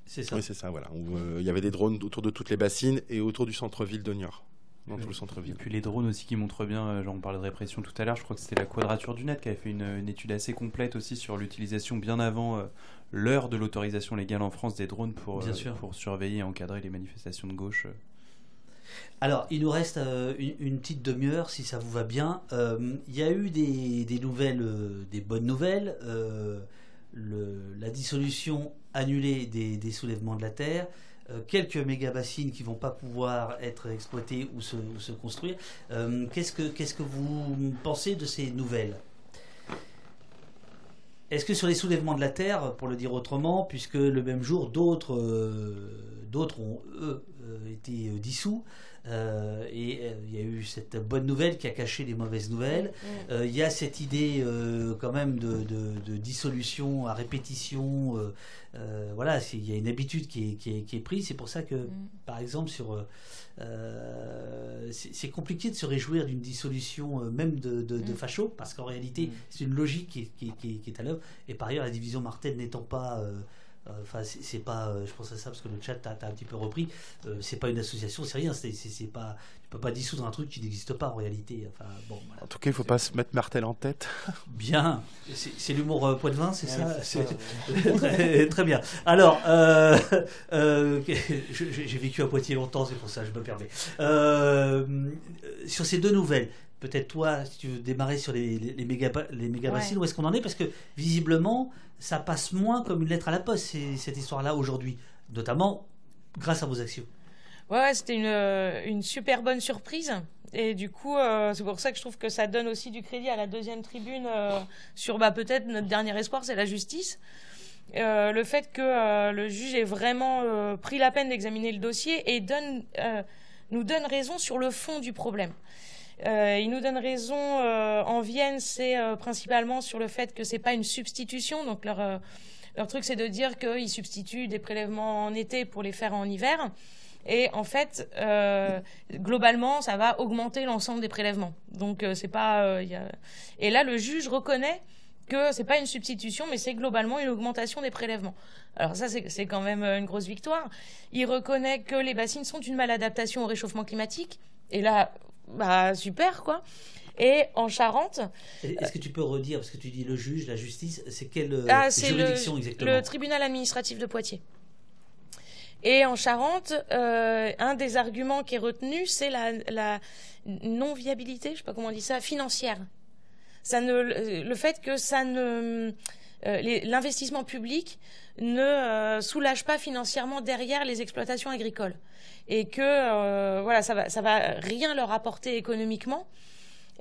C'est ça. Oui, c'est ça, voilà. il y avait des drones autour de toutes les bassines et autour du centre-ville de Niort dans tout le centre-ville. Et puis les drones aussi qui montrent bien, euh, genre on parlait de répression tout à l'heure, je crois que c'était la Quadrature du Net qui avait fait une, étude assez complète aussi sur l'utilisation bien avant euh, l'heure de l'autorisation légale en France des drones pour, euh, pour surveiller et encadrer les manifestations de gauche. Alors, il nous reste une, petite demi-heure, si ça vous va bien. Il y a eu des, nouvelles, des bonnes nouvelles. la dissolution annulée des, soulèvements de la Terre. Euh, quelques méga-bassines qui vont pas pouvoir être exploitées ou se, construire. Euh, qu'est-ce, que, vous pensez de ces nouvelles? Est-ce que sur les soulèvements de la Terre, pour le dire autrement, puisque le même jour, d'autres, euh, ont, été dissous, euh, et euh, il y a eu cette bonne nouvelle qui a caché les mauvaises nouvelles. Euh, il y a cette idée quand même de, dissolution à répétition. voilà, il y a une habitude qui est, prise. C'est pour ça que, mm. par exemple, sur c'est compliqué de se réjouir d'une dissolution même de, de, mm. facho, parce qu'en réalité, mm. c'est une logique qui est, qui est, à l'œuvre. Et par ailleurs, la division Martel n'étant pas euh, enfin, c'est pas, euh, je pense à ça parce que le chat t'a un petit peu repris. Euh, c'est pas une association, c'est rien. C'est pas, tu peux pas dissoudre un truc qui n'existe pas en réalité. Enfin, bon. En tout cas, il faut pas se mettre Martel en tête. <laughs> Bien. C'est l'humour point de vin, c'est ça. <laughs> très, bien. Alors, <laughs> j'ai vécu à Poitiers longtemps, c'est pour ça, je me permets. sur ces deux nouvelles, peut-être toi, si tu veux démarrer sur les, les, méga, les méga où est-ce qu'on en est? Parce que visiblement, ça passe moins comme une lettre à la poste, cette histoire-là, aujourd'hui, notamment grâce à vos actions. Ouais, c'était une, euh, une, super bonne surprise. Et du coup, euh, c'est pour ça que je trouve que ça donne aussi du crédit à la deuxième tribune euh, sur bah, peut-être notre dernier espoir, c'est la justice. le fait que le juge ait vraiment pris la peine d'examiner le dossier et donne, nous donne raison sur le fond du problème. Euh, il nous donne raison euh, en Vienne, c'est euh, principalement sur le fait que c'est pas une substitution. Donc leur leur truc, c'est de dire qu'ils substituent des prélèvements en été pour les faire en hiver. Et en fait, globalement, ça va augmenter l'ensemble des prélèvements. Donc c'est pas. Et là, le juge reconnaît que c'est pas une substitution, mais c'est globalement une augmentation des prélèvements. Alors ça, c'est quand même une grosse victoire. Il reconnaît que les bassines sont une maladaptation au réchauffement climatique. Et là, bah super quoi. Et en Charente. Est-ce que tu peux redire, parce que tu dis le juge, la justice, c'est quelle euh, ah, juridiction le, exactement Le tribunal administratif de Poitiers. Et en Charente, euh, un des arguments qui est retenu, c'est la, non-viabilité, je sais pas comment on dit ça, financière. Ça ne, le fait que ça ne, euh, l'investissement public ne soulage pas financièrement derrière les exploitations agricoles et que euh, voilà, ça va, ça va rien leur apporter économiquement.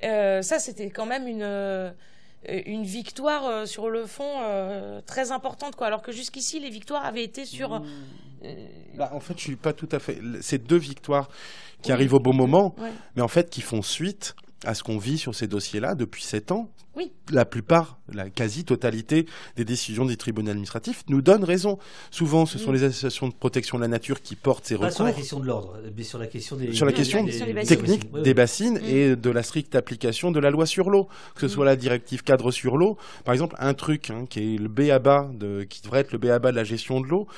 Euh, ça, c'était quand même une euh, une victoire sur le fond très importante, quoi. Alors que jusqu'ici, les victoires avaient été sur. Bah, en fait, je suis pas tout à fait. Ces deux victoires qui arrivent au bon moment, mais en fait qui font suite à ce qu'on vit sur ces dossiers-là depuis sept ans. Oui. La plupart, la quasi-totalité des décisions des tribunaux administratifs nous donnent raison. Souvent, ce sont les associations de protection de la nature qui portent ces Pas recours. sur la question de l'ordre, mais sur la question des. Sur la question technique Oui, oui. des bassines Mm. et de la stricte application de la loi sur l'eau, que ce Mm. soit la directive cadre sur l'eau, par exemple un truc hein, qui est le B.A.B.A. de qui devrait être le B.A.B.A. de la gestion de l'eau.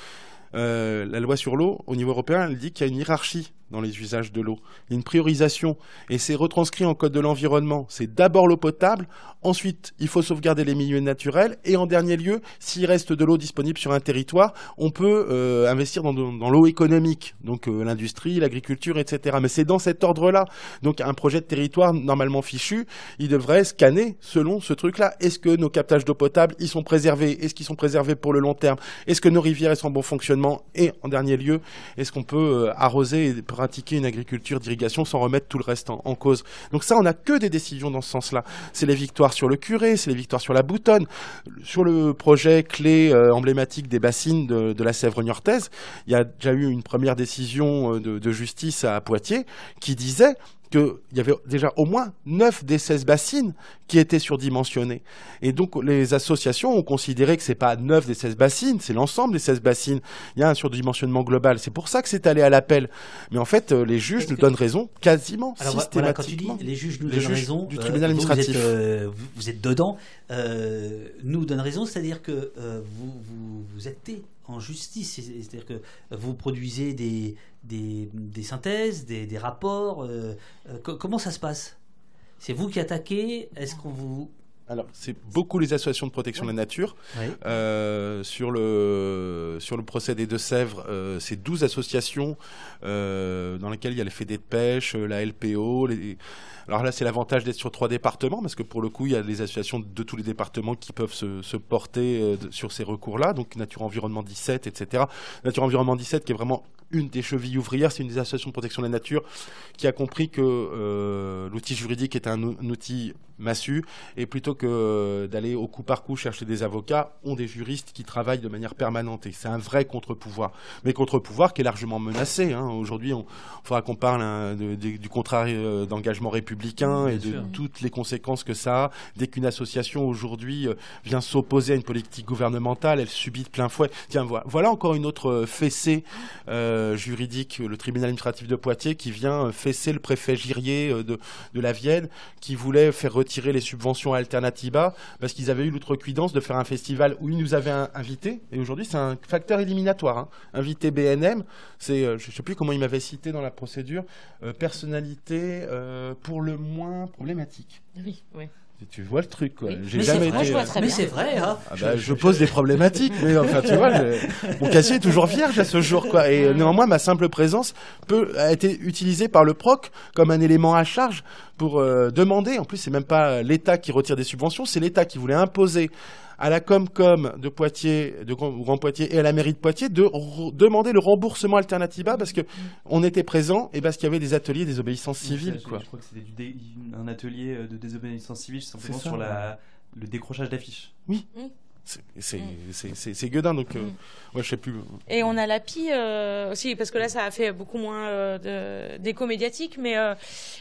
euh, la loi sur l'eau, au niveau européen, elle dit qu'il y a une hiérarchie dans les usages de l'eau, une priorisation, et c'est retranscrit en code de l'environnement. C'est d'abord l'eau potable, ensuite il faut sauvegarder les milieux naturels, et en dernier lieu, s'il reste de l'eau disponible sur un territoire, on peut euh, investir dans, l'eau économique, donc euh, l'industrie, l'agriculture, etc. Mais c'est dans cet ordre-là. Donc un projet de territoire normalement fichu, il devrait scanner selon ce truc-là. Est-ce que nos captages d'eau potable, ils sont préservés? Est-ce qu'ils sont préservés pour le long terme? Est-ce que nos rivières sont en bon fonctionnement? Et en dernier lieu, est-ce qu'on peut euh, arroser et pratiquer une agriculture d'irrigation sans remettre tout le reste en, cause Donc ça, on n'a que des décisions dans ce sens-là. C'est les victoires sur le curé, c'est les victoires sur la boutonne. Sur le projet clé euh, emblématique des bassines de, la Sèvre niortaise, il y a déjà eu une première décision euh, de justice à Poitiers qui disait qu'il y avait déjà au moins 9 des 16 bassines qui étaient surdimensionnées. Et donc les associations ont considéré que c'est pas 9 des 16 bassines, c'est l'ensemble des 16 bassines. Il y a un surdimensionnement global. C'est pour ça que c'est allé à l'appel. Mais en fait, euh, les juges nous que- donnent raison quasiment Alors voilà, quand tu dis systématiquement. les juges nous Les donnent juges raison, du euh, tribunal vous, administratif. Vous êtes, euh, vous- êtes dedans, euh, nous donnent raison, c'est-à-dire que vous, vous, en justice, c'est- c'est-à-dire que vous produisez des, des, des synthèses, des, des rapports. euh, euh, co- comment ça se passe? C'est vous qui attaquez Est-ce qu'on vous Alors, c'est beaucoup les associations de protection de la nature. Oui. Euh, sur, le, sur le procès des Deux-Sèvres, euh, c'est 12 associations euh, dans lesquelles il y a les fédés de pêche, la LPO. Les... Alors là, c'est l'avantage d'être sur trois départements, parce que pour le coup, il y a les associations de tous les départements qui peuvent se, se porter sur ces recours-là, donc Nature Environnement 17, etc. Nature Environnement 17, qui est vraiment une des chevilles ouvrières, c'est une des associations de protection de la nature qui a compris que euh, l'outil juridique est un, ou- un outil massu, et plutôt que d'aller au coup par coup chercher des avocats, ont des juristes qui travaillent de manière permanente. Et c'est un vrai contre-pouvoir. Mais contre-pouvoir qui est largement menacé. hein. Aujourd'hui, on faudra qu'on parle hein, de- de- du contrat euh, d'engagement républicain et de toutes les conséquences que ça a. Dès qu'une association aujourd'hui euh, vient s'opposer à une politique gouvernementale, elle subit de plein fouet. Tiens, voilà, voilà encore une autre euh, fessée euh, juridique, le tribunal administratif de Poitiers qui vient fesser le préfet Girier de, de la Vienne qui voulait faire retirer les subventions à Alternativa parce qu'ils avaient eu l'outrecuidance de faire un festival où ils nous avaient invités. Et aujourd'hui, c'est un facteur éliminatoire. hein. Invité BNM, c'est, euh, je ne sais plus comment il m'avait cité dans la procédure, euh, personnalité euh, pour le moins problématique. Oui, oui. Tu vois le truc, quoi. Oui. J'ai Mais jamais été. vrai, je vois très mais bien. c'est vrai, hein. Ah bah, je pose des problématiques, mais enfin, tu vois, je- mon casier est toujours vierge à ce jour, quoi. Et euh, néanmoins, ma simple présence peut a été utilisée par le proc comme un élément à charge pour euh, demander. En plus, c'est même pas l'État qui retire des subventions, c'est l'État qui voulait imposer à la Comcom de Poitiers, de Grand, Grand Poitiers et à la mairie de Poitiers de demander le remboursement Alternativa parce que on était présent et parce qu'il y avait des ateliers des obéissances civiles, Je- quoi. Je crois que c'était un atelier euh, de désobéissance civile simplement ça, sur la, le décrochage d'affiches. C'est Mm. c'est- gueudin, donc, euh, Mm. ouais, je sais plus. Et on a l'API euh, aussi, parce que là, ça a fait beaucoup moins euh, d'écho médiatique, mais euh,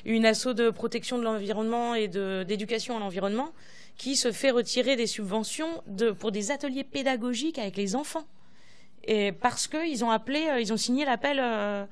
une asso de protection de l'environnement et d'éducation à l'environnement qui se fait retirer des subventions de, pour des ateliers pédagogiques avec les enfants. Et parce qu'ils ont appelé, euh, ils ont signé l'appel euh,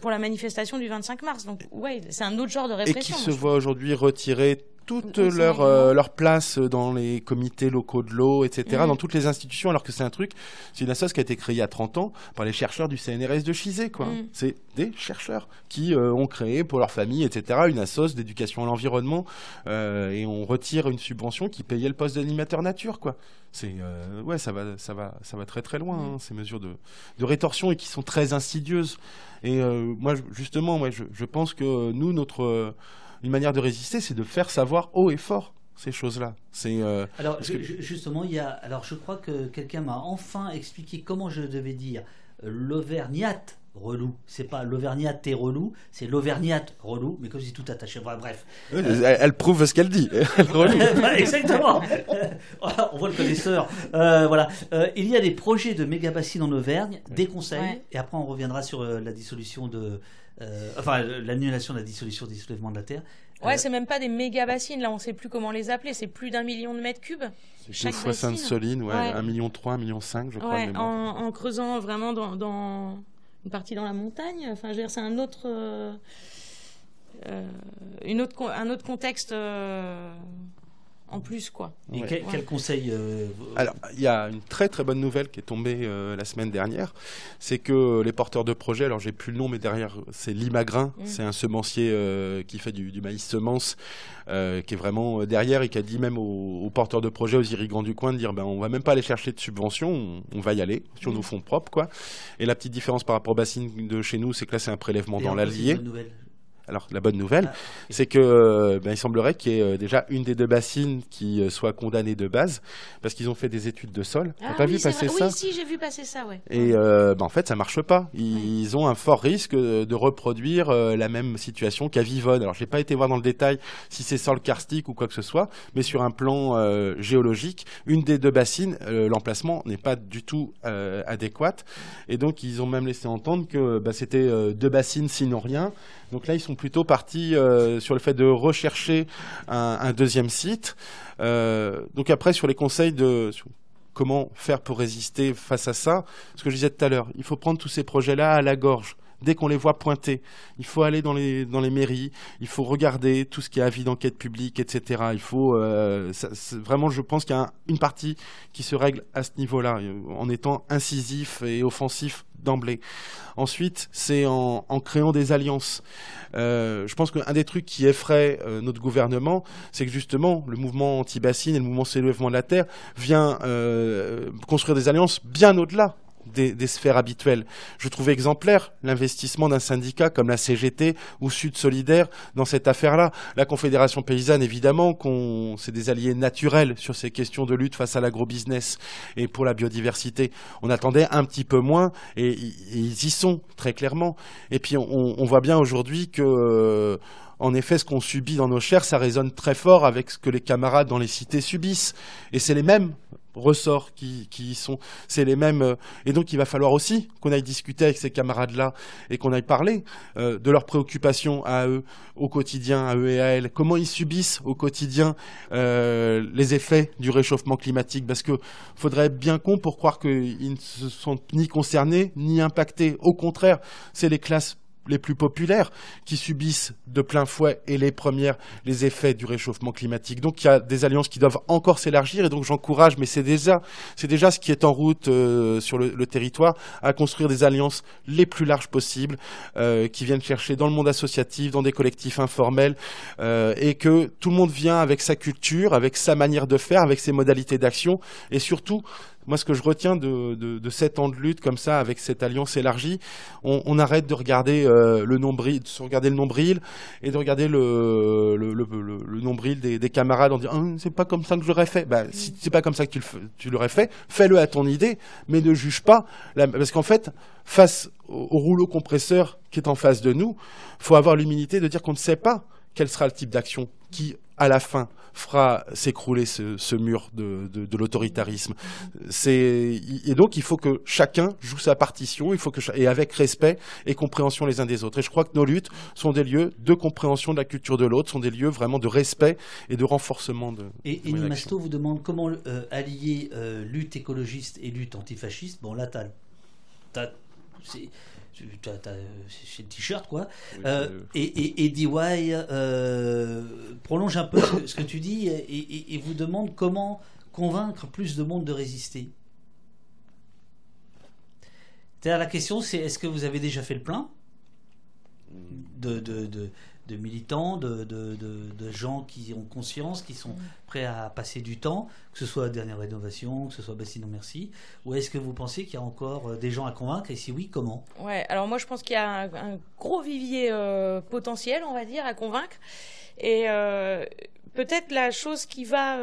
pour la manifestation du 25 mars. Donc, ouais, c'est un autre genre de et qui répression. se voient aujourd'hui retirer toute leur, euh, leur place dans les comités locaux de l'eau, etc., dans toutes les institutions, alors que c'est un truc, c'est une association qui a été créée il y a 30 ans par les chercheurs du CNRS de Chizé, quoi. Mhm. C'est des chercheurs qui euh, ont créé pour leur famille, etc., une association d'éducation à l'environnement, euh, et on retire une subvention qui payait le poste d'animateur nature, quoi. C'est, euh, ouais, ça va, ça va, ça va très très loin, Mhm. hein, ces mesures de, de rétorsion et qui sont très insidieuses. Et moi, justement, moi, je, je pense que nous, notre une manière de résister, c'est de faire savoir haut et fort ces choses-là. C'est euh, Alors que- justement, il y a. Alors je crois que quelqu'un m'a enfin expliqué comment je devais dire euh, l'auvergnate relou. C'est pas l'auvergnate et relou, c'est l'auvergnate relou, mais comme c'est tout attaché. Voilà, bref. elle, elle prouve ce qu'elle dit. <laughs> Elle. <laughs> Voilà, Exactement. <laughs> On voit le connaisseur. Euh, voilà. Euh, il y a des projets de méga bassines en Auvergne, des conseils, Ouais. et après on reviendra sur euh, la dissolution de. Euh, enfin, l'annulation de la dissolution des soulèvements de la terre. Ouais, c'est même pas des méga bassines. Là, on sait plus comment les appeler. C'est plus d'un million de mètres cubes. C'est deux fois Sainte-Soline, ouais, un million trois, un million cinq, je crois. Ouais, en, en, creusant vraiment dans, dans, une partie dans la montagne. Enfin, je veux dire, c'est un autre, euh, une autre, un autre contexte. Euh, en plus quoi. Et quel, conseil euh, Alors, il y a une très très bonne nouvelle qui est tombée euh, la semaine dernière, c'est que les porteurs de projets, alors j'ai plus le nom, mais derrière c'est Limagrin, mm. c'est un semencier euh, qui fait du, maïs semence, qui est vraiment derrière et qui a dit même aux, porteurs de projets, aux irrigants du coin, de dire ben on va même pas aller chercher de subventions, on, va y aller sur mm. nos fonds propres quoi. Et la petite différence par rapport au bassin de chez nous, c'est que là c'est un prélèvement dans l'Allier. Alors la bonne nouvelle, ah, c'est que euh, ben, il semblerait qu'il y ait euh, déjà une des deux bassines qui euh, soit condamnée de base parce qu'ils ont fait des études de sol. Ah, pas vu passer ça Oui, si j'ai vu passer ça, ouais. Et ben, en fait, ça marche pas. Ils, ont un fort risque de reproduire la même situation qu'à Vivonne. Alors j'ai pas été voir dans le détail si c'est sol karstique ou quoi que ce soit, mais sur un plan géologique, une des deux bassines, l'emplacement n'est pas du tout adéquat, et donc ils ont même laissé entendre que ben, c'était deux bassines sinon rien. Donc là, ils sont plutôt partis euh, sur le fait de rechercher un, deuxième site. Euh, donc après, sur les conseils de comment faire pour résister face à ça, ce que je disais tout à l'heure, il faut prendre tous ces projets-là à la gorge dès qu'on les voit pointer. Il faut aller dans les, mairies, il faut regarder tout ce qui est avis d'enquête publique, etc. Il faut euh, vraiment, je pense qu'il y a une partie qui se règle à ce niveau-là, en étant incisif et offensif d'emblée. Ensuite, c'est en, créant des alliances. Euh, je pense qu'un des trucs qui effraie euh, notre gouvernement, c'est que justement, le mouvement anti-bassine et le mouvement soulèvement de la Terre vient construire des alliances bien au-delà des, sphères habituelles. Je trouve exemplaire l'investissement d'un syndicat comme la CGT ou Sud Solidaire dans cette affaire-là. La Confédération paysanne, évidemment, c'est des alliés naturels sur ces questions de lutte face à l'agrobusiness et pour la biodiversité. On attendait un petit peu moins et, ils y sont très clairement. Et puis on, voit bien aujourd'hui que euh, en effet, ce qu'on subit dans nos chairs, ça résonne très fort avec ce que les camarades dans les cités subissent. Et c'est les mêmes ressorts qui, y sont. C'est les mêmes. Euh, et donc, il va falloir aussi qu'on aille discuter avec ces camarades-là et qu'on aille parler euh, de leurs préoccupations à eux, au quotidien, à eux et à elles. Comment ils subissent au quotidien euh, les effets du réchauffement climatique? Parce qu'il faudrait être bien con pour croire qu'ils ne se sont ni concernés ni impactés. Au contraire, c'est les classes les plus populaires qui subissent de plein fouet et les premières les effets du réchauffement climatique. Donc il y a des alliances qui doivent encore s'élargir et donc j'encourage, mais c'est déjà déjà ce qui est en route euh, sur le, territoire à construire des alliances les plus larges possibles euh, qui viennent chercher dans le monde associatif, dans des collectifs informels euh, et que tout le monde vient avec sa culture, avec sa manière de faire, avec ses modalités d'action et surtout moi, ce que je retiens de, de, sept ans de lutte comme ça, avec cette alliance élargie, on, arrête de regarder euh, le nombril, de regarder le nombril et de regarder le, le, nombril des, camarades en disant ah, c'est pas comme ça que j'aurais fait. Bah, si c'est pas comme ça que tu, tu l'aurais fait, fais-le à ton idée, mais ne juge pas, parce qu'en fait, face au, au rouleau compresseur qui est en face de nous, faut avoir l'humilité de dire qu'on ne sait pas quel sera le type d'action qui, à la fin, fera s'écrouler ce, mur de, l'autoritarisme. et donc il faut que chacun joue sa partition, il faut que et avec respect et compréhension les uns des autres. Et je crois que nos luttes sont des lieux de compréhension de la culture de l'autre, sont des lieux vraiment de respect et de renforcement de. Et, et Masto vous demande comment euh, allier euh, lutte écologiste et lutte antifasciste. Bon là, t'as c'est le t-shirt quoi. Euh, et, et, DY euh, prolonge un peu ce que, tu dis et, vous demande comment convaincre plus de monde de résister. la question c'est est-ce que vous avez déjà fait le plein de, de de militants, de, de, de, gens qui ont conscience, qui sont mm. prêts à passer du temps, que ce soit Dernière Rénovation, que ce soit Bastille Non Merci Ou est-ce que vous pensez qu'il y a encore euh, des gens à convaincre Et si oui, comment? Ouais, alors moi je pense qu'il y a un, gros vivier euh, potentiel, on va dire, à convaincre. Et euh, peut-être la chose qui va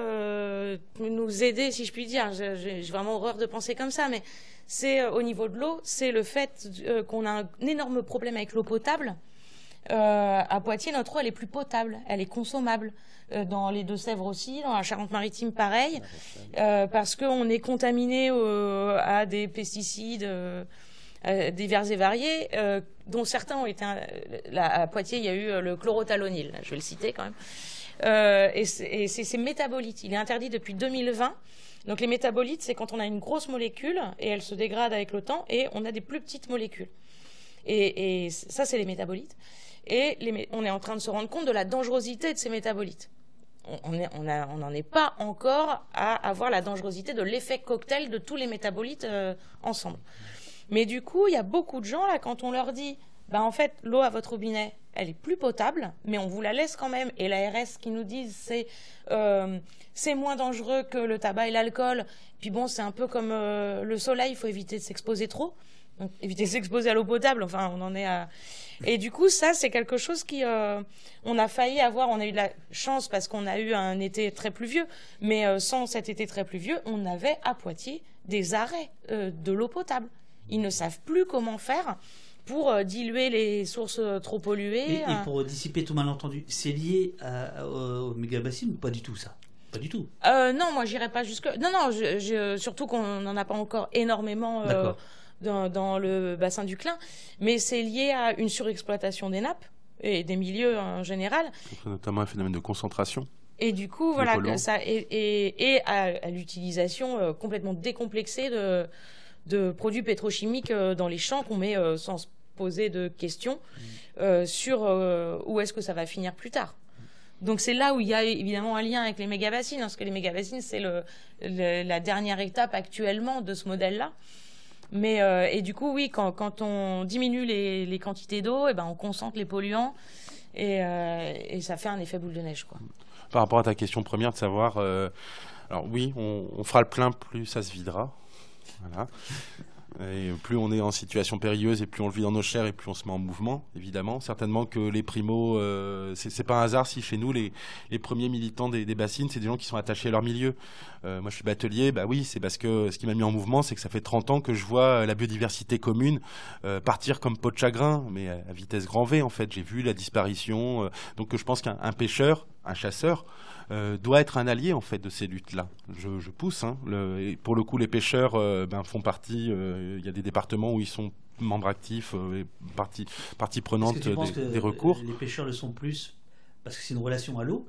nous aider, si je puis dire, j'ai vraiment horreur de penser comme ça, mais c'est au niveau de l'eau, c'est le fait qu'on a un énorme problème avec l'eau potable. Euh, à Poitiers, notre eau, elle est plus potable, elle est consommable. Euh, dans les Deux-Sèvres aussi, dans la Charente-Maritime, pareil, euh, parce qu'on est contaminé à des pesticides divers et variés, dont certains ont été à Poitiers, il y a eu le chlorothalonil, je vais le citer quand même. et c'est métabolites. Il est interdit depuis 2020. Donc les métabolites, c'est quand on a une grosse molécule et elle se dégrade avec le temps et on a des plus petites molécules. Et, ça, c'est les métabolites. Et on est en train de se rendre compte de la dangerosité de ces métabolites. On n'en est pas encore à avoir la dangerosité de l'effet cocktail de tous les métabolites euh, ensemble. Mais du coup, il y a beaucoup de gens, là, quand on leur dit, bah, en fait, l'eau à votre robinet, elle est plus potable, mais on vous la laisse quand même. Et l'ARS qui nous disent c'est euh, c'est moins dangereux que le tabac et l'alcool. Puis bon, c'est un peu comme euh, le soleil, il faut éviter de s'exposer trop. Donc, éviter de s'exposer à l'eau potable. Enfin, on en est à. Et du coup, ça, c'est quelque chose qui, euh, on a failli avoir. On a eu de la chance parce qu'on a eu un été très pluvieux, mais sans cet été très pluvieux, on avait à Poitiers des arrêts de l'eau potable. Ils ne savent plus comment faire pour euh, diluer les sources euh, trop polluées. Et, euh. pour dissiper tout malentendu, c'est lié au méga ou pas du tout ça? Pas du tout. non, moi j'irai pas jusque. Non, non, surtout qu'on n'en a pas encore énormément dans, le bassin du Clin, mais c'est lié à une surexploitation des nappes et des milieux en général. Notamment un phénomène de concentration. Et du coup, voilà, ça, et, à, l'utilisation complètement décomplexée de, de produits pétrochimiques dans les champs qu'on met sans poser de questions euh, sur euh, où est-ce que ça va finir plus tard. Donc c'est là où il y a évidemment un lien avec les méga-bassines, parce que les méga-bassines, c'est le, la dernière étape actuellement de ce modèle-là. Mais euh, et du coup, oui, quand, quand on diminue les, les quantités d'eau, et eh ben on concentre les polluants et, et, ça fait un effet boule de neige, quoi. Par rapport à ta question première de savoir, alors oui, on, on, fera le plein, plus ça se videra. Voilà. Et plus on est en situation périlleuse et plus on le vit dans nos chairs et plus on se met en mouvement, évidemment. Certainement que les primos, euh, c'est pas un hasard si chez nous les, les premiers militants des, des bassines, c'est des gens qui sont attachés à leur milieu. Euh, moi, je suis batelier, bah oui, c'est parce que ce qui m'a mis en mouvement, c'est que ça fait 30 ans que je vois la biodiversité commune euh, partir comme peau de chagrin, mais à, vitesse grand V en fait. J'ai vu la disparition. Euh, donc, je pense qu'un pêcheur, un chasseur, euh, doit être un allié en fait de ces luttes-là. Je, je, pousse. Hein, le, pour le coup, les pêcheurs euh, ben, font partie. Euh, il y a des départements où ils sont membres actifs, et partie, partie prenante des, des recours. Les pêcheurs le sont plus parce que c'est une relation à l'eau?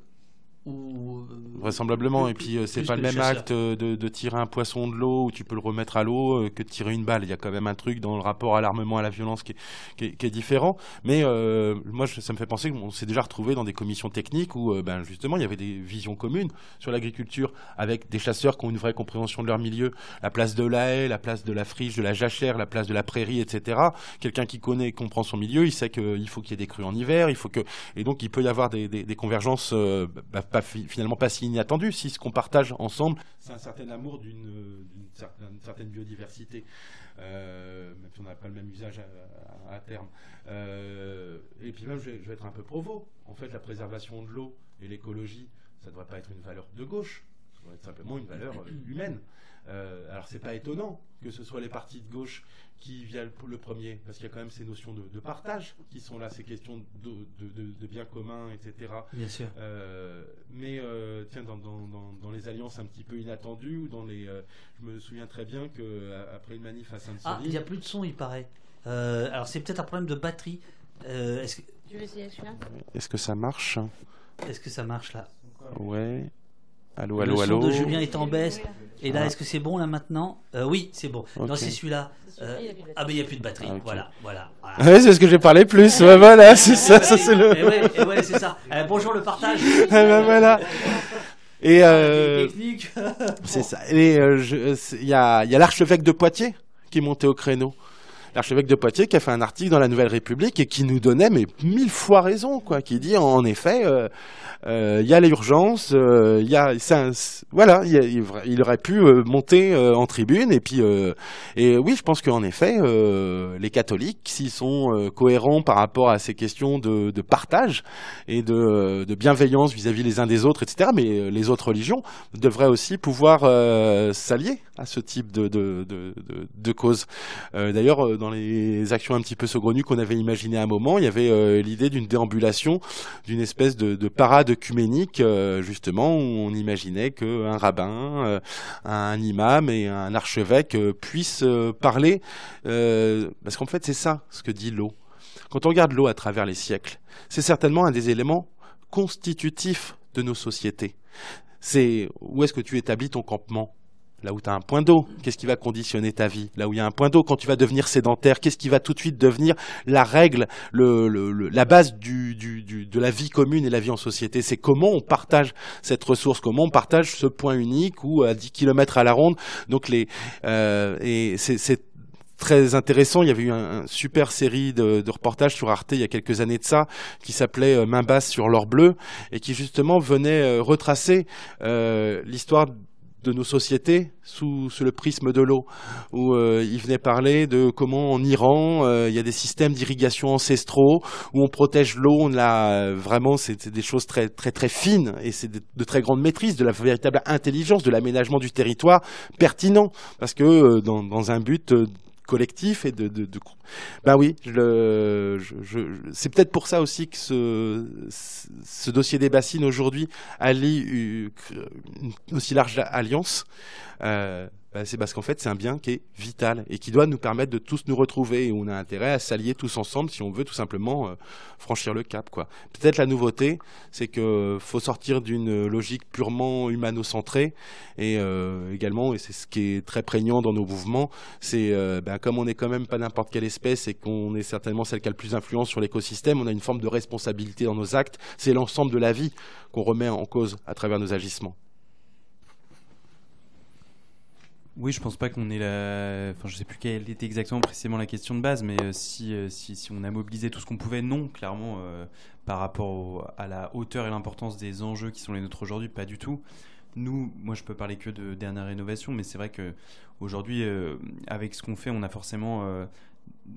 Ou euh, Vraisemblablement. et puis, euh, c'est pas le même acte de, de, tirer un poisson de l'eau où tu peux le remettre à l'eau euh, que de tirer une balle. Il y a quand même un truc dans le rapport à l'armement, à la violence qui est, qui est, différent. Mais moi, ça me fait penser qu'on s'est déjà retrouvé dans des commissions techniques où, ben, justement, il y avait des visions communes sur l'agriculture avec des chasseurs qui ont une vraie compréhension de leur milieu. La place de la haie, la place de la friche, de la jachère, la place de la prairie, etc. Quelqu'un qui connaît et comprend son milieu, il sait qu'il faut qu'il y ait des crues en hiver, il faut que... Et donc, il peut y avoir des, des, des convergences bah, pas, finalement pas si inattendu si ce qu'on partage ensemble, c'est un certain amour d'une certaine, biodiversité, euh, même si on n'a pas le même usage à, terme. Euh, et puis même, je vais, être un peu provo. En fait, la préservation de l'eau et l'écologie, ça ne devrait pas être une valeur de gauche, ça devrait être simplement une valeur humaine. Euh, alors c'est pas étonnant que ce soit les partis de gauche qui viennent le premier, parce qu'il y a quand même ces notions de, partage qui sont là, ces questions de, bien commun, etc. Bien sûr. Euh, mais euh, tiens, dans, les alliances un petit peu inattendues, ou dans les, je me souviens très bien que après une manif à Sainte-Soline, ah, il n'y a plus de son, il paraît. alors c'est peut-être un problème de batterie. est-ce que... Tu veux essayer celui-là? Est-ce que ça marche? Est-ce que ça marche là? Ouais. Allô, allô, allô. Le son de Julien est en baisse. Et là, est-ce que c'est bon là maintenant? Euh, Oui, c'est bon. Non, c'est celui-là. Euh, ah, mais il n'y a plus de batterie. Ah, voilà, voilà. Ouais, c'est ce que j'ai parlé plus. voilà, c'est ça, ça c'est le. Et ouais, ouais c'est ça. Euh, bonjour le partage. <laughs> ben, voilà. Et euh, c'est ça. Et il y a, y a l'archevêque de Poitiers qui est monté au créneau l'archevêque de Poitiers qui a fait un article dans la Nouvelle République et qui nous donnait mais mille fois raison, quoi, qui dit en effet, euh, euh, il y a l'urgence, euh, il y a, voilà, il, aurait pu monter en tribune et puis et oui, je pense qu'en effet, les catholiques, s'ils sont cohérents par rapport à ces questions de, partage et de, de bienveillance vis-à-vis les uns des autres, etc., mais les autres religions devraient aussi pouvoir s'allier à ce type de, de, de, de cause. D'ailleurs, dans les actions un petit peu saugrenues qu'on avait imaginées à un moment, il y avait l'idée d'une déambulation, d'une espèce de, de parade œcuménique, justement, où on imaginait qu'un rabbin, un imam et un archevêque puissent parler, parce qu'en fait c'est ça ce que dit l'eau. Quand on regarde l'eau à travers les siècles, c'est certainement un des éléments constitutifs de nos sociétés. C'est où est-ce que tu établis ton campement? Là où tu as un point d'eau, qu'est-ce qui va conditionner ta vie? Là où il y a un point d'eau, quand tu vas devenir sédentaire, qu'est-ce qui va tout de suite devenir la règle, la base de la vie commune et la vie en société? C'est comment on partage cette ressource, comment on partage ce point unique ou à 10 km à la ronde. Donc les, euh, et c'est très intéressant. Il y avait eu une super série de, reportages sur Arte il y a quelques années de ça, qui s'appelait euh, Main basse sur l'or bleu, et qui justement venait euh, retracer euh, l'histoire de nos sociétés sous, le prisme de l'eau, où il venait parler de comment en Iran il y a des systèmes d'irrigation ancestraux où on protège l'eau, on a vraiment c'est des choses très très très fines et c'est de, très grande maîtrise, de la véritable intelligence, de l'aménagement du territoire pertinent, parce que dans, dans un but collectif et de, de, ben oui, je, c'est peut-être pour ça aussi que ce, ce dossier des bassines aujourd'hui allie une aussi large alliance. Euh, bah, c'est parce qu'en fait, c'est un bien qui est vital et qui doit nous permettre de tous nous retrouver. Et on a intérêt à s'allier tous ensemble si on veut tout simplement euh, franchir le cap. Peut-être la nouveauté, c'est qu'il faut sortir d'une logique purement humano-centrée et euh, également, et c'est ce qui est très prégnant dans nos mouvements, c'est euh, ben, comme on n'est quand même pas n'importe quelle espèce et qu'on est certainement celle qui a le plus d'influence sur l'écosystème, on a une forme de responsabilité dans nos actes. C'est l'ensemble de la vie qu'on remet en cause à travers nos agissements. Oui, je pense pas qu'on ait la. Enfin, je sais plus quelle était exactement précisément la question de base, mais euh, si, euh, si, si, on a mobilisé tout ce qu'on pouvait, non, clairement, euh, par rapport à la hauteur et l'importance des enjeux qui sont les nôtres aujourd'hui, pas du tout. Nous, moi, je peux parler que de dernière rénovation, mais c'est vrai que aujourd'hui, avec ce qu'on fait, on a forcément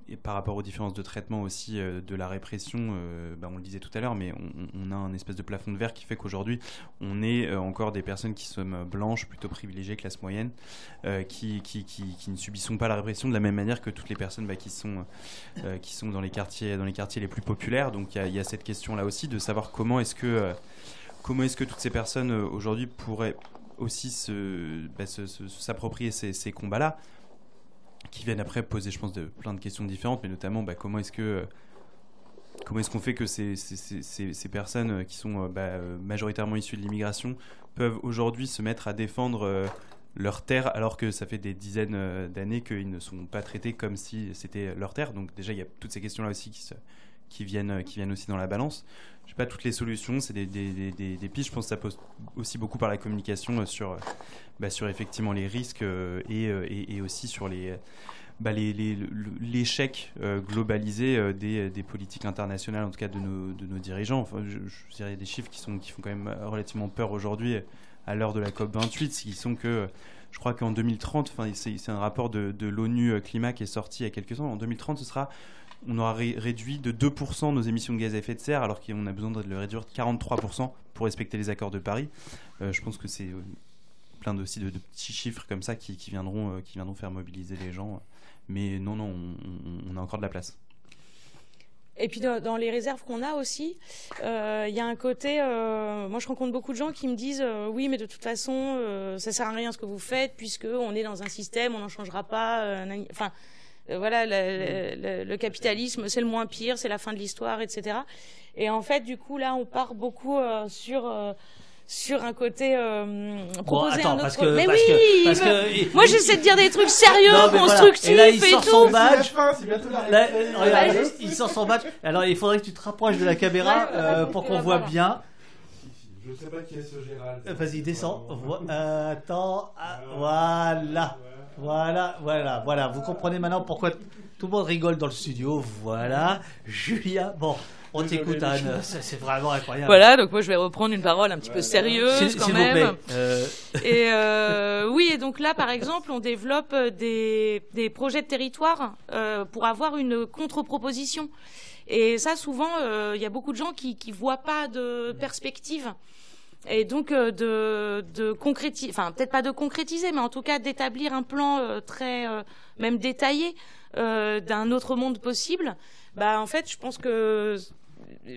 et par rapport aux différences de traitement aussi euh, de la répression, euh, bah, on le disait tout à l'heure, mais on, a un espèce de plafond de verre qui fait qu'aujourd'hui, on est euh, encore des personnes qui sont blanches, plutôt privilégiées, classe moyenne, qui, qui, qui, ne subissons pas la répression de la même manière que toutes les personnes bah, qui, sont, qui sont dans les, quartiers, dans les quartiers les plus populaires. Donc il y, a cette question-là aussi de savoir comment est-ce que, est-ce que toutes ces personnes aujourd'hui pourraient aussi bah, s'approprier se, ces combats-là qui viennent après poser, je pense, de, plein de questions différentes, mais notamment bah, comment est-ce que comment est-ce qu'on fait que ces, ces, ces, personnes euh, qui sont euh, bah, euh, majoritairement issues de l'immigration peuvent aujourd'hui se mettre à défendre leur terre alors que ça fait des dizaines d'années qu'ils ne sont pas traités comme si c'était leur terre? Donc déjà, il y a toutes ces questions-là aussi qui, se, qui, viennent, qui viennent aussi dans la balance. Je n'ai pas toutes les solutions, c'est des, pistes. Je pense que ça pose aussi beaucoup par la communication sur, bah, sur effectivement les risques et, aussi sur les bah, l'échec euh, globalisé euh, des, politiques internationales, en tout cas de nos, dirigeants. Enfin, je, dirais des chiffres qui, sont, qui font quand même relativement peur aujourd'hui à l'heure de la COP28, qui sont que je crois qu'en 2030, enfin, c'est un rapport de, de l'ONU euh, Climat qui est sorti il y a quelques ans, en 2030, ce sera, on aura réduit de 2% nos émissions de gaz à effet de serre, alors qu'on a besoin de le réduire de 43% pour respecter les accords de Paris. je pense que c'est plein aussi de, petits chiffres comme ça qui, viendront, qui viendront faire mobiliser les gens. Mais non, non, on, a encore de la place. Et puis dans, les réserves qu'on a aussi, euh, il y a un côté. Euh, moi, je rencontre beaucoup de gens qui me disent euh, oui, mais de toute façon, ça sert à rien ce que vous faites puisque on est dans un système, on n'en changera pas. Enfin, voilà, le, le capitalisme, c'est le moins pire, c'est la fin de l'histoire, etc. Et en fait, du coup, là, on part beaucoup sur sur un côté euh, proposer un autre. Parce que, mais parce oui, que, parce que, moi j'essaie de dire des trucs sérieux, constructifs et, là, il sort Son badge. Là, regarde, il sort son badge. Alors il faudrait que tu te rapproches de la caméra euh, pour qu'on voit bien. Je sais pas qui est ce Gérald. Euh, vas-y, descends. Euh, attends. Ah, voilà. Voilà, voilà, voilà. Vous comprenez maintenant pourquoi tout le monde rigole dans le studio. Voilà. Julia. Bon. On t'écoute, Anne. C'est vraiment incroyable. Voilà, donc moi je vais reprendre une parole un petit peu sérieuse quand même. Euh... Et euh, oui, et donc là, par exemple, on développe des, des projets de territoire euh, pour avoir une contre-proposition. Et ça, souvent, euh, il y a beaucoup de gens qui ne voient pas de perspective. Et donc de, de concrétiser, enfin peut-être pas de concrétiser, mais en tout cas d'établir un plan très même détaillé d'un autre monde possible. Bah en fait, je pense que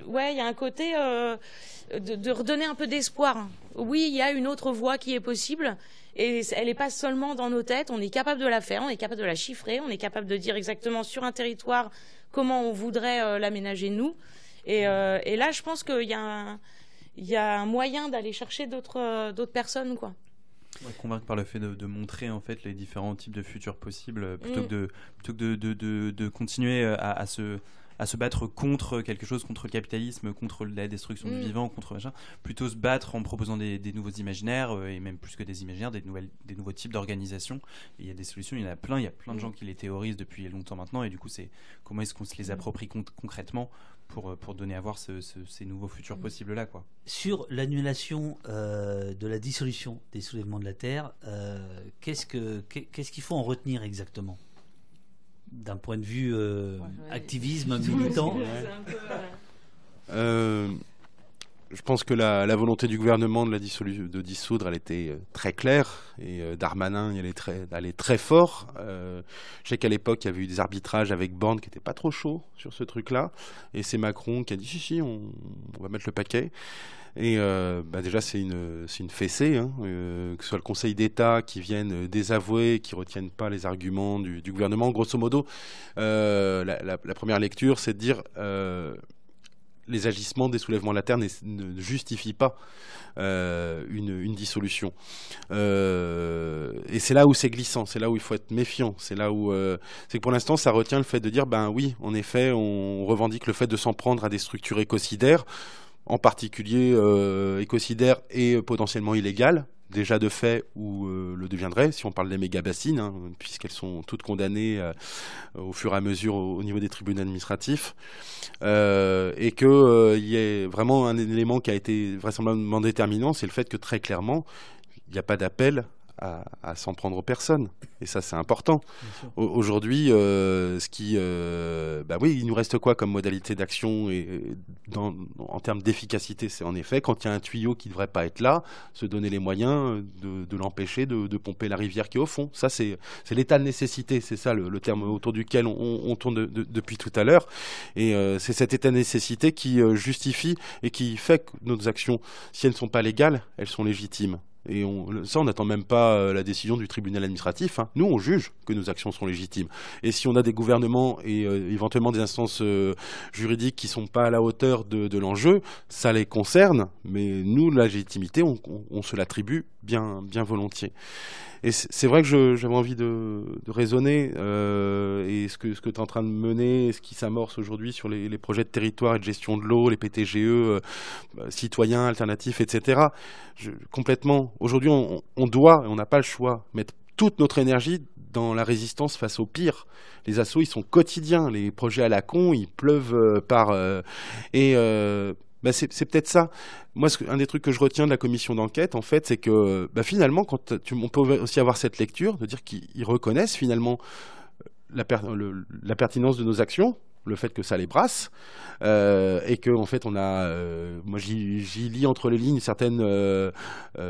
ouais, il y a un côté de, de, redonner un peu d'espoir. Oui, il y a une autre voie qui est possible. Et elle n'est pas seulement dans nos têtes, on est capable de la faire, on est capable de la chiffrer, on est capable de dire exactement sur un territoire comment on voudrait euh, l'aménager nous. Et, euh, et, là, je pense qu'il y, y, a un moyen d'aller chercher d'autres euh, personnes. quoi. convaincre par le fait de, montrer en fait les différents types de futurs possibles plutôt mm. que de, plutôt que de, de, de continuer à, à se à se battre contre quelque chose, contre le capitalisme, contre la destruction du mm. vivant, contre machin, plutôt se battre en proposant des, nouveaux imaginaires, euh, et même plus que des imaginaires, des, nouvelles, des nouveaux types d'organisation. Il y a des solutions, il y en a plein, il y a plein de mm. gens qui les théorisent depuis longtemps maintenant, et du coup, c'est comment est-ce qu'on se les mm. approprie concrètement pour, euh, pour donner à voir ces nouveaux futurs possibles-là. quoi. Sur l'annulation euh, de la dissolution des soulèvements de la Terre, qu'est-ce qu'il faut en retenir exactement? D'un point de vue euh, activisme <laughs> militant euh, je pense que la, volonté du gouvernement de, la de dissoudre, elle était euh, très claire. Et Darmanin, il allait très, allait très fort. je sais qu'à l'époque, il y avait eu des arbitrages avec Borne qui n'étaient pas trop chauds sur ce truc-là. Et c'est Macron qui a dit si, si, on va mettre le paquet. Et euh, bah déjà, c'est une, une fessée, hein, euh, que ce soit le Conseil d'État qui vienne désavouer, qui ne retienne pas les arguments du, gouvernement. Grosso modo, euh, la, première lecture, c'est de dire les agissements des soulèvements de la terre ne justifient pas une, dissolution. et c'est là où c'est glissant, c'est là où il faut être méfiant, c'est là où c'est que pour l'instant ça retient le fait de dire ben oui, en effet, on revendique le fait de s'en prendre à des structures écocidaires en particulier euh, écocidaire et potentiellement illégal, déjà de fait ou euh, le deviendrait, si on parle des méga-bassines, hein, puisqu'elles sont toutes condamnées euh, au fur et à mesure au, niveau des tribunaux administratifs, et qu'il y ait vraiment un élément qui a été vraisemblablement déterminant, c'est le fait que très clairement, il n'y a pas d'appel à, s'en prendre aux personnes. Et ça, c'est important. Aujourd'hui, euh, ce qui, euh, bah oui, il nous reste quoi comme modalité d'action et dans, en termes d'efficacité, c'est en effet quand il y a un tuyau qui ne devrait pas être là, se donner les moyens de, l'empêcher de, pomper la rivière qui est au fond. Ça, c'est l'état de nécessité. C'est ça le, terme autour duquel on, tourne depuis tout à l'heure. Et euh, c'est cet état de nécessité qui justifie et qui fait que nos actions, si elles ne sont pas légales, elles sont légitimes. Et on, ça, on n'attend même pas euh, la décision du tribunal administratif. Hein. Nous, on juge que nos actions sont légitimes. Et si on a des gouvernements et euh, éventuellement des instances euh, juridiques qui ne sont pas à la hauteur de, l'enjeu, ça les concerne. Mais nous, la légitimité, on, on se l'attribue bien, bien volontiers. Et c'est vrai que j'avais envie de, raisonner, euh, et ce que, tu es en train de mener, ce qui s'amorce aujourd'hui sur les, projets de territoire et de gestion de l'eau, les PTGE, euh, bah, citoyens, alternatifs, etc. complètement, aujourd'hui, on, doit, et on n'a pas le choix, mettre toute notre énergie dans la résistance face au pire. Les assauts, ils sont quotidiens. Les projets à la con, ils pleuvent euh, par. et bah, c'est peut-être ça. Moi, un des trucs que je retiens de la commission d'enquête, en fait, c'est que bah, finalement, quand on peut aussi avoir cette lecture, de dire qu'ils reconnaissent finalement la, pertinence de nos actions, le fait que ça les brasse, euh, et que en fait on a, euh, moi j'y lis entre les lignes une certaine euh,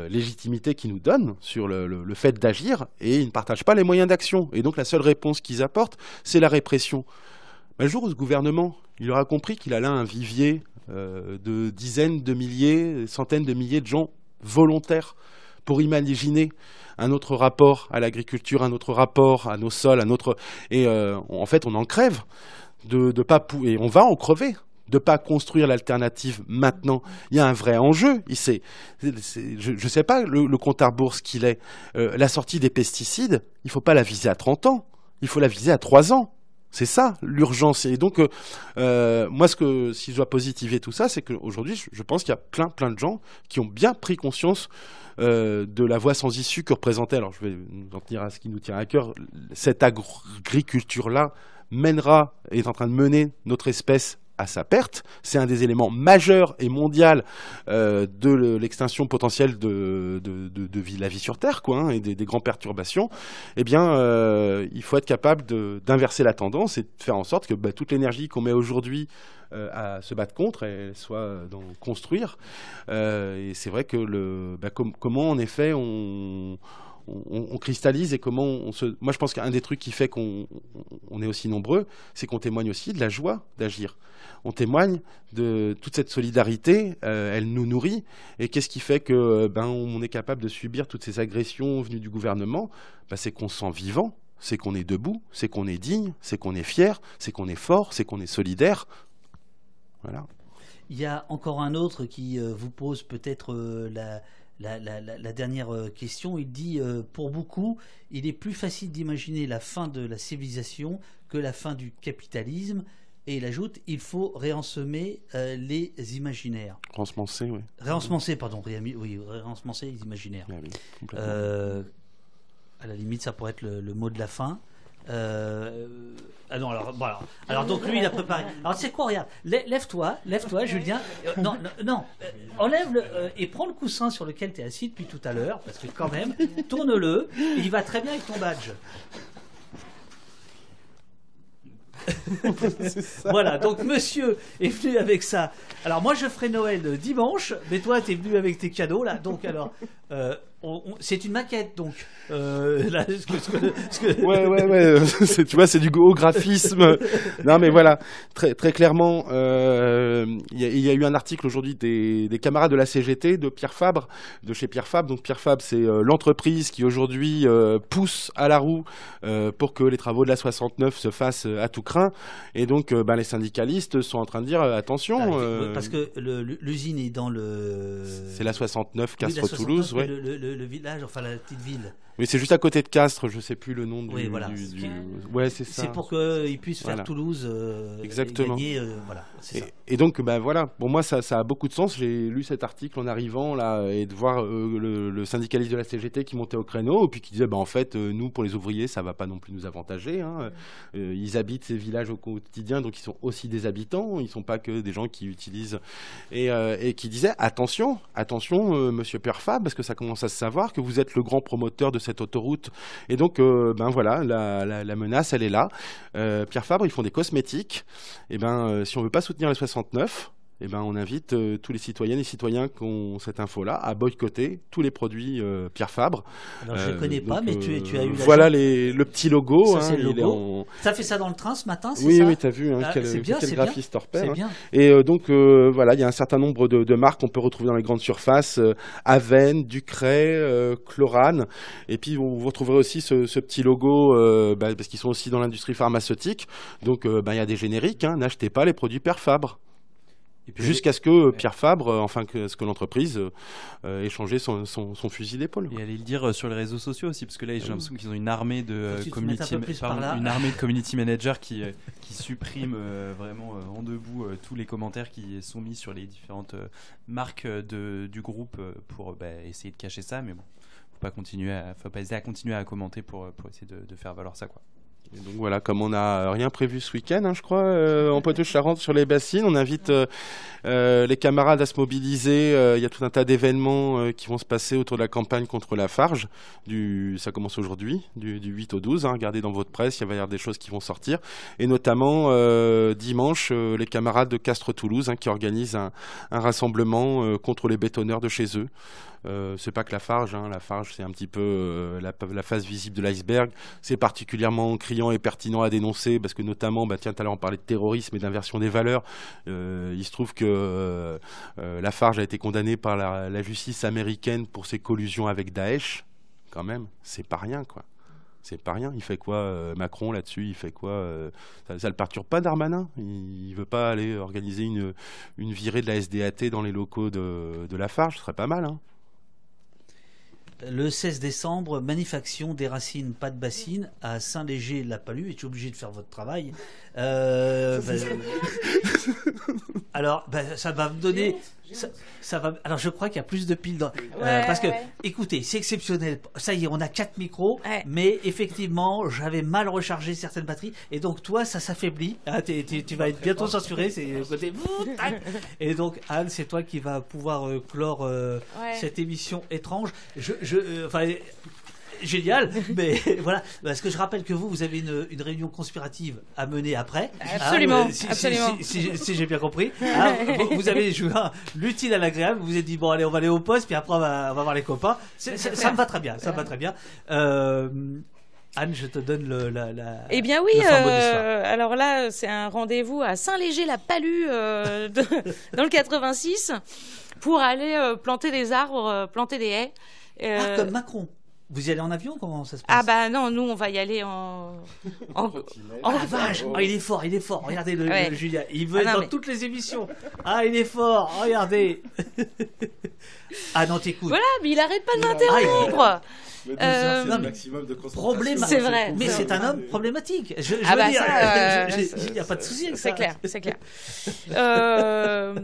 légitimité qu'ils nous donnent sur le, fait d'agir, et ils ne partagent pas les moyens d'action. Et donc la seule réponse qu'ils apportent, c'est la répression. Mais le jour où ce gouvernement, il aura compris qu'il a là un vivier de dizaines de milliers, centaines de milliers de gens volontaires pour imaginer un autre rapport à l'agriculture, un autre rapport à nos sols, un autre et euh, en fait on en crève de, de pas et on va en crever de pas construire l'alternative maintenant. Il y a un vrai enjeu. je ne sais pas le, compte à bourse qu'il est. Euh, la sortie des pesticides, il ne faut pas la viser à 30 ans. Il faut la viser à 3 ans. C'est ça l'urgence. Et donc, euh, euh, moi, ce que, si je dois positiver tout ça, c'est qu'aujourd'hui, je pense qu'il y a plein, plein de gens qui ont bien pris conscience euh, de la voie sans issue que représentait, alors je vais nous en tenir à ce qui nous tient à cœur, cette agriculture-là mènera, est en train de mener notre espèce à sa perte. C'est un des éléments majeurs et mondial euh, de l'extinction potentielle de, de, vie, la vie sur Terre, quoi, hein, et des, grandes perturbations. Eh bien, euh, il faut être capable d'inverser la tendance et de faire en sorte que bah, toute l'énergie qu'on met aujourd'hui euh, à se battre contre, elle soit dans construire. et c'est vrai que le, bah, comment en effet on on, cristallise et comment on se. Moi, je pense qu'un des trucs qui fait qu'on est aussi nombreux, c'est qu'on témoigne aussi de la joie d'agir. On témoigne de toute cette solidarité, euh, elle nous nourrit. Et qu'est-ce qui fait que ben on est capable de subir toutes ces agressions venues du gouvernement? Ben, C'est qu'on se sent vivant, c'est qu'on est debout, c'est qu'on est digne, c'est qu'on est fier, c'est qu'on est fort, c'est qu'on est solidaire. Voilà. Il y a encore un autre qui euh, vous pose peut-être euh, la, la, dernière euh, question, il dit euh, pour beaucoup, il est plus facile d'imaginer la fin de la civilisation que la fin du capitalisme. Et il ajoute, il faut réensemer euh, les imaginaires. Réensemencer, oui. Réensemencer, pardon. oui, réensemencer les imaginaires. Ah à la limite, ça pourrait être le mot de la fin. Euh, ah non, alors, voilà. alors donc lui il a préparé. Alors c'est quoi, regarde, lève-toi, lève-toi, Julien. Euh, non, non, euh, enlève le et prends le coussin sur lequel tu es assis depuis tout à l'heure, parce que quand même, tourne-le, il va très bien avec ton badge. <laughs> voilà, donc monsieur est venu avec ça. Alors moi je ferai Noël dimanche, mais toi tu es venu avec tes cadeaux là, donc alors c'est une maquette donc. Euh, <laughs> ouais, ouais, ouais. <laughs> tu vois, c'est du haut graphisme. non, mais voilà, très, très clairement, euh, il y, a eu un article aujourd'hui des, des, camarades de la CGT, de Pierre Fabre, de chez Pierre Fabre. Donc Pierre Fabre, c'est euh, l'entreprise qui aujourd'hui pousse à la roue pour que les travaux de la 69 se fassent à tout craint. Et donc, ben, les syndicalistes sont en train de dire attention. Ah, parce que l'usine est dans le. C'est la 69 Castres-Toulouse, oui le, village, enfin la petite ville. Oui, c'est juste à côté de Castres, je sais plus le nom du. Oui, voilà. Ouais, c'est ça. C'est pour qu'ils puissent faire Toulouse. Euh, Exactement. Et, gagner, euh, voilà, et, et, donc, ben voilà. Pour moi, ça, ça a beaucoup de sens. J'ai lu cet article en arrivant là et de voir euh, le, syndicaliste de la CGT qui montait au créneau et puis qui disait, ben en fait, nous pour les ouvriers, ça va pas non plus nous avantager. Hein. ils habitent ces villages au quotidien, donc ils sont aussi des habitants. Ils sont pas que des gens qui utilisent et, et qui disait, attention, attention, Monsieur Perfab, parce que ça commence à se savoir que vous êtes le grand promoteur de cette autoroute. Et donc, euh, ben voilà, la, menace, elle est là. Euh, Pierre Fabre, ils font des cosmétiques. Et ben, euh, si on veut pas soutenir les 69, eh ben, on invite euh, tous les citoyennes et citoyens qui ont cette info-là à boycotter tous les produits euh, Pierre Fabre. Alors, je ne connais pas, mais tu, tu, as eu Voilà les, le petit logo. Ça, hein, le logo. Ça fait ça dans le train ce matin, c'est oui, ça Oui, tu as vu hein, ah, quel, bien, quel graphiste bien. Hein. Et euh, donc, voilà, il y a un certain nombre de, de marques qu'on peut retrouver dans les grandes surfaces. Aven, Ducray, Chlorane. Et puis, vous, retrouverez aussi ce, ce petit logo, bah, parce qu'ils sont aussi dans l'industrie pharmaceutique. Donc, bah, il y a des génériques. N'achetez pas les produits Pierre Fabre. Jusqu'à ce que euh, Pierre Fabre, euh, enfin que, ce que l'entreprise euh, ait changé son, fusil d'épaule. Et allez le dire sur les réseaux sociaux aussi, parce que là j'ai l'impression qu'ils ont une armée de community, une armée de community <laughs> managers qui qui suppriment vraiment en debout tous les commentaires qui sont mis sur les différentes marques de, du groupe pour bah, essayer de cacher ça, mais bon, faut pas continuer, à, faut pas hésiter à continuer à commenter pour pour essayer de, de faire valoir ça quoi donc voilà, comme on n'a rien prévu ce week-end, hein, je crois, euh, en Poitou-Charentes sur les bassines, on invite euh, euh, les camarades à se mobiliser. Il y a tout un tas d'événements qui vont se passer autour de la campagne contre la Farge. Du, ça commence aujourd'hui, du, 8 au 12. Hein, regardez dans votre presse, il va y avoir des choses qui vont sortir. Et notamment dimanche, les camarades de Castres-Toulouse hein, qui organisent un, rassemblement contre les bétonneurs de chez eux. Euh, c'est pas que la farge, la farge c'est un petit peu euh, la, face visible de l'iceberg. C'est particulièrement criant et pertinent à dénoncer parce que notamment, bah, tiens, tout à l'heure on parlait de terrorisme et d'inversion des valeurs. Euh, il se trouve que la farge a été condamnée par la, justice américaine pour ses collusions avec Daesh. Quand même, c'est pas rien quoi. C'est pas rien. Il fait quoi Macron là-dessus? Il fait quoi ça, ça le perturbe pas Darmanin? Il, veut pas aller organiser une, une virée de la SDAT dans les locaux de, de la Farge Ce serait pas mal. Hein le 16 décembre, manufacture des racines, pas de bassine, à Saint-Léger-la-Palue. Es-tu obligé de faire votre travail? Euh, <laughs> bah, Alors, bah, ça va me donner. Ça, va. Alors je crois qu'il y a plus de piles dans. Euh, parce que, écoutez, c'est exceptionnel. Ça y est, on a quatre micros, mais effectivement, j'avais mal rechargé certaines batteries, et donc toi, ça s'affaiblit. Hein, tu vas être bientôt censuré. C'est côté. <laughs> Et donc Anne, c'est toi qui va pouvoir euh, clore euh, cette émission étrange. Je, je, enfin, génial. Mais <laughs> voilà, parce que je rappelle que vous, vous avez une, une réunion conspirative à mener après. Absolument, hein, si, absolument. Si, j'ai bien compris. Hein, vous, avez joué l'utile à l'agréable. Vous vous êtes dit bon allez, on va aller au poste, puis après on va, on va voir les copains. ça me va très bien, ça me va très bien. Euh, Anne, je te donne le, la, la, Eh bien oui, euh, alors là, c'est un rendez-vous à Saint-Léger-la-Palue euh, <laughs> dans le 86 pour aller planter des arbres, planter des haies. Ah, comme Macron vous y allez en avion Comment ça se passe Ah bah non, nous on va y aller en. en... Oh la vache oh, Il est fort, il est fort. Regardez le, Julien, il veut ah être dans toutes les émissions. Ah, il est fort. Regardez. <laughs> ah non, t'écoutes. Voilà, mais il arrête pas de m'interrompre. Euh, c'est le maximum de concentration. C'est vrai. Mais c'est un homme problématique. Je, je ah veux bah dire, <laughs> euh, il n'y a pas de souci. C'est clair, <laughs> c'est clair. euh,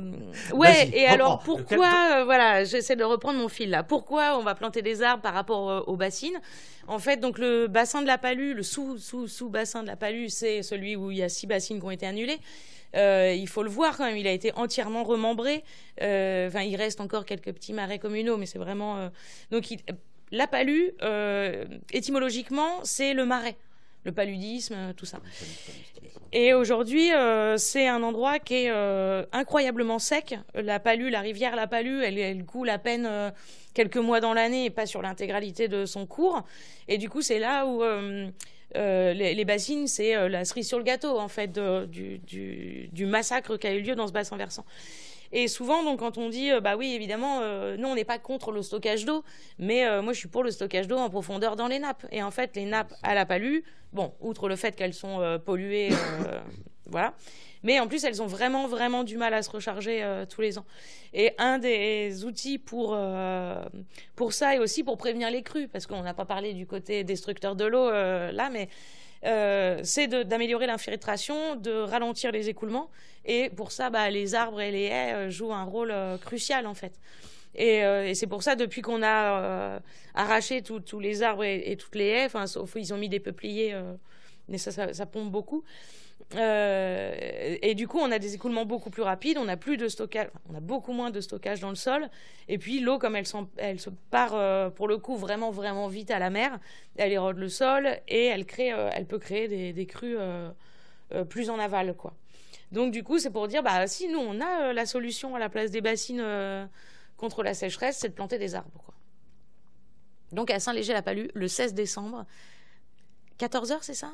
ouais, et alors pourquoi, euh, voilà, j'essaie de reprendre mon fil là. Pourquoi on va planter des arbres par rapport aux bassines? En fait, donc le bassin de la Palue, le sous, sous, sous bassin de la Palue, c'est celui où il y a six bassines qui ont été annulées. Euh, il faut le voir quand même, il a été entièrement remembré. Euh, enfin, il reste encore quelques petits marais communaux, mais c'est vraiment. Euh, donc, il, la palue, euh, étymologiquement, c'est le marais, le paludisme, tout ça. Et aujourd'hui, euh, c'est un endroit qui est euh, incroyablement sec. La la rivière La Palue, elle, coule à peine quelques mois dans l'année et pas sur l'intégralité de son cours. Et du coup, c'est là où les, bassines, c'est la cerise sur le gâteau, en fait, du, massacre qui a eu lieu dans ce bassin versant. Et souvent, donc, quand on dit, euh, bah oui, évidemment, euh, nous, on n'est pas contre le stockage d'eau, mais euh, moi, je suis pour le stockage d'eau en profondeur dans les nappes. Et en fait, les nappes à la palue, bon, outre le fait qu'elles sont polluées, <coughs> voilà. Mais en plus, elles ont vraiment, vraiment du mal à se recharger tous les ans. Et un des outils pour, pour ça et aussi pour prévenir les crues, parce qu'on n'a pas parlé du côté destructeur de l'eau là, mais euh, c'est d'améliorer l'infiltration, de ralentir les écoulements. Et pour ça, bah, les arbres et les haies euh, jouent un rôle euh, crucial en fait. Et, c'est pour ça, depuis qu'on a arraché tous les arbres et, toutes les haies, sauf ils ont mis des peupliers, mais ça, ça pompe beaucoup. Euh, et du coup, on a des écoulements beaucoup plus rapides, on a plus de stockage, on a beaucoup moins de stockage dans le sol. Et puis l'eau, comme elle, se part euh, pour le coup vraiment vraiment vite à la mer, elle érode le sol et elle euh, peut créer des, crues plus en aval. Donc du coup, c'est pour dire, bah si nous on a la solution à la place des bassines contre la sécheresse, c'est de planter des arbres. Donc à Saint-Léger-la-Palue, le 16 décembre, 14 heures, c'est ça?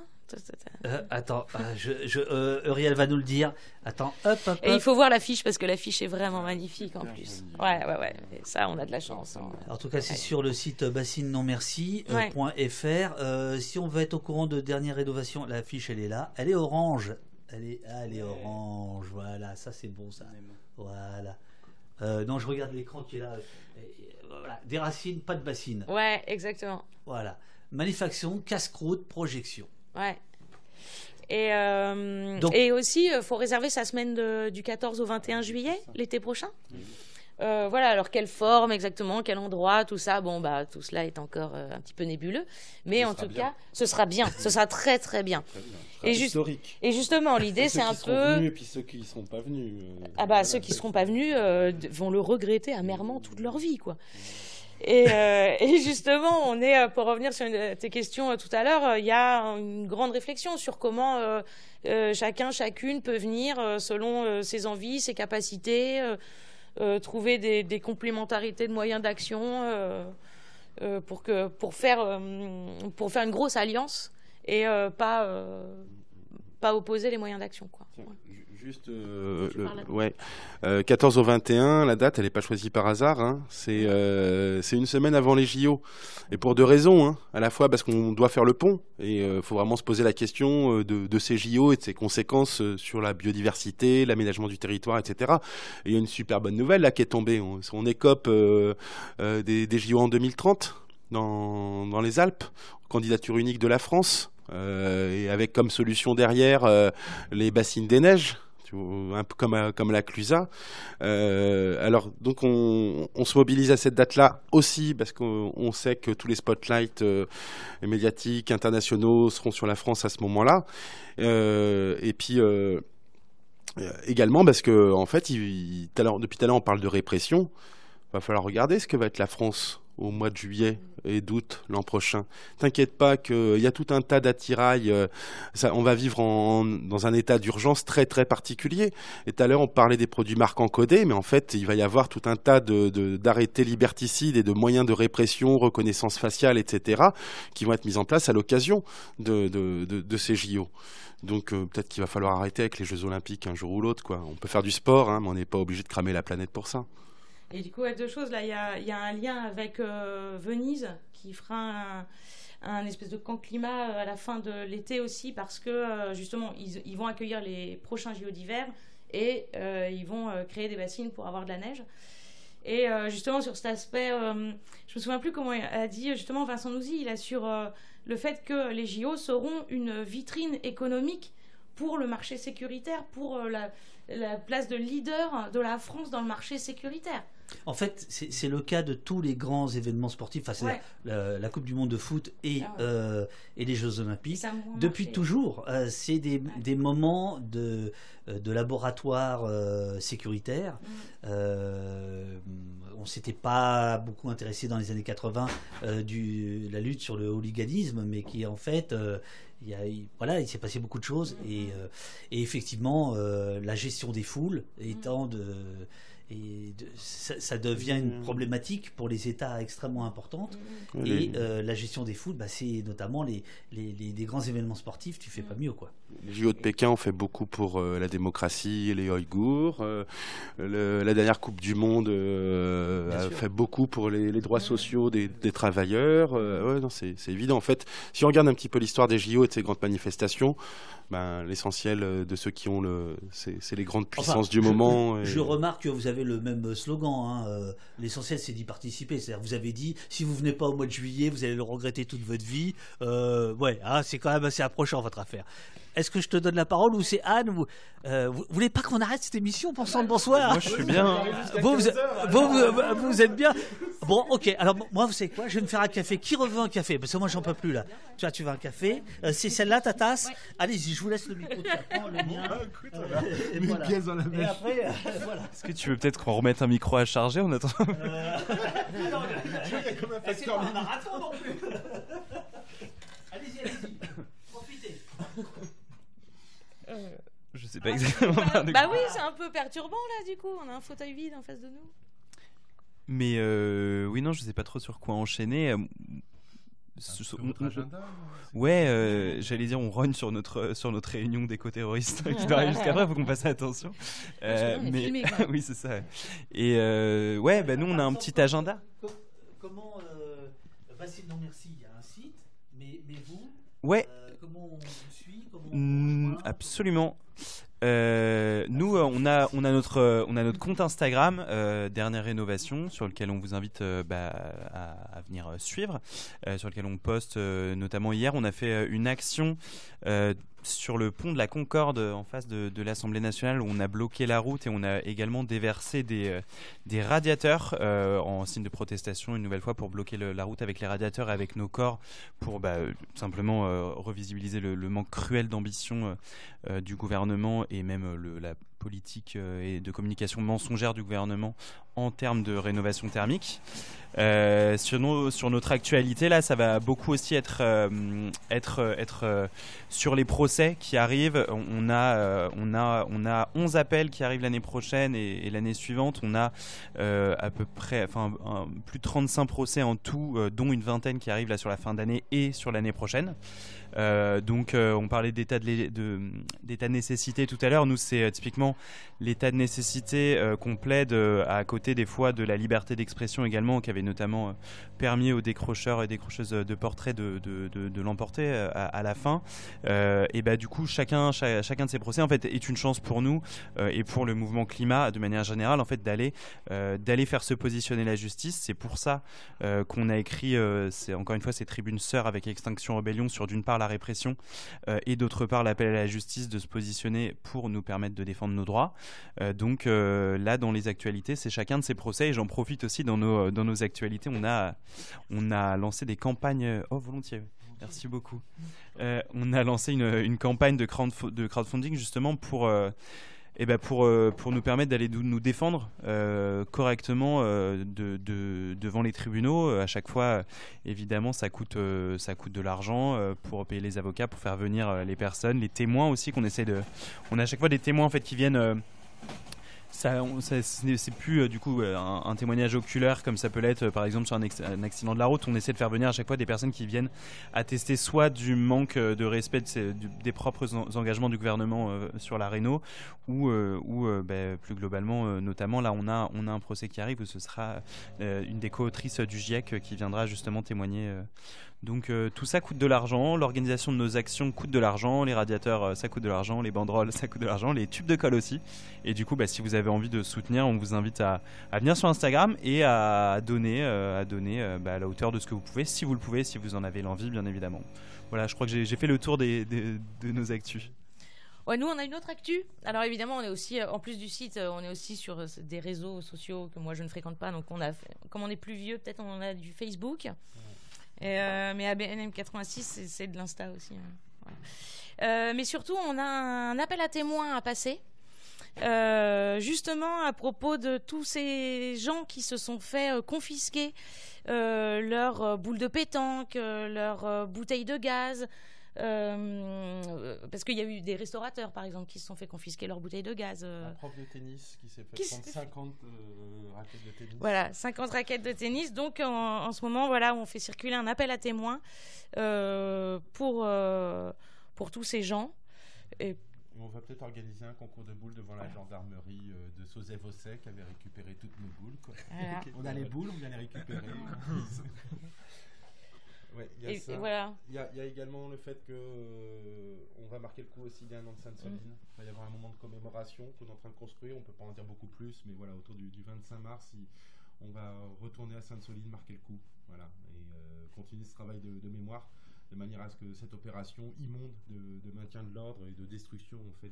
Euh, attends, euh, je, euh, Uriel va nous le dire. Attends, hop, hop, Et il faut voir l'affiche parce que l'affiche est vraiment magnifique en plus. Ouais, ouais, ouais. ça, on a de la chance. Hein. En tout cas, c'est sur le site non merci si on veut être au courant de dernière rénovation, l'affiche elle est là. Elle est orange. Elle est, ah, elle est orange. Voilà, ça c'est bon ça. Voilà. non, je regarde l'écran qui est là. Des racines, pas de bassine. Ouais, exactement. Voilà. Manufacture, casse-croûte, projection. Ouais. Et, euh, et aussi, il euh, faut réserver sa semaine du 14 au 21 juillet, l'été prochain. Euh, voilà, alors quelle forme exactement, quel endroit, tout ça, bon, bah, tout cela est encore un petit peu nébuleux. Mais en tout cas, ce sera bien, ce sera très très bien. Et, et justement, l'idée, c'est un peu. et puis ceux qui ne sont pas venus. ah bah, ceux qui ne seront pas venus vont le regretter amèrement toute leur vie, quoi. Euh, <laughs> et, justement, on est, euh, pour revenir sur tes questions euh, tout à l'heure, il y a une grande réflexion sur comment chacun, chacune peut venir selon ses envies, ses capacités, trouver des, complémentarités de moyens d'action pour, que, pour, faire, pour faire une grosse alliance et pas, pas opposer les moyens d'action. Quoi. Juste, euh, ouais, 14 euh, au 21, la date, elle n'est pas choisie par hasard. Hein. Euh, c'est une semaine avant les JO. Et pour deux raisons. Hein. À la fois parce qu'on doit faire le pont. Et il faut vraiment se poser la question de, ces JO et de ses conséquences sur la biodiversité, l'aménagement du territoire, etc. Et il y a une super bonne nouvelle là qui est tombée. On, on écope des, des, JO en 2030 dans, dans les Alpes, candidature unique de la France. et avec comme solution derrière les bassines des neiges, un peu comme comme la Clusa. alors donc on, se mobilise à cette date-là aussi parce qu'on sait que tous les spotlights médiatiques internationaux seront sur la France à ce moment-là. et puis également parce que fait, depuis tout à l'heure on parle de répression. Il va falloir regarder ce que va être la France au mois de juillet et d'août l'an prochain. T'inquiète pas qu'il y a tout un tas d'attirails. Euh, on va vivre dans un état d'urgence très très particulier. Et tout à l'heure, on parlait des produits marquants codés, mais en fait, il va y avoir tout un tas d'arrêtés liberticides et de moyens de répression, reconnaissance faciale, etc., qui vont être mis en place à l'occasion de, ces JO. Donc euh, peut-être qu'il va falloir arrêter avec les Jeux Olympiques un jour ou l'autre. On peut faire du sport, hein, mais on n'est pas obligé de cramer la planète pour ça. Et du coup, il y a deux choses. Là, il y a, un lien avec euh, Venise qui fera un, espèce de camp climat euh, à la fin de l'été aussi parce que euh, justement, ils, vont accueillir les prochains JO d'hiver et ils vont créer des bassines pour avoir de la neige. Et justement, sur cet aspect, je me souviens plus comment a dit justement Vincent Nouzy, il a sur le fait que les JO seront une vitrine économique pour le marché sécuritaire, pour la place de leader de la France dans le marché sécuritaire. En fait, c'est le cas de tous les grands événements sportifs, enfin, la, Coupe du Monde de foot et, ah euh, et les Jeux Olympiques. Depuis toujours, euh, c'est des, des, moments de, euh, de laboratoire sécuritaire. Mm. on s'était pas beaucoup intéressé dans les années 80 du la lutte sur le hooliganisme, mais qui en fait il, y a, voilà, il s'est passé beaucoup de choses mm. et, et effectivement la gestion des foules étant de et ça, devient une mmh. problématique pour les États extrêmement importante. Mmh. Et euh, la gestion des foules, bah, c'est notamment les, les, les, grands événements sportifs, tu fais pas mieux. Quoi. Les JO de Pékin ont fait beaucoup pour euh, la démocratie et les Ouïghours. Euh, la dernière Coupe du Monde a fait beaucoup pour les, droits sociaux des, des travailleurs. ouais, c'est évident. En fait, si on regarde un petit peu l'histoire des JO et de ces grandes manifestations, ben, l'essentiel euh, de ceux qui ont le, c'est les grandes puissances du moment. Je remarque que vous avez le même slogan. Hein, euh, l'essentiel, c'est d'y participer. C'est-à-dire, vous avez dit, si vous venez pas au mois de juillet, vous allez le regretter toute votre vie. Euh, ouais, hein, c'est quand même assez approchant votre affaire. Est-ce que je te donne la parole ou c'est Anne vous, euh, vous, voulez pas qu'on arrête cette émission pensant le bonsoir Moi je suis bien. Vous vous, vous, êtes bien. Bon, ok. Alors moi, vous savez quoi Je vais me faire un café. Qui reveut un café? Parce que moi j'en peux plus là. Tu vois, tu veux un café? Euh, C'est celle-là ta tasse? Allez-y, je vous laisse le micro. Tu le mien. Ah, euh, Une pièce dans la Et après, voilà. Est-ce que tu veux peut-être qu'on remette un micro à charger? En attendant Non, c'est pas un marathon non plus? Allez-y, allez-y. Profitez. Je sais pas ah, exactement. Bah, bah oui, c'est un peu perturbant là, du coup. On a un fauteuil vide en face de nous. Mais euh, oui, non, je sais pas trop sur quoi enchaîner. Euh, sur notre agenda Ouais, euh, j'allais dire, on rogne sur notre, sur notre réunion d'éco-terroristes qui <laughs> doit arriver jusqu'après, faut qu'on fasse attention. mais <laughs> oui, c'est ça. Et ouais, bah, nous, on a un petit agenda. Comment. Bastille, non merci, il y a un site, mais, mais vous. Ouais. comment on suit Mm, absolument. Euh, nous, euh, on a, on a notre, euh, on a notre compte Instagram dernière rénovation sur lequel on vous invite bah, à, venir suivre, sur lequel on poste. notamment hier, on a fait une action sur le pont de la Concorde en face de, l'Assemblée nationale on a bloqué la route et on a également déversé des, des radiateurs en signe de protestation une nouvelle fois pour bloquer la route avec les radiateurs avec nos corps pour bah, simplement revisibiliser le, manque cruel d'ambition du gouvernement et même euh, le, la politique euh, et de communication mensongère du gouvernement en termes de rénovation thermique. Euh, sur, notre actualité, là, ça va beaucoup aussi être, être, être sur les procès qui arrivent. On a, on a, on a 11 appels qui arrivent l'année prochaine et, l'année suivante. On a à peu près enfin, plus de 35 procès en tout, dont une vingtaine qui arrivent là sur la fin d'année et sur l'année prochaine. Euh, donc, euh, on parlait d'état de, nécessité tout à l'heure. Nous, c'est euh, typiquement l'état de nécessité qu'on plaide à côté des fois de la liberté d'expression également, qui avait notamment permis aux décrocheurs et décrocheuses de portraits de, de l'emporter à, la fin. et bah, du coup, chacun, chacun de ces procès en fait est une chance pour nous et pour le mouvement climat de manière générale en fait d'aller d'aller faire se positionner la justice. C'est pour ça qu'on a écrit, c'est encore une fois, ces tribunes sœurs avec Extinction Rebellion sur d'une part la répression euh, et d'autre part l'appel à la justice de se positionner pour nous permettre de défendre nos droits. donc là, dans les actualités, c'est chacun de ces procès. Et j'en profite aussi dans nos, dans nos actualités. On a, on a lancé des campagnes. Oh, volontiers. Merci beaucoup. on a lancé une, une campagne de, de crowdfunding justement pour et eh ben pour, euh, pour nous permettre d'aller nous défendre euh, correctement euh, de, de, devant les tribunaux. À chaque fois, évidemment, ça coûte, ça coûte de l'argent pour payer les avocats, pour faire venir les personnes, les témoins aussi qu'on essaie de. On a à chaque fois des témoins en fait qui viennent ça, c'est plus euh, du coup euh, un, témoignage oculaire comme ça peut l'être euh, par exemple sur un, accident de la route. On essaie de faire venir à chaque fois des personnes qui viennent attester soit du manque de respect des propres engagements du gouvernement sur la Renault ou, ou ben, plus globalement, notamment là on a, on a un procès qui arrive où ce sera une des co-autrices du GIEC qui viendra justement témoigner donc euh, tout ça coûte de l'argent, l'organisation de nos actions coûte de l'argent, les radiateurs euh, ça coûte de l'argent, les banderoles <laughs> ça coûte de l'argent, les tubes de colle aussi. Et du coup, bah, si vous avez envie de soutenir, on vous invite à, venir sur Instagram et à donner, euh, à, donner bah, à la hauteur de ce que vous pouvez, si vous le pouvez, si vous en avez l'envie, bien évidemment. Voilà, je crois que j'ai fait le tour des, de nos actus. Ouais, nous, on a une autre actu. Alors évidemment, on est aussi, en plus du site, on est aussi sur des réseaux sociaux que moi je ne fréquente pas. Donc on a, comme on est plus vieux, peut-être on a du Facebook. Euh, mais ABNM 86, c'est de l'Insta aussi. Hein. Euh, mais surtout, on a un appel à témoins à passer. Euh, justement à propos de tous ces gens qui se sont fait confisquer leurs boules de pétanque, leurs bouteilles de gaz, euh, parce qu'il y a eu des restaurateurs, par exemple, qui se sont fait confisquer leurs bouteilles de gaz. Euh. Un prof de tennis qui s'est fait prendre 50 euh, raquettes de tennis. Voilà, 50 raquettes de tennis. Donc, en, ce moment, voilà, on fait circuler un appel à témoins pour, pour tous ces gens. Et on va peut-être organiser un concours de boules devant la gendarmerie de Sauzet-Vosset qui avait récupéré toutes nos boules. <laughs> on a les boules, on vient les récupérer. <laughs> il y, voilà. il, y a, également le fait que euh, on va marquer le coup aussi d'un an de Sainte-Soline. Mm. Il va y avoir un moment de commémoration qu'on est en train de construire. On peut pas en dire beaucoup plus, mais voilà, autour du, 25 mars, on va retourner à Sainte-Soline, marquer le coup. Voilà, et euh, continuer ce travail de, mémoire de manière à ce que cette opération immonde de, maintien de l'ordre et de destruction en fait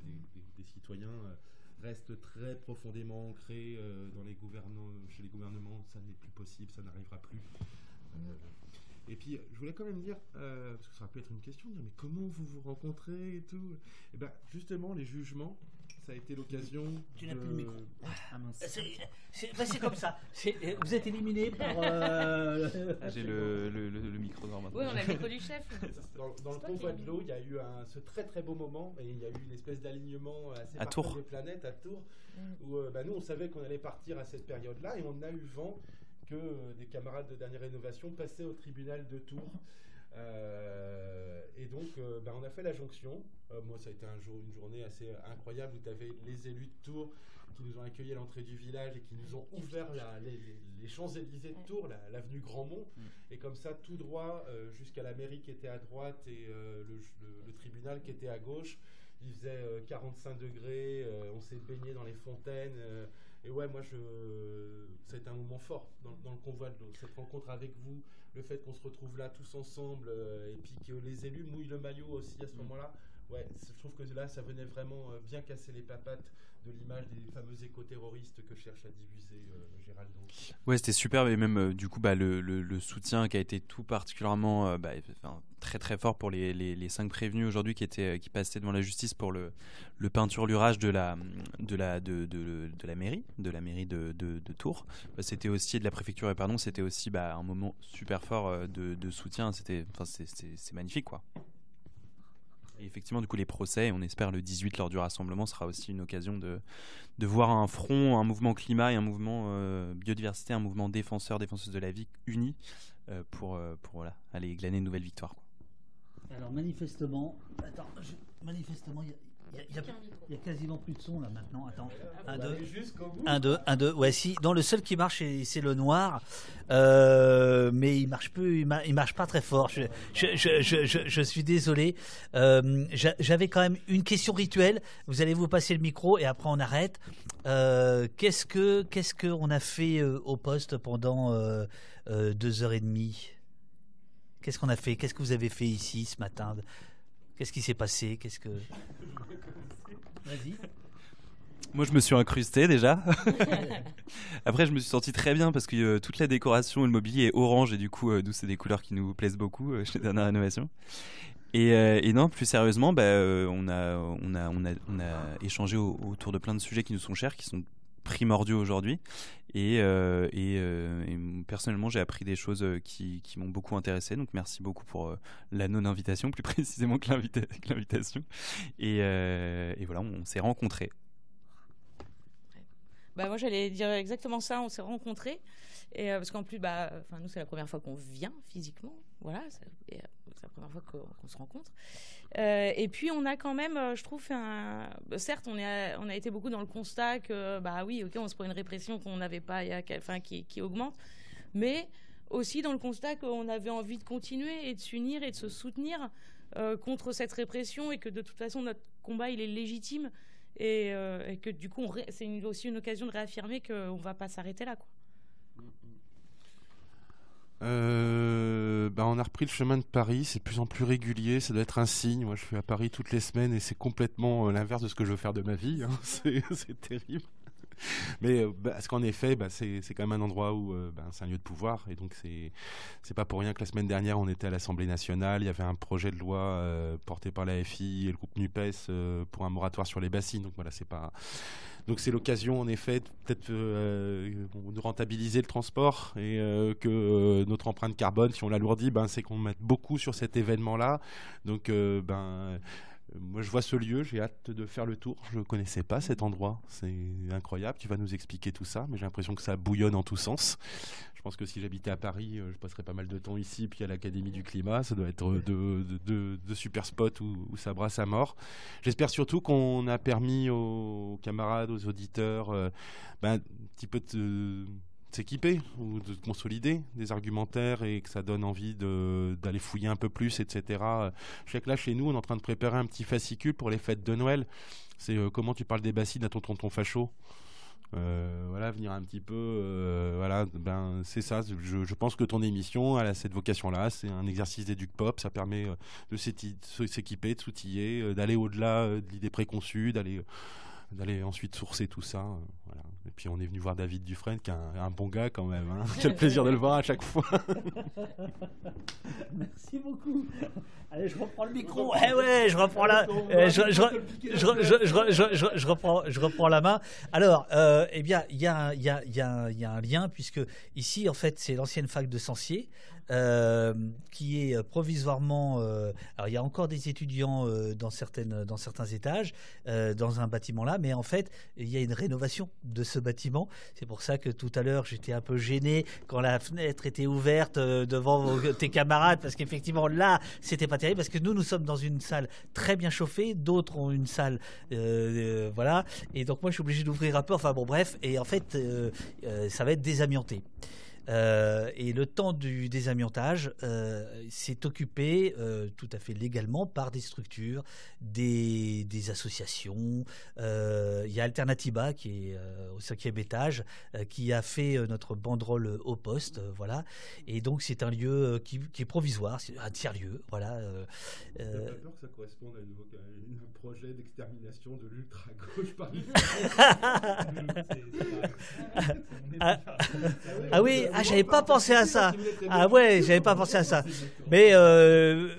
des, citoyens euh, reste très profondément ancrée dans les gouvernants, chez les gouvernements. Ça n'est plus possible, ça n'arrivera plus. Et puis, je voulais quand même dire, euh, parce que ça peut être une question, mais comment vous vous rencontrez et tout? Et eh ben, justement, les jugements, ça a été l'occasion. Tu n'as plus le micro. Ah mince. C'est comme ça. Vous êtes éliminé par. Euh, <laughs> J'ai le, le, le, micro normal. Oui, on a le micro du chef. <laughs> Dans, le convoi de l'eau, il y a eu un, ce très très beau moment, et il y a eu une espèce d'alignement assez à Tours. des planètes à Tours, mm. où euh, bah, nous on savait qu'on allait partir à cette période-là, et on a eu vent que euh, des camarades de dernière rénovation passaient au tribunal de Tours. Euh, et donc, euh, bah, on a fait la jonction. moi, ça a été un jour, une journée assez incroyable où tu avais les élus de Tours qui nous ont accueillis à l'entrée du village et qui nous ont ouvert les, Champs-Élysées de Tours, l'avenue Grandmont. Mm. Et comme ça, tout droit jusqu'à la mairie qui était à droite et le, tribunal qui était à gauche. Il faisait 45 degrés, on s'est baigné dans les fontaines. Et ouais, moi, je, ça a été un moment fort dans, le convoi de l'eau. Cette rencontre avec vous, le fait qu'on se retrouve là tous ensemble, euh, et puis que les élus mouillent le maillot aussi à ce mm. moment-là. Ouais, je trouve que là, ça venait vraiment euh, bien casser les papates de l'image des fameux éco-terroristes que cherche à diffuser euh, Gérald. Ouais, c'était super, et même du coup, bah, le, le, soutien qui a été tout particulièrement bah, très très fort pour les, les, les cinq prévenus aujourd'hui qui, étaient, qui passaient devant la justice pour le, le peinturlurage de la, de, la, de, de, la mairie, de la mairie de, de, Tours. C'était aussi, de la préfecture, et pardon, c'était aussi bah, un moment super fort de, soutien. C'était, c'est magnifique, quoi. Effectivement, du coup, les procès, on espère le 18 lors du rassemblement, sera aussi une occasion de, de voir un front, un mouvement climat et un mouvement euh, biodiversité, un mouvement défenseur, défenseuse de la vie unis euh, pour, euh, pour voilà, aller glaner une nouvelle victoire. Alors, manifestement, attends, manifestement, a il y, a quasiment plus de son là maintenant. Attends. Un, deux. Un, deux, un, deux. Ouais, si. Dans le seul qui marche, c'est le noir. Euh, mais il marche plus, il, marche pas très fort. Je, je, je, je suis désolé. Euh, j'avais quand même une question rituelle. Vous allez vous passer le micro et après on arrête. Euh, qu'est-ce que qu'est-ce que on a fait au poste pendant deux heures et demie? Qu'est-ce qu'on a fait? Qu'est-ce que vous avez fait ici ce matin? Qu'est-ce qui s'est passé? Qu'est-ce que. Vas-y. Moi, je me suis incrusté déjà. <laughs> Après, je me suis senti très bien parce que euh, toute la décoration et le mobilier est orange et du coup, nous, c'est des couleurs qui nous plaisent beaucoup <laughs> chez Dernière Rénovation. Et, non, plus sérieusement, bah, on, a, on, a, on, a, on, a, échangé autour de plein de sujets qui nous sont chers, qui sont primordiaux aujourd'hui. Et, euh, euh, et, personnellement, j'ai appris des choses euh, qui, qui m'ont beaucoup intéressé. Donc, merci beaucoup pour la non-invitation, plus <laughs> précisément que l'invitation. Et, et, voilà, on s'est rencontrés. Bah, moi, j'allais dire exactement ça. On s'est rencontrés. Et, parce qu'en plus, bah, nous, c'est la première fois qu'on vient physiquement. Voilà, c'est la première fois qu'on se rencontre. Euh, et puis on a quand même, euh, je trouve, un... certes, on, a été beaucoup dans le constat que, bah oui, ok, on se prend une répression qu'on n'avait pas, enfin, qui, qui, augmente, mais aussi dans le constat qu'on avait envie de continuer et de s'unir et de se soutenir euh, contre cette répression et que de toute façon notre combat il est légitime et, et que du coup c'est aussi une occasion de réaffirmer qu'on ne va pas s'arrêter là. Quoi. Euh, bah on a repris le chemin de Paris, c'est de plus en plus régulier, ça doit être un signe. Moi, je suis à Paris toutes les semaines et c'est complètement euh, l'inverse de ce que je veux faire de ma vie. Hein. <laughs> C'est terrible. <laughs> Mais euh, bah, parce qu'en effet, bah, c'est quand même un endroit où bah, c'est un lieu de pouvoir. Et donc, c'est pas pour rien que la semaine dernière, on était à l'Assemblée nationale. Il y avait un projet de loi porté par la FI et le groupe NUPES pour un moratoire sur les bassines. Donc voilà, c'est pas donc c'est l'occasion en effet peut-être euh, de rentabiliser le transport et euh, que euh, notre empreinte carbone, si on l'alourdit, ben, c'est qu'on met beaucoup sur cet événement-là. Donc ben moi, je vois ce lieu, j'ai hâte de faire le tour. Je ne connaissais pas cet endroit. C'est incroyable. Tu vas nous expliquer tout ça, mais j'ai l'impression que ça bouillonne en tous sens. Je pense que si j'habitais à Paris, je passerais pas mal de temps ici, puis à l'Académie du Climat. Ça doit être de, de, super spots où, où, ça brasse à mort. J'espère surtout qu'on a permis aux camarades, aux auditeurs, ben, un petit peu de s'équiper ou de consolider des argumentaires et que ça donne envie d'aller fouiller un peu plus, etc. Je sais que là, chez nous, on est en train de préparer un petit fascicule pour les fêtes de Noël. C'est euh, comment tu parles des bassines à ton tonton facho? Euh, voilà, venir un petit peu, euh, voilà, ben c'est ça. Je, pense que ton émission, elle a cette vocation-là. C'est un exercice d'éduc pop. Ça permet de s'équiper, de s'outiller, d'aller au-delà de l'idée préconçue, d'aller d'aller ensuite sourcer tout ça. voilà. Et puis on est venu voir David Dufresne, qui est un, bon gars quand même. Hein. <laughs> Quel plaisir de le voir à chaque fois. <laughs> Merci beaucoup. Allez, je reprends le micro. <laughs> Eh ouais, je reprends la, je, reprends, je reprends la main. Alors, euh, eh bien, il y, a, y, a, y, a, y a un lien puisque ici, en fait, c'est l'ancienne fac de Sancier. Euh, qui est provisoirement. Euh, alors, il y a encore des étudiants euh, dans, certaines, dans certains étages, dans un bâtiment là, mais en fait, il y a une rénovation de ce bâtiment. C'est pour ça que tout à l'heure, j'étais un peu gêné quand la fenêtre était ouverte devant tes camarades, parce qu'effectivement, là, c'était pas terrible, parce que nous, nous sommes dans une salle très bien chauffée, d'autres ont une salle. voilà. Et donc, moi, je suis obligé d'ouvrir un peu. Enfin, bon, bref. Et en fait, ça va être désamianté. Euh, et le temps du désamiantage euh, s'est occupé euh, tout à fait légalement par des structures, des, des associations. Il y a Alternatiba qui est au cinquième étage, qui a fait notre banderole au poste, voilà. Et donc c'est un lieu qui, qui, est provisoire, c'est un tiers lieu, voilà. T'as pas peur que ça corresponde à un projet d'extermination de l'ultra gauche par <laughs> ah, ah oui. Ah, j'avais pas pensé à ça. Ah ouais, j'avais pas pensé à ça. Mais euh,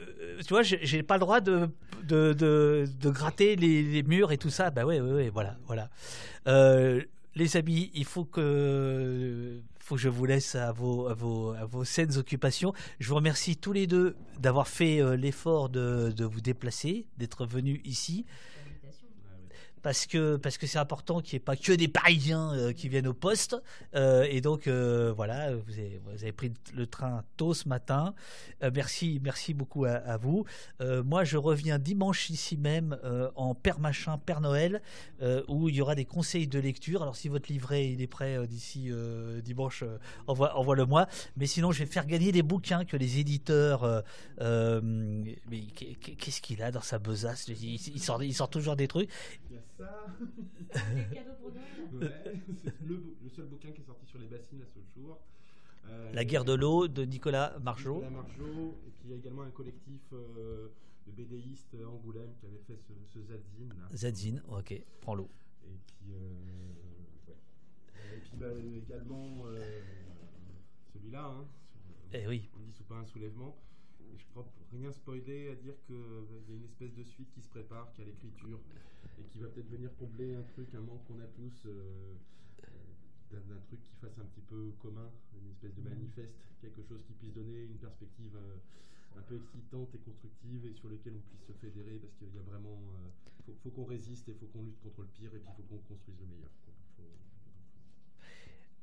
tu vois, j'ai pas le droit de, de, de, gratter les, murs et tout ça. Bah ouais, ouais, ouais voilà, voilà. Euh, les amis, il faut que faut que je vous laisse à vos, à vos, à vos saines occupations. Je vous remercie tous les deux d'avoir fait euh, l'effort de, de vous déplacer, d'être venus ici parce que parce que c'est important qu'il n'y ait pas que des Parisiens euh, qui viennent au poste. Euh, et donc euh, voilà, vous avez, pris le train tôt ce matin. merci merci beaucoup à, vous. moi, je reviens dimanche ici même en Père Machin, Père Noël, où il y aura des conseils de lecture. Alors si votre livret il est prêt d'ici dimanche, envoie envoie le moi. Mais sinon, je vais faire gagner des bouquins que les éditeurs. mais qu'est-ce qu'il a dans sa besace? Il, il sort toujours des trucs ça. c'est le, seul bouquin qui est sorti sur les bassines à Soulchour. Euh, La guerre de l'eau de Nicolas Margeau. Nicolas Margeau. Et puis il y a également un collectif euh, de BDistes Angoulême qui avait fait ce, ce Zadzine. Zadzine, ok, prends l'eau. Et puis, et puis bah, également celui-là, hein, eh oui. on dit sous pas un soulèvement. Je crois rien spoiler à dire qu'il y a une espèce de suite qui se prépare, qui a l'écriture, et qui va peut-être venir combler un truc, un manque qu'on a tous d'un truc qui fasse un petit peu commun, une espèce de manifeste, quelque chose qui puisse donner une perspective euh, un peu excitante et constructive et sur lequel on puisse se fédérer parce qu'il y a vraiment. Euh, faut, qu'on résiste et il faut qu'on lutte contre le pire et puis il faut qu'on construise le meilleur.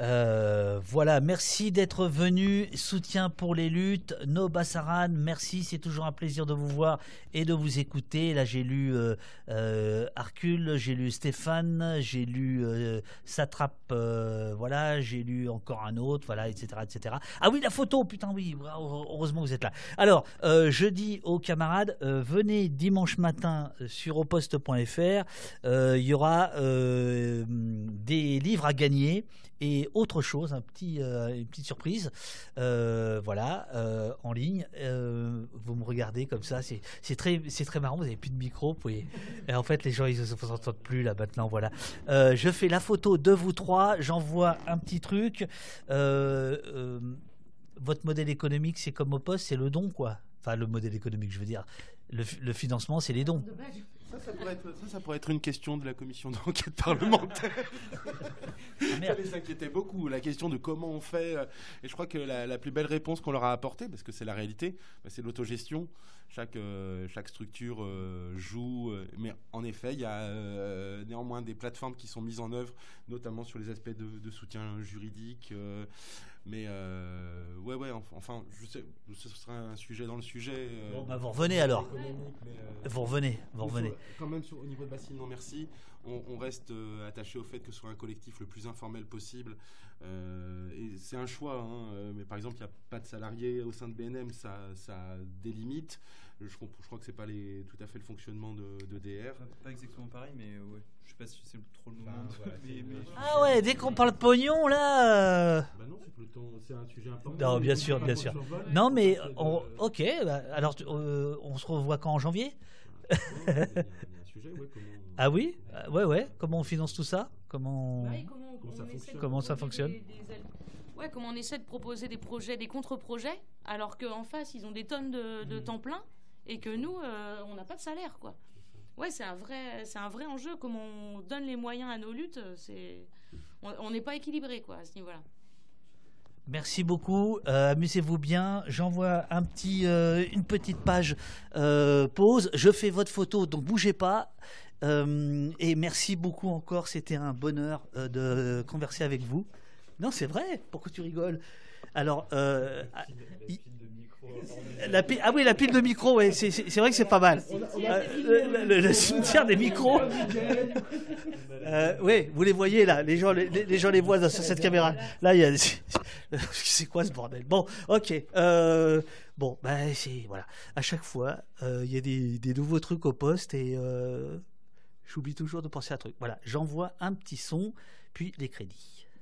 Euh, voilà, merci d'être venu. Soutien pour les luttes. No Bassaran, merci. C'est toujours un plaisir de vous voir et de vous écouter. Là, j'ai lu euh, euh Arcule, j'ai lu Stéphane, j'ai lu euh, Satrap, voilà, j'ai lu encore un autre, voilà, etc., etc. Ah oui, la photo, putain, oui, heureusement vous êtes là. Alors, je dis aux camarades, venez dimanche matin sur oposte.fr. Il y aura des livres à gagner et autre chose, un petit, euh, une petite surprise, euh, voilà, euh, en ligne. vous me regardez comme ça, c'est très, très marrant. Vous n'avez plus de micro, <laughs> et en fait, les gens ils ne s'entendent plus là maintenant. Voilà, je fais la photo de vous trois, j'envoie un petit truc. votre modèle économique, c'est comme au poste, c'est le don, quoi. Enfin, le modèle économique, je veux dire. Le, le financement, c'est les dons. Ça, ça pourrait, être, une question de la commission d'enquête parlementaire. ça les inquiétait beaucoup, la question de comment on fait. Euh, et je crois que la, plus belle réponse qu'on leur a apportée, parce que c'est la réalité, bah, c'est l'autogestion. Chaque, euh, chaque structure euh, joue, mais en effet, il y a néanmoins des plateformes qui sont mises en œuvre, notamment sur les aspects de, de soutien juridique. Mais euh, ouais, ouais, enfin, je sais, ce sera un sujet dans le sujet. Euh, bon, bah vous revenez alors. Euh, vous revenez, vous revenez. quand même, sur, au niveau de Bassine, non merci. On, reste attaché au fait que ce soit un collectif le plus informel possible. et c'est un choix. Hein, mais par exemple, il n'y a pas de salariés au sein de BNM, ça, ça délimite. Je, je, crois que c'est pas les, tout à fait le fonctionnement de, de DR. Pas, exactement pareil, mais ouais. Je sais pas si c'est trop le moment. <laughs> ah ouais, dès qu'on parle de pognon, là. Bah non, c'est un sujet important. Non, bien sûr, bien sûr. Non, mais on, ok. Bah, alors, euh, on se revoit quand en janvier? Ah oui? Ouais, ouais. Comment on finance tout ça? Comment, comment, ça fonctionne, Ouais, comment on essaie de proposer des projets, des contre-projets, alors qu'en face, ils ont des tonnes de, mm. temps plein et que nous, euh, on n'a pas de salaire, quoi. Ouais, c'est un vrai, c'est un vrai enjeu. Comment on donne les moyens à nos luttes, c'est, on n'est pas équilibré, quoi, à ce niveau-là. Merci beaucoup. Euh, amusez-vous bien. J'envoie un petit, euh, une petite page euh, pause. Je fais votre photo, donc bougez pas. et merci beaucoup encore. C'était un bonheur de converser avec vous. Non, c'est vrai. Pourquoi tu rigoles? Alors, <laughs> la ah oui, la pile de micros, ouais, c'est vrai que c'est pas mal. Euh, le, cimetière des micros. <laughs> Euh, oui, vous les voyez là, les gens les, gens les voient sur cette caméra. Là, il y a. <laughs> C'est quoi ce bordel? Bon, ok. Euh, bon, ben c'est voilà. À chaque fois, il y a des, des, nouveaux trucs au poste et j'oublie toujours de penser à un truc. Voilà, j'envoie un petit son, puis les crédits.